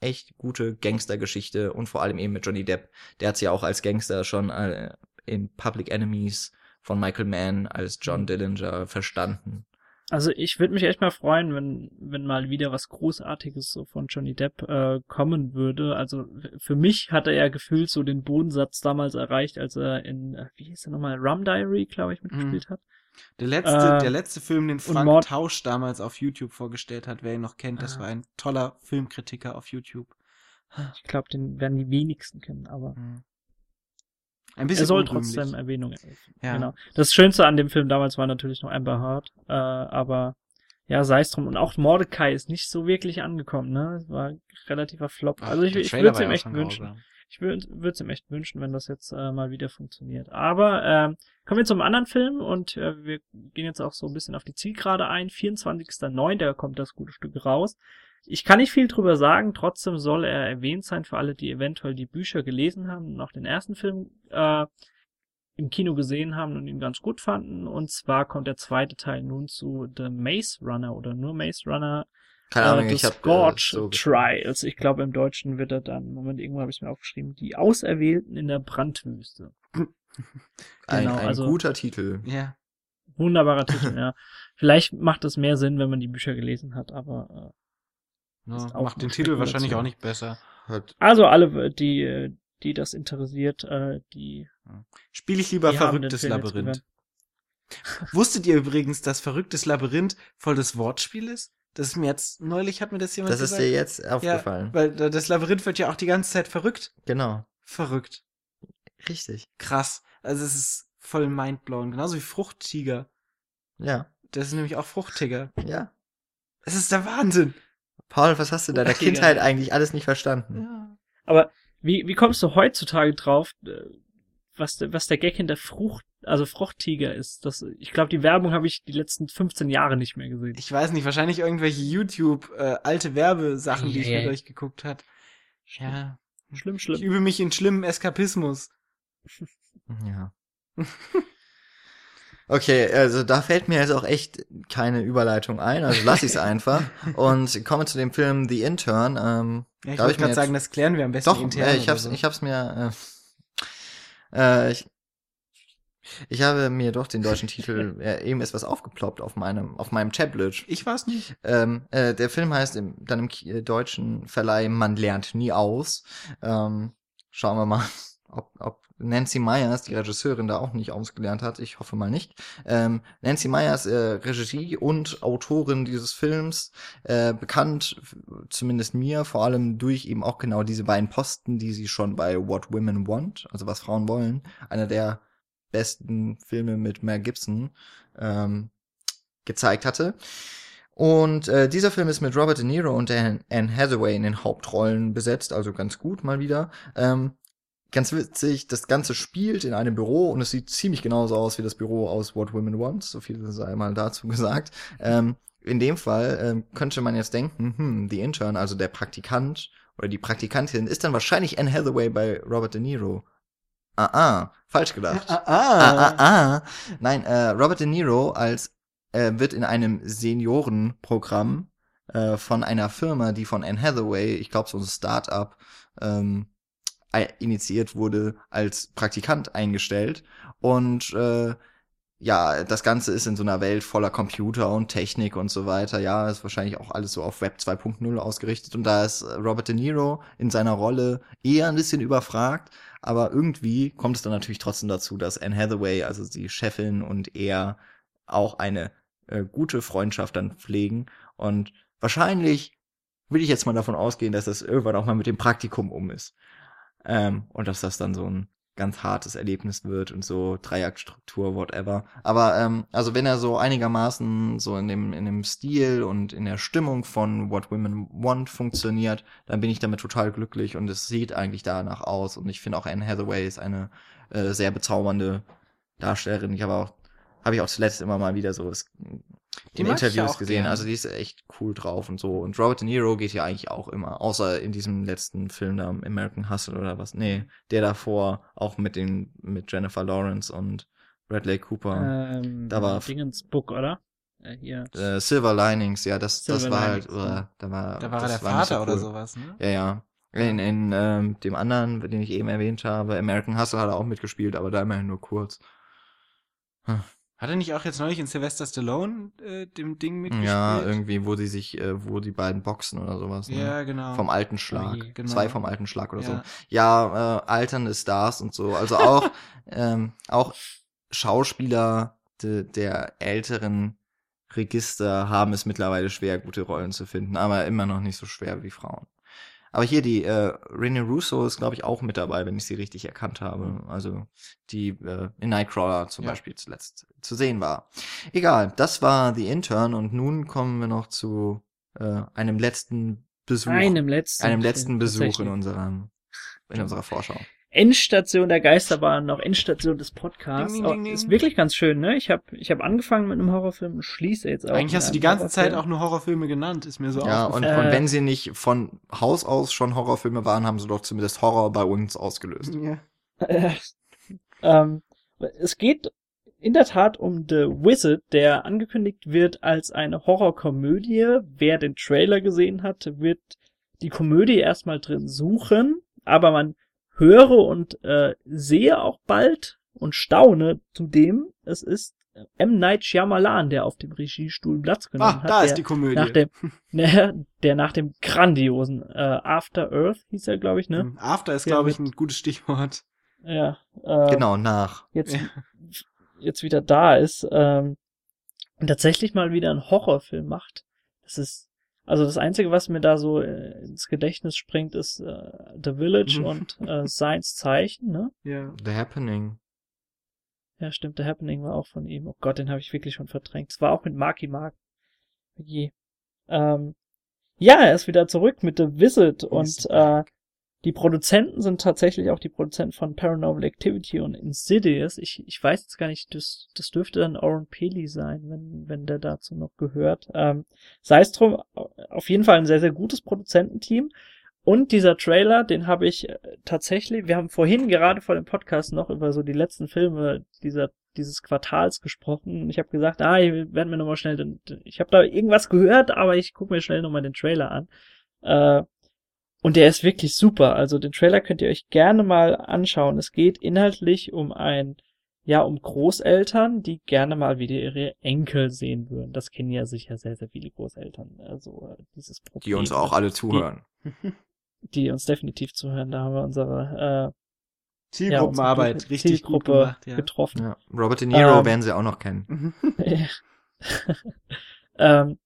echt gute Gangstergeschichte und vor allem eben mit Johnny Depp. Der hat sie ja auch als Gangster schon äh, in Public Enemies von Michael Mann als John mhm. Dillinger verstanden. Also ich würde mich echt mal freuen, wenn wenn mal wieder was Großartiges so von Johnny Depp äh, kommen würde. Also für mich hat er ja gefühlt so den Bodensatz damals erreicht, als er in äh, wie hieß er nochmal Rum Diary, glaube ich, mitgespielt mhm. hat. Der letzte, äh, der letzte Film, den Frank Tausch damals auf YouTube vorgestellt hat, wer ihn noch kennt, das ah. war ein toller Filmkritiker auf YouTube. Ich glaube, den werden die wenigsten kennen, aber mhm. ein bisschen er soll unrühmlich. trotzdem Erwähnung. Ja. Genau. Das Schönste an dem Film damals war natürlich noch Amber Heard, äh, aber ja, sei es drum. Und auch Mordecai ist nicht so wirklich angekommen, ne? Es war relativer Flop. Also ich, ich würde es ihm echt wünschen. Grausam. Ich würde es ihm echt wünschen, wenn das jetzt äh, mal wieder funktioniert. Aber ähm, kommen wir zum anderen Film und äh, wir gehen jetzt auch so ein bisschen auf die Zielgerade ein. 24.09. Da kommt das gute Stück raus. ich kann nicht viel drüber sagen, trotzdem soll er erwähnt sein für alle, die eventuell die Bücher gelesen haben und auch den ersten Film äh, im Kino gesehen haben und ihn ganz gut fanden. Und zwar kommt der zweite Teil nun zu The Maze Runner oder nur Maze Runner. Keine Ahnung, äh, ich habe Scorch so Trials. Ich glaube, im Deutschen wird er dann, Moment, irgendwo habe ich mir aufgeschrieben, die Auserwählten in der Brandwüste. ein, genau, ein also- guter Titel. Ja. Wunderbarer Titel, ja. Vielleicht macht es mehr Sinn, wenn man die Bücher gelesen hat, aber äh, ja macht den Titel wahrscheinlich auch nicht besser. Hat, also alle, die, äh, die das interessiert, äh, die Spiele ich lieber Verrücktes Labyrinth. Wusstet ihr übrigens, dass Verrücktes Labyrinth voll das Wortspiel ist? Das ist mir jetzt, neulich hat mir das jemand das ist gesagt. dir jetzt aufgefallen. Weil äh, das Labyrinth wird ja auch die ganze Zeit verrückt. genau. Verrückt. Richtig. Krass. Also es ist voll mindblowing. Genauso wie Fruchttiger. Ja. Das ist nämlich auch Fruchttiger. Ja. Es ist der Wahnsinn. Paul, was hast du in deiner Kindheit ja. eigentlich alles nicht verstanden? Ja. Aber wie, wie kommst du heutzutage drauf, äh, was, der- was der Gag hinter Frucht, also Fruchttiger ist? Das, ich glaube, die Werbung habe ich die letzten 15 Jahre nicht mehr gesehen. Ich weiß nicht, wahrscheinlich irgendwelche YouTube äh, alte Werbesachen, die ich mir durchgeguckt hat. Ja. Schlimm, Ich schlimm. übe mich in schlimmen Eskapismus. Ja. Okay, also da fällt mir jetzt auch echt keine Überleitung ein, also lass ich es einfach und komme zu dem Film The Intern. Ähm, Ja, ich Darf wollte ich gerade jetzt- sagen, das klären wir am besten doch, intern. äh, ich hab's, so. ich hab's mir, äh, äh, ich, ich habe mir doch den deutschen Titel, äh, eben ist was aufgeploppt auf meinem, auf meinem Tablet. ich war's nicht. Ähm, äh, der Film heißt im, dann im äh, deutschen Verleih Man lernt nie aus. Ähm, schauen wir mal, ob, ob Nancy Myers, die Regisseurin, da auch nicht ausgelernt hat. Ich hoffe mal nicht. Ähm, Nancy Myers, äh, Regie und Autorin dieses Films, äh, bekannt, zumindest mir, vor allem durch eben auch genau diese beiden Posten, die sie schon bei What Women Want, also was Frauen wollen, einer der besten Filme mit Mel Gibson, ähm, gezeigt hatte. Und äh, dieser Film ist mit Robert De Niro und Anne Hathaway in den Hauptrollen besetzt, also ganz gut mal wieder. Ähm, ganz witzig, das Ganze spielt in einem Büro und es sieht ziemlich genauso aus wie das Büro aus What Women Want, so viel sei mal dazu gesagt. Ähm, in dem Fall ähm, könnte man jetzt denken, hm, die Intern, also der Praktikant oder die Praktikantin, ist dann wahrscheinlich Anne Hathaway bei Robert De Niro. Ah, ah, falsch gedacht. Ah, Ah, ah, ah. Nein, äh, Robert De Niro als äh, wird in einem Seniorenprogramm äh, von einer Firma, die von Anne Hathaway, ich glaube so ein Start-up, ähm, initiiert wurde, als Praktikant eingestellt. Und äh, ja, das Ganze ist in so einer Welt voller Computer und Technik und so weiter. Ja, ist wahrscheinlich auch alles so auf Web 2.0 ausgerichtet. Und da ist äh, Robert De Niro in seiner Rolle eher ein bisschen überfragt. Aber irgendwie kommt es dann natürlich trotzdem dazu, dass Anne Hathaway, also die Chefin und er auch eine äh, gute Freundschaft dann pflegen. Und wahrscheinlich will ich jetzt mal davon ausgehen, dass das irgendwann auch mal mit dem Praktikum um ist. Ähm, und dass das dann so ein ganz hartes Erlebnis wird und so Dreiaktstruktur, whatever. Aber ähm, also wenn er so einigermaßen so in dem in dem Stil und in der Stimmung von What Women Want funktioniert, dann bin ich damit total glücklich und es sieht eigentlich danach aus und ich finde auch Anne Hathaway ist eine äh, sehr bezaubernde Darstellerin. Ich habe auch habe ich auch zuletzt immer mal wieder so es, Die in Interviews auch gesehen. gern. Also die ist echt cool drauf und so. Und Robert De Niro geht ja eigentlich auch immer, außer in diesem letzten Film da, American Hustle oder was. Nee, der davor auch mit den, mit Jennifer Lawrence und Bradley Cooper. Ähm, Da war- Dingens Book, oder? Äh, hier. Äh, Silver Linings, ja, das, das war halt, Linings, uh, da war, Da war er das der Vater so oder cool. sowas, ne? Ja, ja. In, in ähm, dem anderen, den ich eben erwähnt habe, American Hustle hat er auch mitgespielt, aber da immerhin nur kurz. Hat er nicht auch jetzt neulich in Sylvester Stallone äh, dem Ding mitgespielt? Ja, irgendwie, wo die sich, äh, wo die beiden boxen oder sowas. Ne? Ja, genau. Vom alten Schlag. je, genau. Zwei vom alten Schlag oder so. Ja. Ja, äh, alternde Stars und so. Also auch, ähm, auch Schauspieler de, der älteren Register haben es mittlerweile schwer, gute Rollen zu finden, aber immer noch nicht so schwer wie Frauen. Aber hier die äh, Rene Russo ist, glaube ich, auch mit dabei, wenn ich sie richtig erkannt habe. Also die äh, in Nightcrawler zum Ja. Beispiel zuletzt zu sehen war. Egal, das war The Intern und nun kommen wir noch zu äh, einem letzten Besuch Einem letzten. einem letzten Besuch in unserem in unserer Vorschau. Endstation der Geisterbahn, noch Endstation des Podcasts. Ding, ding, ding, Oh, ist ding. wirklich ganz schön, ne? Ich habe ich hab angefangen mit einem Horrorfilm und schließe jetzt auch. Eigentlich hast du die ganze Zeit Horrorfilm. auch nur Horrorfilme genannt, ist mir so Ja, und, aufgefallen. und Äh, wenn sie nicht von Haus aus schon Horrorfilme waren, haben sie doch zumindest Horror bei uns ausgelöst. Ja. Äh, ähm, es geht in der Tat um The Wizard, der angekündigt wird als eine Horrorkomödie. Wer den Trailer gesehen hat, wird die Komödie erstmal drin suchen, aber man höre und äh, sehe auch bald und staune zudem, es ist M. Night Shyamalan, der auf dem Regiestuhl Platz genommen Ah, hat. da der, ist die Komödie. nach dem, ne, der nach dem grandiosen äh, After Earth hieß er, glaube ich, ne? Hm, After ist, glaube ich, mit- ein gutes Stichwort. Ja. Äh, Genau, nach. jetzt, Ja. jetzt wieder da ist, ähm, und tatsächlich mal wieder einen Horrorfilm macht. Das ist, also das Einzige, was mir da so äh, ins Gedächtnis springt, ist äh, The Village Mhm. und äh, Science Zeichen, ne? Ja. The Happening. Ja, stimmt, The Happening war auch von ihm. Oh Gott, den habe ich wirklich schon verdrängt. Es war auch mit Marky Mark. Je. Ähm, ja, er ist wieder zurück mit The Visit und äh, die Produzenten sind tatsächlich auch die Produzenten von Paranormal Activity und Insidious. Ich, ich weiß jetzt gar nicht, das, das dürfte dann Oren Peli sein, wenn, wenn der dazu noch gehört. Ähm, sei es drum, auf jeden Fall ein sehr, sehr gutes Produzententeam. Und dieser Trailer, den habe ich äh, tatsächlich, wir haben vorhin gerade vor dem Podcast noch über so die letzten Filme dieser, dieses Quartals gesprochen. Ich habe gesagt, ah, ich werde mir nochmal schnell, den, ich habe da irgendwas gehört, aber ich gucke mir schnell nochmal den Trailer an. Äh, und der ist wirklich super. Also den Trailer könnt ihr euch gerne mal anschauen. Es geht inhaltlich um ein, ja, um Großeltern, die gerne mal wieder ihre Enkel sehen würden. Das kennen ja sicher sehr, sehr viele Großeltern. Also äh, dieses Problem. Die uns auch alle zuhören. Die uns definitiv zuhören. Da haben wir unsere äh, Zielgruppenarbeit, unsere richtig Zielgruppe gut gemacht, ja. getroffen. Ja. Robert De Niro Ähm, werden sie auch noch kennen. Mhm. ähm,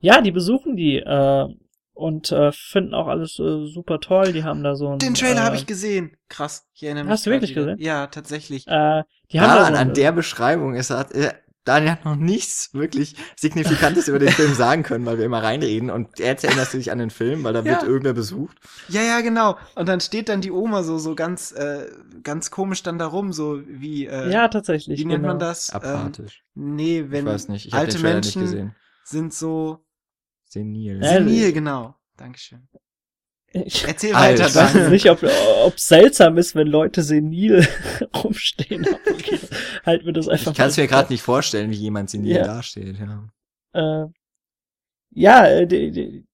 ja, die besuchen die äh, und äh, finden auch alles äh, super toll. Die haben da so ein. Den Trailer äh, habe ich gesehen. Krass, ich erinnere mich. Hast du wirklich wieder. gesehen? Ja, tatsächlich. Äh, die haben da Ja, so an, der Beschreibung ist hat, äh, Daniel hat noch nichts wirklich Signifikantes über den Film sagen können, weil wir immer reinreden und er erinnert sich an den Film, weil da wird Ja. irgendwer besucht. Ja, ja, genau. Und dann steht dann die Oma so, so ganz, äh, ganz komisch dann da rum, so wie, äh, ja, tatsächlich. wie nennt genau. man das? Ähm, Apathisch. nee, wenn ich weiß nicht, ich alte Menschen nicht gesehen. sind so Senil. Ja, senil, genau. Dankeschön. Ich, Erzähl Alter, weiter, ich weiß nicht, ob ob seltsam ist, wenn Leute senil rumstehen. Okay, halt mir das einfach Ich kann es mir gerade nicht vorstellen, wie jemand senil Ja. dasteht. Ja. Äh, ja, äh, die, die,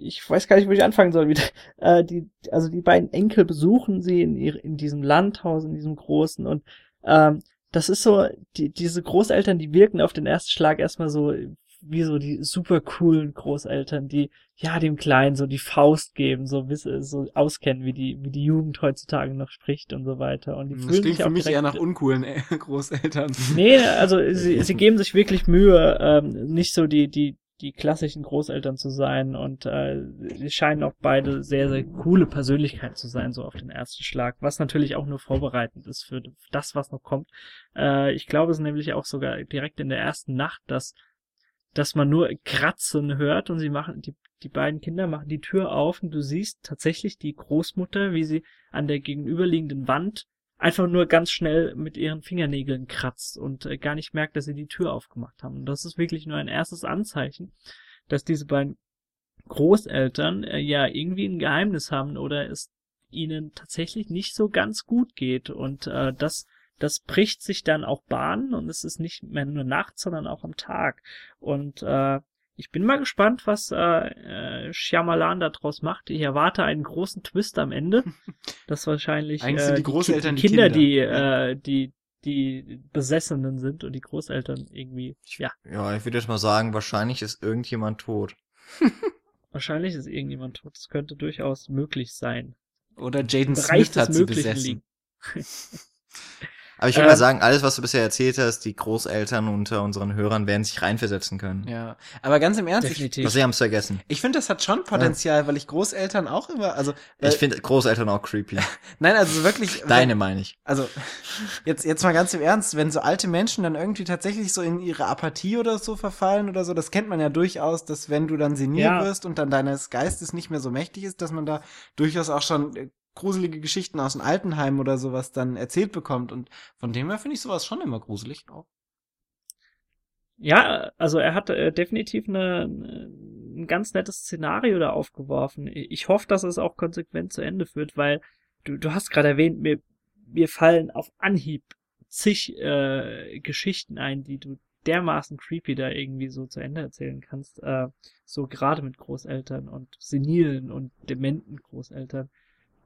ich weiß gar nicht, wo ich anfangen soll. Wieder. Äh, die, also die beiden Enkel besuchen sie in, ihre, in diesem Landhaus, in diesem großen und ähm, das ist so, die, diese Großeltern, die wirken auf den ersten Schlag erstmal so wie so die super coolen Großeltern, die ja dem Kleinen so die Faust geben, so wissen, so auskennen, wie die wie die Jugend heutzutage noch spricht und so weiter. Und die Das fühlen klingt sich für mich eher nach uncoolen äh, Großeltern. Nee, also sie, sie geben sich wirklich Mühe, ähm, nicht so die, die, die klassischen Großeltern zu sein und äh, sie scheinen auch beide sehr, sehr coole Persönlichkeiten zu sein, so auf den ersten Schlag, was natürlich auch nur vorbereitend ist für das, was noch kommt. Äh, ich glaube es ist nämlich auch sogar direkt in der ersten Nacht, dass dass man nur Kratzen hört und sie machen, die, die beiden Kinder machen die Tür auf und du siehst tatsächlich die Großmutter, wie sie an der gegenüberliegenden Wand einfach nur ganz schnell mit ihren Fingernägeln kratzt und äh, gar nicht merkt, dass sie die Tür aufgemacht haben. Und das ist wirklich nur ein erstes Anzeichen, dass diese beiden Großeltern äh, ja irgendwie ein Geheimnis haben oder es ihnen tatsächlich nicht so ganz gut geht. Und äh, das, das bricht sich dann auch Bahn und es ist nicht mehr nur nachts, sondern auch am Tag. Und äh, ich bin mal gespannt, was äh, äh, Shyamalan daraus macht. Ich erwarte einen großen Twist am Ende. Das wahrscheinlich Eigentlich äh, sind die Großeltern die Kinder, Kinder. die äh, die die Besessenen sind und die Großeltern irgendwie. Ja, ja, ich würde jetzt mal sagen, wahrscheinlich ist irgendjemand tot. wahrscheinlich ist irgendjemand tot. Das könnte durchaus möglich sein. Oder Jaden Smith hat sie besessen. Aber ich würde Ähm, mal sagen, alles, was du bisher erzählt hast, die Großeltern unter unseren Hörern werden sich reinversetzen können. Ja, aber ganz im Ernst, ich, Definitiv. Was sie haben es vergessen. ich finde, das hat schon Potenzial, weil ich Großeltern auch immer, also, äh, Ich finde Großeltern auch creepy. nein, also wirklich, Deine meine ich. also jetzt jetzt mal ganz im Ernst, wenn so alte Menschen dann irgendwie tatsächlich so in ihre Apathie oder so verfallen oder so, das kennt man ja durchaus, dass wenn du dann senil Ja. wirst und dann deines Geistes nicht mehr so mächtig ist, dass man da durchaus auch schon äh, gruselige Geschichten aus dem Altenheim oder sowas dann erzählt bekommt. Und von dem her finde ich sowas schon immer gruselig auch. Ja, also er hat äh, definitiv eine, ein ganz nettes Szenario da aufgeworfen. Ich hoffe, dass es auch konsequent zu Ende führt, weil du, du hast gerade erwähnt, mir, mir fallen auf Anhieb zig äh, Geschichten ein, die du dermaßen creepy da irgendwie so zu Ende erzählen kannst. Äh, so gerade mit Großeltern und senilen und dementen Großeltern.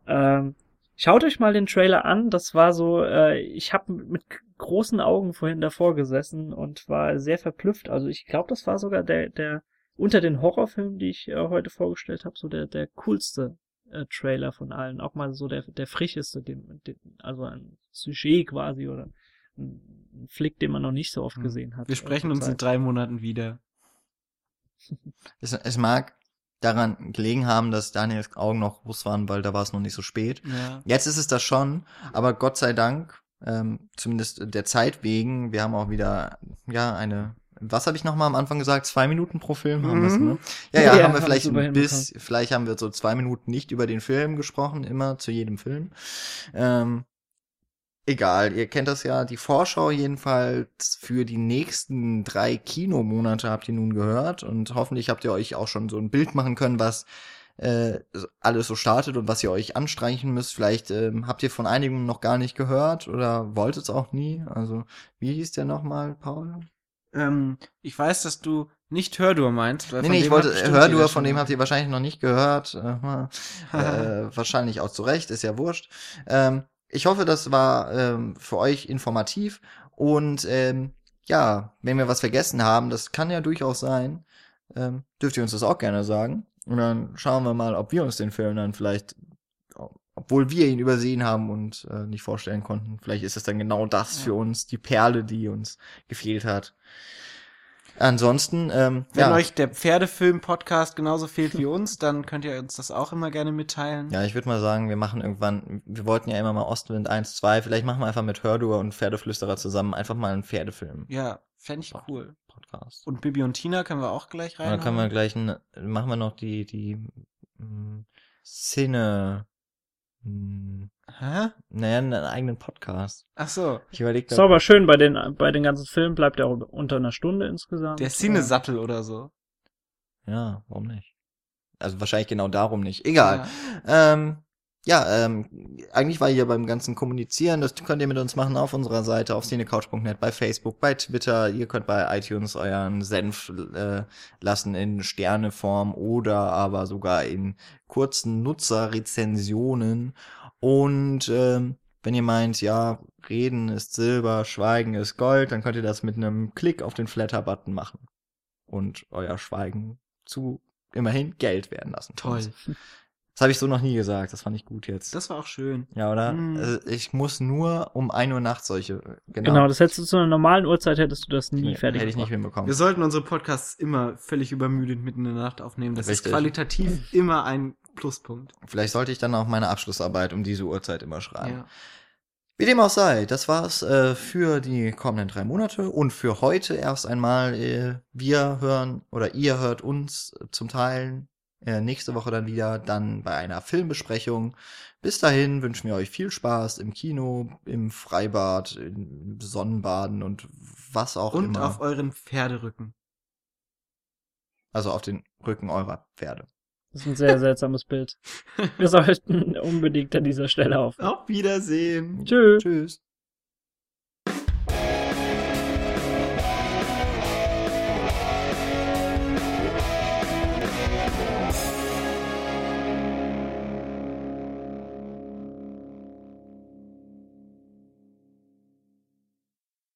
Ähm, schaut euch mal den Trailer an. Das war so, äh, ich habe mit großen Augen vorhin davor gesessen und war sehr verblüfft. Also ich glaube, das war sogar der, der unter den Horrorfilmen, die ich äh, heute vorgestellt habe, so der, der coolste äh, Trailer von allen. Auch mal so der, der frischeste, dem, dem, also ein Sujet quasi oder ein Flick, den man noch nicht so oft hm. gesehen hat. Wir sprechen uns in drei Monaten wieder. es, es mag daran gelegen haben, dass Daniels Augen noch groß waren, weil da war es noch nicht so spät. Ja. Jetzt ist es das schon, aber Gott sei Dank, ähm, zumindest der Zeit wegen, wir haben auch wieder ja eine was habe ich noch mal am Anfang gesagt? Zwei Minuten pro Film haben wir mhm. ne? Ja, ja, ja, haben wir vielleicht ein bis, vielleicht haben wir so zwei Minuten nicht über den Film gesprochen, immer zu jedem Film. Ähm, egal, ihr kennt das ja. Die Vorschau jedenfalls für die nächsten drei Kinomonate habt ihr nun gehört und hoffentlich habt ihr euch auch schon so ein Bild machen können, was äh, alles so startet und was ihr euch anstreichen müsst. Vielleicht ähm, habt ihr von einigen noch gar nicht gehört oder wollt es auch nie. Also, wie hieß der nochmal, Paul? Ähm, ich weiß, dass du nicht Hördur meinst. Weil nee, nee, ich wollte, Hördur, von dem habt ihr wahrscheinlich noch nicht gehört. Äh, äh, wahrscheinlich auch zu Recht, ist ja wurscht. Ähm, ich hoffe, das war ähm, für euch informativ und ähm, ja, wenn wir was vergessen haben, das kann ja durchaus sein, ähm, dürft ihr uns das auch gerne sagen. Und dann schauen wir mal, ob wir uns den Film dann vielleicht, obwohl wir ihn übersehen haben und äh, nicht vorstellen konnten, vielleicht ist es dann genau das ja. für uns, die Perle, die uns gefehlt hat. Ansonsten, ähm, wenn ja. euch der Pferdefilm-Podcast genauso fehlt wie uns, dann könnt ihr uns das auch immer gerne mitteilen. Ja, ich würde mal sagen, wir machen irgendwann, wir wollten ja immer mal Ostwind 1, 2, vielleicht machen wir einfach mit Hördur und Pferdeflüsterer zusammen einfach mal einen Pferdefilm. Ja, fände ich cool. Podcast. Und Bibi und Tina können wir auch gleich rein. Dann können wir gleich, ein, machen wir noch die, die mh, hm, Szene. Mh, hm, Hä? Naja, einen eigenen Podcast. Ach so. Ich überlege. Ist aber schön, bei den, bei den ganzen Filmen bleibt er auch unter einer Stunde insgesamt. Der Cinesattel oder so. Ja, warum nicht? Also wahrscheinlich genau darum nicht. Egal. Ja. Ähm, ja, ähm, eigentlich war hier beim ganzen Kommunizieren, das könnt ihr mit uns machen auf unserer Seite, auf cinecouch.net, bei Facebook, bei Twitter. Ihr könnt bei iTunes euren Senf äh, lassen in Sterneform oder aber sogar in kurzen Nutzerrezensionen. Und ähm, wenn ihr meint, ja, reden ist Silber, Schweigen ist Gold, dann könnt ihr das mit einem Klick auf den Flatter-Button machen. Und euer Schweigen zu immerhin Geld werden lassen. Toll. Das habe ich so noch nie gesagt. Das fand ich gut jetzt. Das war auch schön. Ja, oder? Mm. Also ich muss nur um ein Uhr nachts solche. Genau. genau, das hättest du zu einer normalen Uhrzeit hättest du das nie nee, fertig Hätte ich nicht hinbekommen. Wir sollten unsere Podcasts immer völlig übermüdet mitten in der Nacht aufnehmen. Das Richtig. ist qualitativ immer ein Pluspunkt. Vielleicht sollte ich dann auch meine Abschlussarbeit um diese Uhrzeit immer schreiben. Ja. Wie dem auch sei, das war's äh, für die kommenden drei Monate und für heute erst einmal. Äh, wir hören oder ihr hört uns zum Teil äh, nächste Woche dann wieder, dann bei einer Filmbesprechung. Bis dahin wünschen wir euch viel Spaß im Kino, im Freibad, im Sonnenbaden und was auch und immer. Und auf euren Pferderücken. Also auf den Rücken eurer Pferde. Das ist ein sehr seltsames Bild. Wir sollten unbedingt an dieser Stelle auf. Auf Wiedersehen. Tschüss. Tschüss.